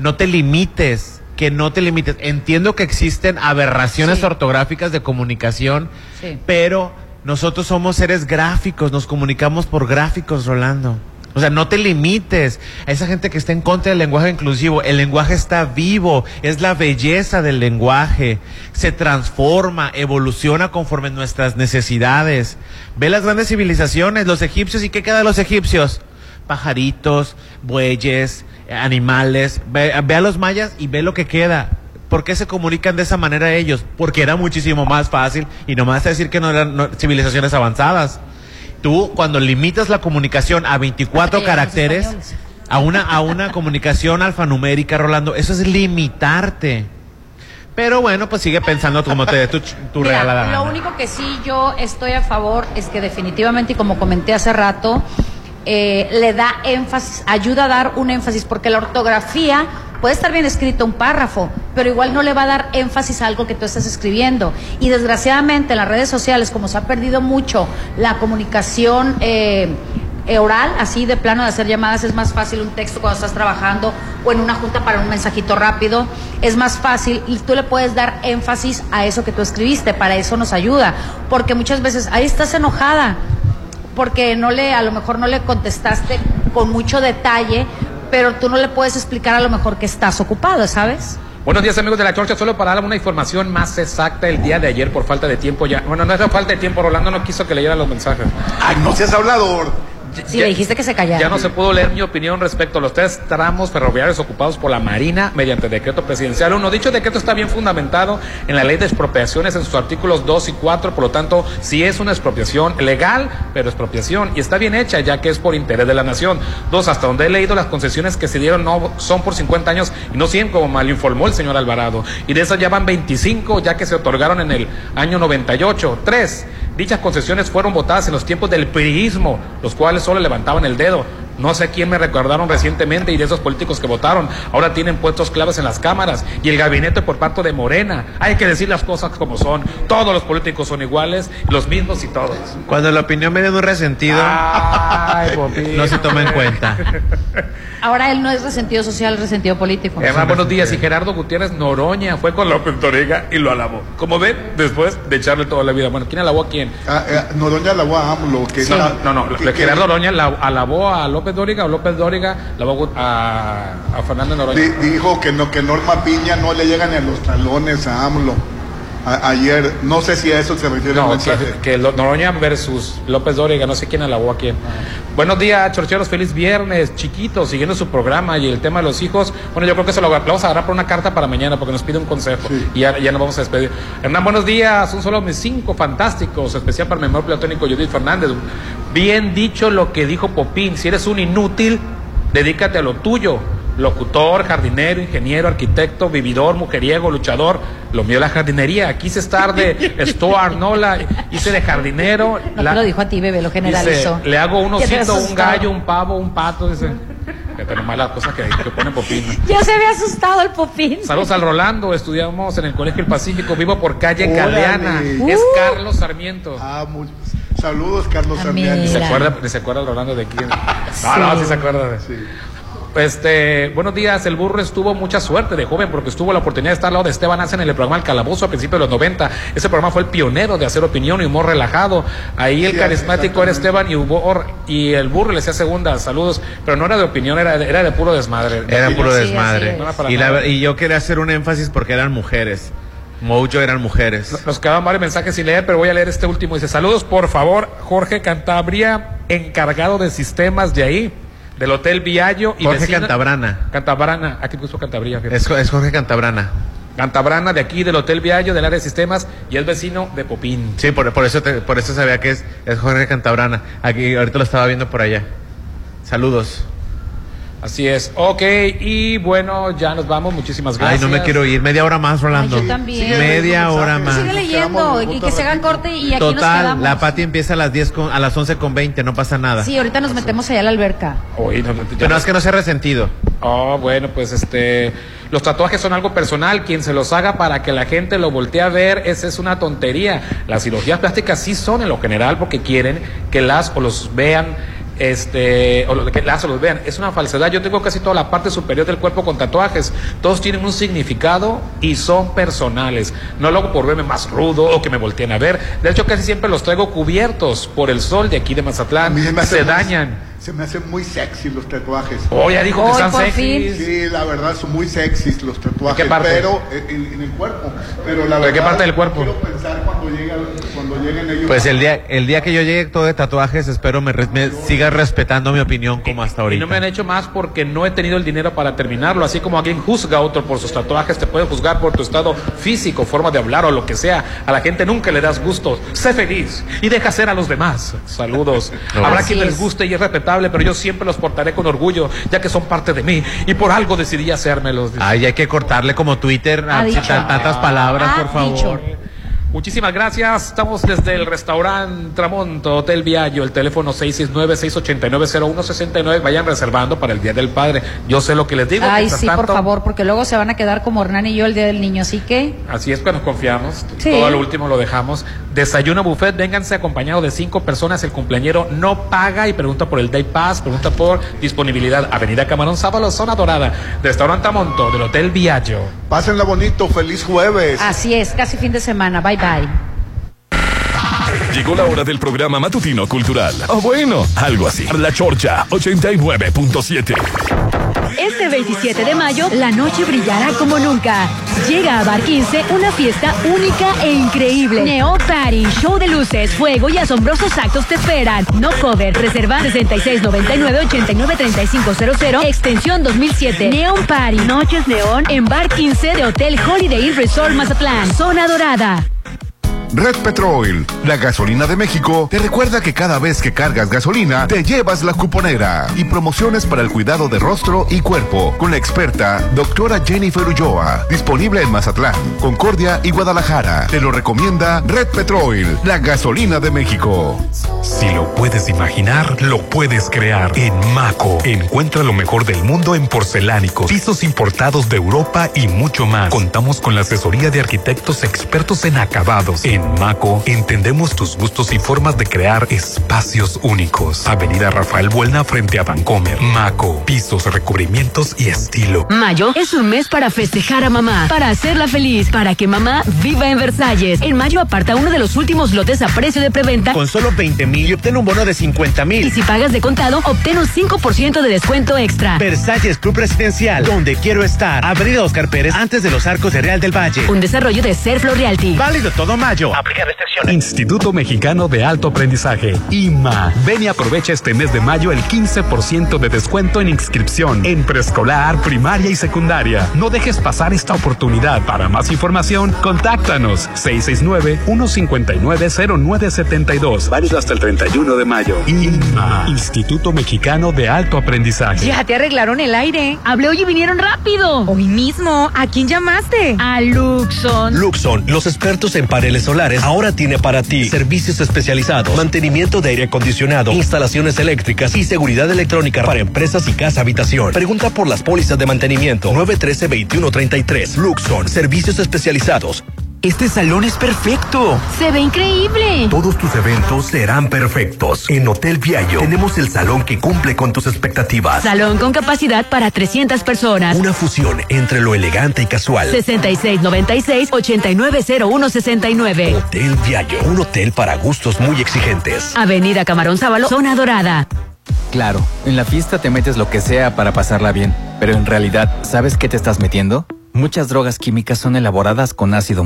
No te limites que no te limites. Entiendo que existen aberraciones Sí. ortográficas de comunicación, Sí. pero nosotros somos seres gráficos, nos comunicamos por gráficos, Rolando. O sea, no te limites a esa gente que está en contra del lenguaje inclusivo. El lenguaje está vivo, es la belleza del lenguaje. Se transforma, evoluciona conforme nuestras necesidades. Ve las grandes civilizaciones, los egipcios, ¿y qué queda de los egipcios? Pajaritos, bueyes, animales. Ve, ve a los mayas y ve lo que queda. ¿Por qué se comunican de esa manera ellos? Porque era muchísimo más fácil y no me vas a decir que no eran no- civilizaciones avanzadas. Tú, cuando limitas la comunicación a 24 Eh, los caracteres, a una, a una comunicación alfanumérica, Rolando, eso es limitarte. Pero bueno, pues sigue pensando como te dé tu, tu Mira, regalada lo único que sí yo estoy a favor es que definitivamente, y como comenté hace rato, eh, le da énfasis, ayuda a dar un énfasis, porque la ortografía puede estar bien escrito un párrafo, pero igual no le va a dar énfasis a algo que tú estás escribiendo. Y desgraciadamente en las redes sociales, como se ha perdido mucho la comunicación eh, eh, oral, así de plano de hacer llamadas, es más fácil un texto cuando estás trabajando o en una junta para un mensajito rápido, es más fácil y tú le puedes dar énfasis a eso que tú escribiste, para eso nos ayuda, porque muchas veces ahí estás enojada, porque no le, a lo mejor no le contestaste con mucho detalle, pero tú no le puedes explicar a lo mejor que estás ocupado, ¿sabes? Buenos días amigos de la Chorcha, solo para dar una información más exacta el día de ayer por falta de tiempo ya. Bueno, no es falta de tiempo, Rolando no quiso que leyera los mensajes. Ay, no seas hablador. Sí, le dijiste que se callara. Ya no se pudo leer mi opinión respecto a los tres tramos ferroviarios ocupados por la Marina mediante decreto presidencial. Uno, dicho decreto está bien fundamentado en la ley de expropiaciones en sus artículos 2 y 4, por lo tanto, sí es una expropiación legal, pero expropiación, y está bien hecha ya que es por interés de la nación. Dos, hasta donde he leído las concesiones que se dieron no son por 50 años y no 100 como mal informó el señor Alvarado. Y de esas ya van 25 ya que se otorgaron en el año 98. Tres, dichas concesiones fueron votadas en los tiempos del priismo, los cuales solo levantaban el dedo. No sé quién me recordaron recientemente y de esos políticos que votaron. Ahora tienen puestos claves en las cámaras y el gabinete por parte de Morena. Hay que decir las cosas como son. Todos los políticos son iguales, los mismos y todos. Cuando la opinión viene de un resentido, no se toma en cuenta. Ahora él no es resentido social, es resentido político. Hermano, buenos días. Y Gerardo Gutiérrez Noroña fue con López Doriga y lo alabó. Como ven, después de echarle toda la vida. Bueno, ¿quién alabó a quién? Ah, eh, Noroña alabó a AMLO. Que Sí, no, no, que- Gerardo Noroña la- alabó a López Dóriga o López Dóriga alabó a, a Fernando Noroña. di- dijo que, no, que Norma Piña no le llega ni a los talones a AMLO. A- ayer, no sé si a eso se refiere el No, mensaje. que, que Noroña versus López Dóriga, no sé quién alabó a quién. Buenos días, chorcheros, feliz viernes, chiquitos, siguiendo su programa y el tema de los hijos. Bueno, yo creo que se lo, lo vamos a agarrar por una carta para mañana porque nos pide un consejo y ya, ya nos vamos a despedir. Hernán, buenos días, un solo mis cinco fantásticos, especial para el memor platónico Judith Fernández. Bien dicho lo que dijo Popín, si eres un inútil, dedícate a lo tuyo. Locutor, jardinero, ingeniero, arquitecto, vividor, mujeriego, luchador. Lo mío es la jardinería. Quise estar de Stuart, ¿no? La, hice de jardinero. La- lo dijo a ti, bebé, lo generalizó. Dice, le hago un osito, un gallo, un pavo, un pato. Dice. Que tenemos las cosas que, que pone Popín. Ya se había asustado el popín. Saludos al Rolando, estudiamos en el Colegio El Pacífico, vivo por calle Órale. Galeana. Uh. Es Carlos Sarmiento. Ah, muy- Saludos, Carlos Ni Sarmiento. se acuerda, ni se acuerda el Rolando de quién. No, no, sí se acuerda de. Este, buenos días, el burro estuvo mucha suerte de joven porque estuvo la oportunidad de estar al lado de Esteban Hansen en el programa El Calabozo a principios de los 90. Ese programa fue el pionero de hacer opinión y humor relajado. Ahí el Sí, carismático era Esteban y, humor, y el burro le hacía segunda, saludos, pero no era de opinión, era, era de puro desmadre. Era puro Sí, desmadre. No y, la- y yo quería hacer un énfasis porque eran mujeres. Mucho eran mujeres. Nos quedaban varios mensajes sin leer, pero voy a leer este último. Dice, saludos por favor, Jorge Cantabria, encargado de sistemas de ahí, del Hotel Viallo. Y Jorge Cantabrana. Cantabrana, aquí puso Cantabria. Es, es Jorge Cantabrana. Cantabrana de aquí, del Hotel Viallo, del área de sistemas, y es vecino de Popín. Sí, por, por eso te- por eso sabía que es, es Jorge Cantabrana. Aquí, ahorita lo estaba viendo por allá. Saludos. Así es. Ok, y bueno, ya nos vamos. Muchísimas Ay, gracias. no me quiero ir. Media hora más, Rolando. Ay, yo también. Media hora más. Sigue leyendo y que se hagan corte y aquí nos Total, quedamos. la Pati empieza a las 10 con, a las 11 con 20, no pasa nada. Sí, ahorita nos metemos allá a la alberca. Oye, no, ya Pero no- es que no sea resentido. Oh, bueno, pues este, los tatuajes son algo personal. Quien se los haga para que la gente lo voltee a ver, esa es una tontería. Las cirugías plásticas sí son en lo general porque quieren que las o los vean. Este, o lo- que las los vean, es una falsedad. Yo tengo casi toda la parte superior del cuerpo con tatuajes. Todos tienen un significado y son personales. No lo hago por verme más rudo o que me volteen a ver. De hecho, casi siempre los traigo cubiertos por el sol de aquí de Mazatlán. Se dañan. Se me hacen muy sexy los tatuajes. Oh, ya dijo que están sexys. Sí, la verdad son muy sexys los tatuajes. ¿En qué parte? Pero en, en el cuerpo. Pero la ¿De qué verdad, parte del cuerpo? Quiero pensar cuando, llega, cuando lleguen ellos. Pues el día, el día que yo llegue todo de tatuajes, espero me, me sigas respetando mi opinión como hasta Y ahorita. no me han hecho más porque no he tenido el dinero para terminarlo. Así como alguien juzga a otro por sus tatuajes, te puede juzgar por tu estado físico, forma de hablar o lo que sea. A la gente nunca le das gusto. Sé feliz y deja ser a los demás. Saludos. No. Habrá Así quien les es. guste y es respetable, pero yo siempre los portaré con orgullo, ya que son parte de mí. Y por algo decidí hacérmelos. Ay, hay que cortarle como Twitter a tan- tantas palabras, Ha por favor. Muchísimas gracias. Estamos desde el restaurante Tramonto, Hotel Viallo, el teléfono 669-689-0169. Vayan reservando para el Día del Padre. Yo sé lo que les digo. Ay, sí, por tanto, favor, porque luego se van a quedar como Hernán y yo el día del niño, así que Así es que nos confiamos. Sí. Todo lo último lo dejamos. Desayuno buffet, vénganse acompañado de cinco personas. El cumpleañero no paga y pregunta por el Day Pass, pregunta por disponibilidad. Avenida Camarón Sábalo, zona dorada. Restaurante Tramonto, del Hotel Viallo. Pásenla bonito, feliz jueves. así es, casi fin de semana. Bye bye. Llegó la hora del programa matutino cultural. O bueno, algo así. La Chorcha 89.7. Este 27 de mayo, la noche brillará como nunca. Llega a Bar 15 una fiesta única e increíble. Neo Party, show de luces, fuego y asombrosos actos te esperan. No cover, reserva 6699-893500, extensión 2007. Neon Party, noches neón en Bar 15 de Hotel Holiday Resort Mazatlán, zona dorada. Red Petrol, la gasolina de México, te recuerda que cada vez que cargas gasolina, te llevas la cuponera y promociones para el cuidado de rostro y cuerpo con la experta doctora Jennifer Ulloa, disponible en Mazatlán, Concordia y Guadalajara. Te lo recomienda Red Petrol, la gasolina de México. Si lo puedes imaginar, lo puedes crear. En Maco, encuentra lo mejor del mundo en porcelánicos, pisos importados de Europa y mucho más. Contamos con la asesoría de arquitectos expertos en acabados. Maco, entendemos tus gustos y formas de crear espacios únicos. Avenida Rafael Buelna frente a Vancomer. Maco, pisos, recubrimientos y estilo. Mayo es un mes para festejar a mamá, para hacerla feliz, para que mamá viva en Versalles. En mayo aparta uno de los últimos lotes a precio de preventa. Con solo 20 mil y obtén un bono de 50 mil. Y si pagas de contado, obtén un 5% de descuento extra. Versalles Club Residencial, donde quiero estar. Avenida Oscar Pérez, antes de los arcos de Real del Valle. Un desarrollo de Serflo Realty. Válido todo mayo. Aplica restricciones. Instituto Mexicano de Alto Aprendizaje, IMA. Ven y aprovecha este mes de mayo el 15% de descuento en inscripción en preescolar, primaria y secundaria. No dejes pasar esta oportunidad. Para más información, contáctanos 669-159-0972. Válido hasta el 31 de mayo. IMA. Instituto Mexicano de Alto Aprendizaje. Ya te arreglaron el aire. Hablé hoy y vinieron rápido. Hoy mismo. ¿A quién llamaste? A Luxon. Luxon, los expertos en paneles ahora tiene para ti servicios especializados, mantenimiento de aire acondicionado, instalaciones eléctricas y seguridad electrónica para empresas y casa habitación. Pregunta por las pólizas de mantenimiento 913-2133. Luxon, servicios especializados. Este salón es perfecto. Se ve increíble. Todos tus eventos serán perfectos. En Hotel Viallo tenemos el salón que cumple con tus expectativas. Salón con capacidad para 300 personas. Una fusión entre lo elegante y casual. 6696-890169. Hotel Viallo, un hotel para gustos muy exigentes. Avenida Camarón Sábalo, zona dorada. Claro, en la fiesta te metes lo que sea para pasarla bien, pero en realidad, ¿sabes qué te estás metiendo? Muchas drogas químicas son elaboradas con ácido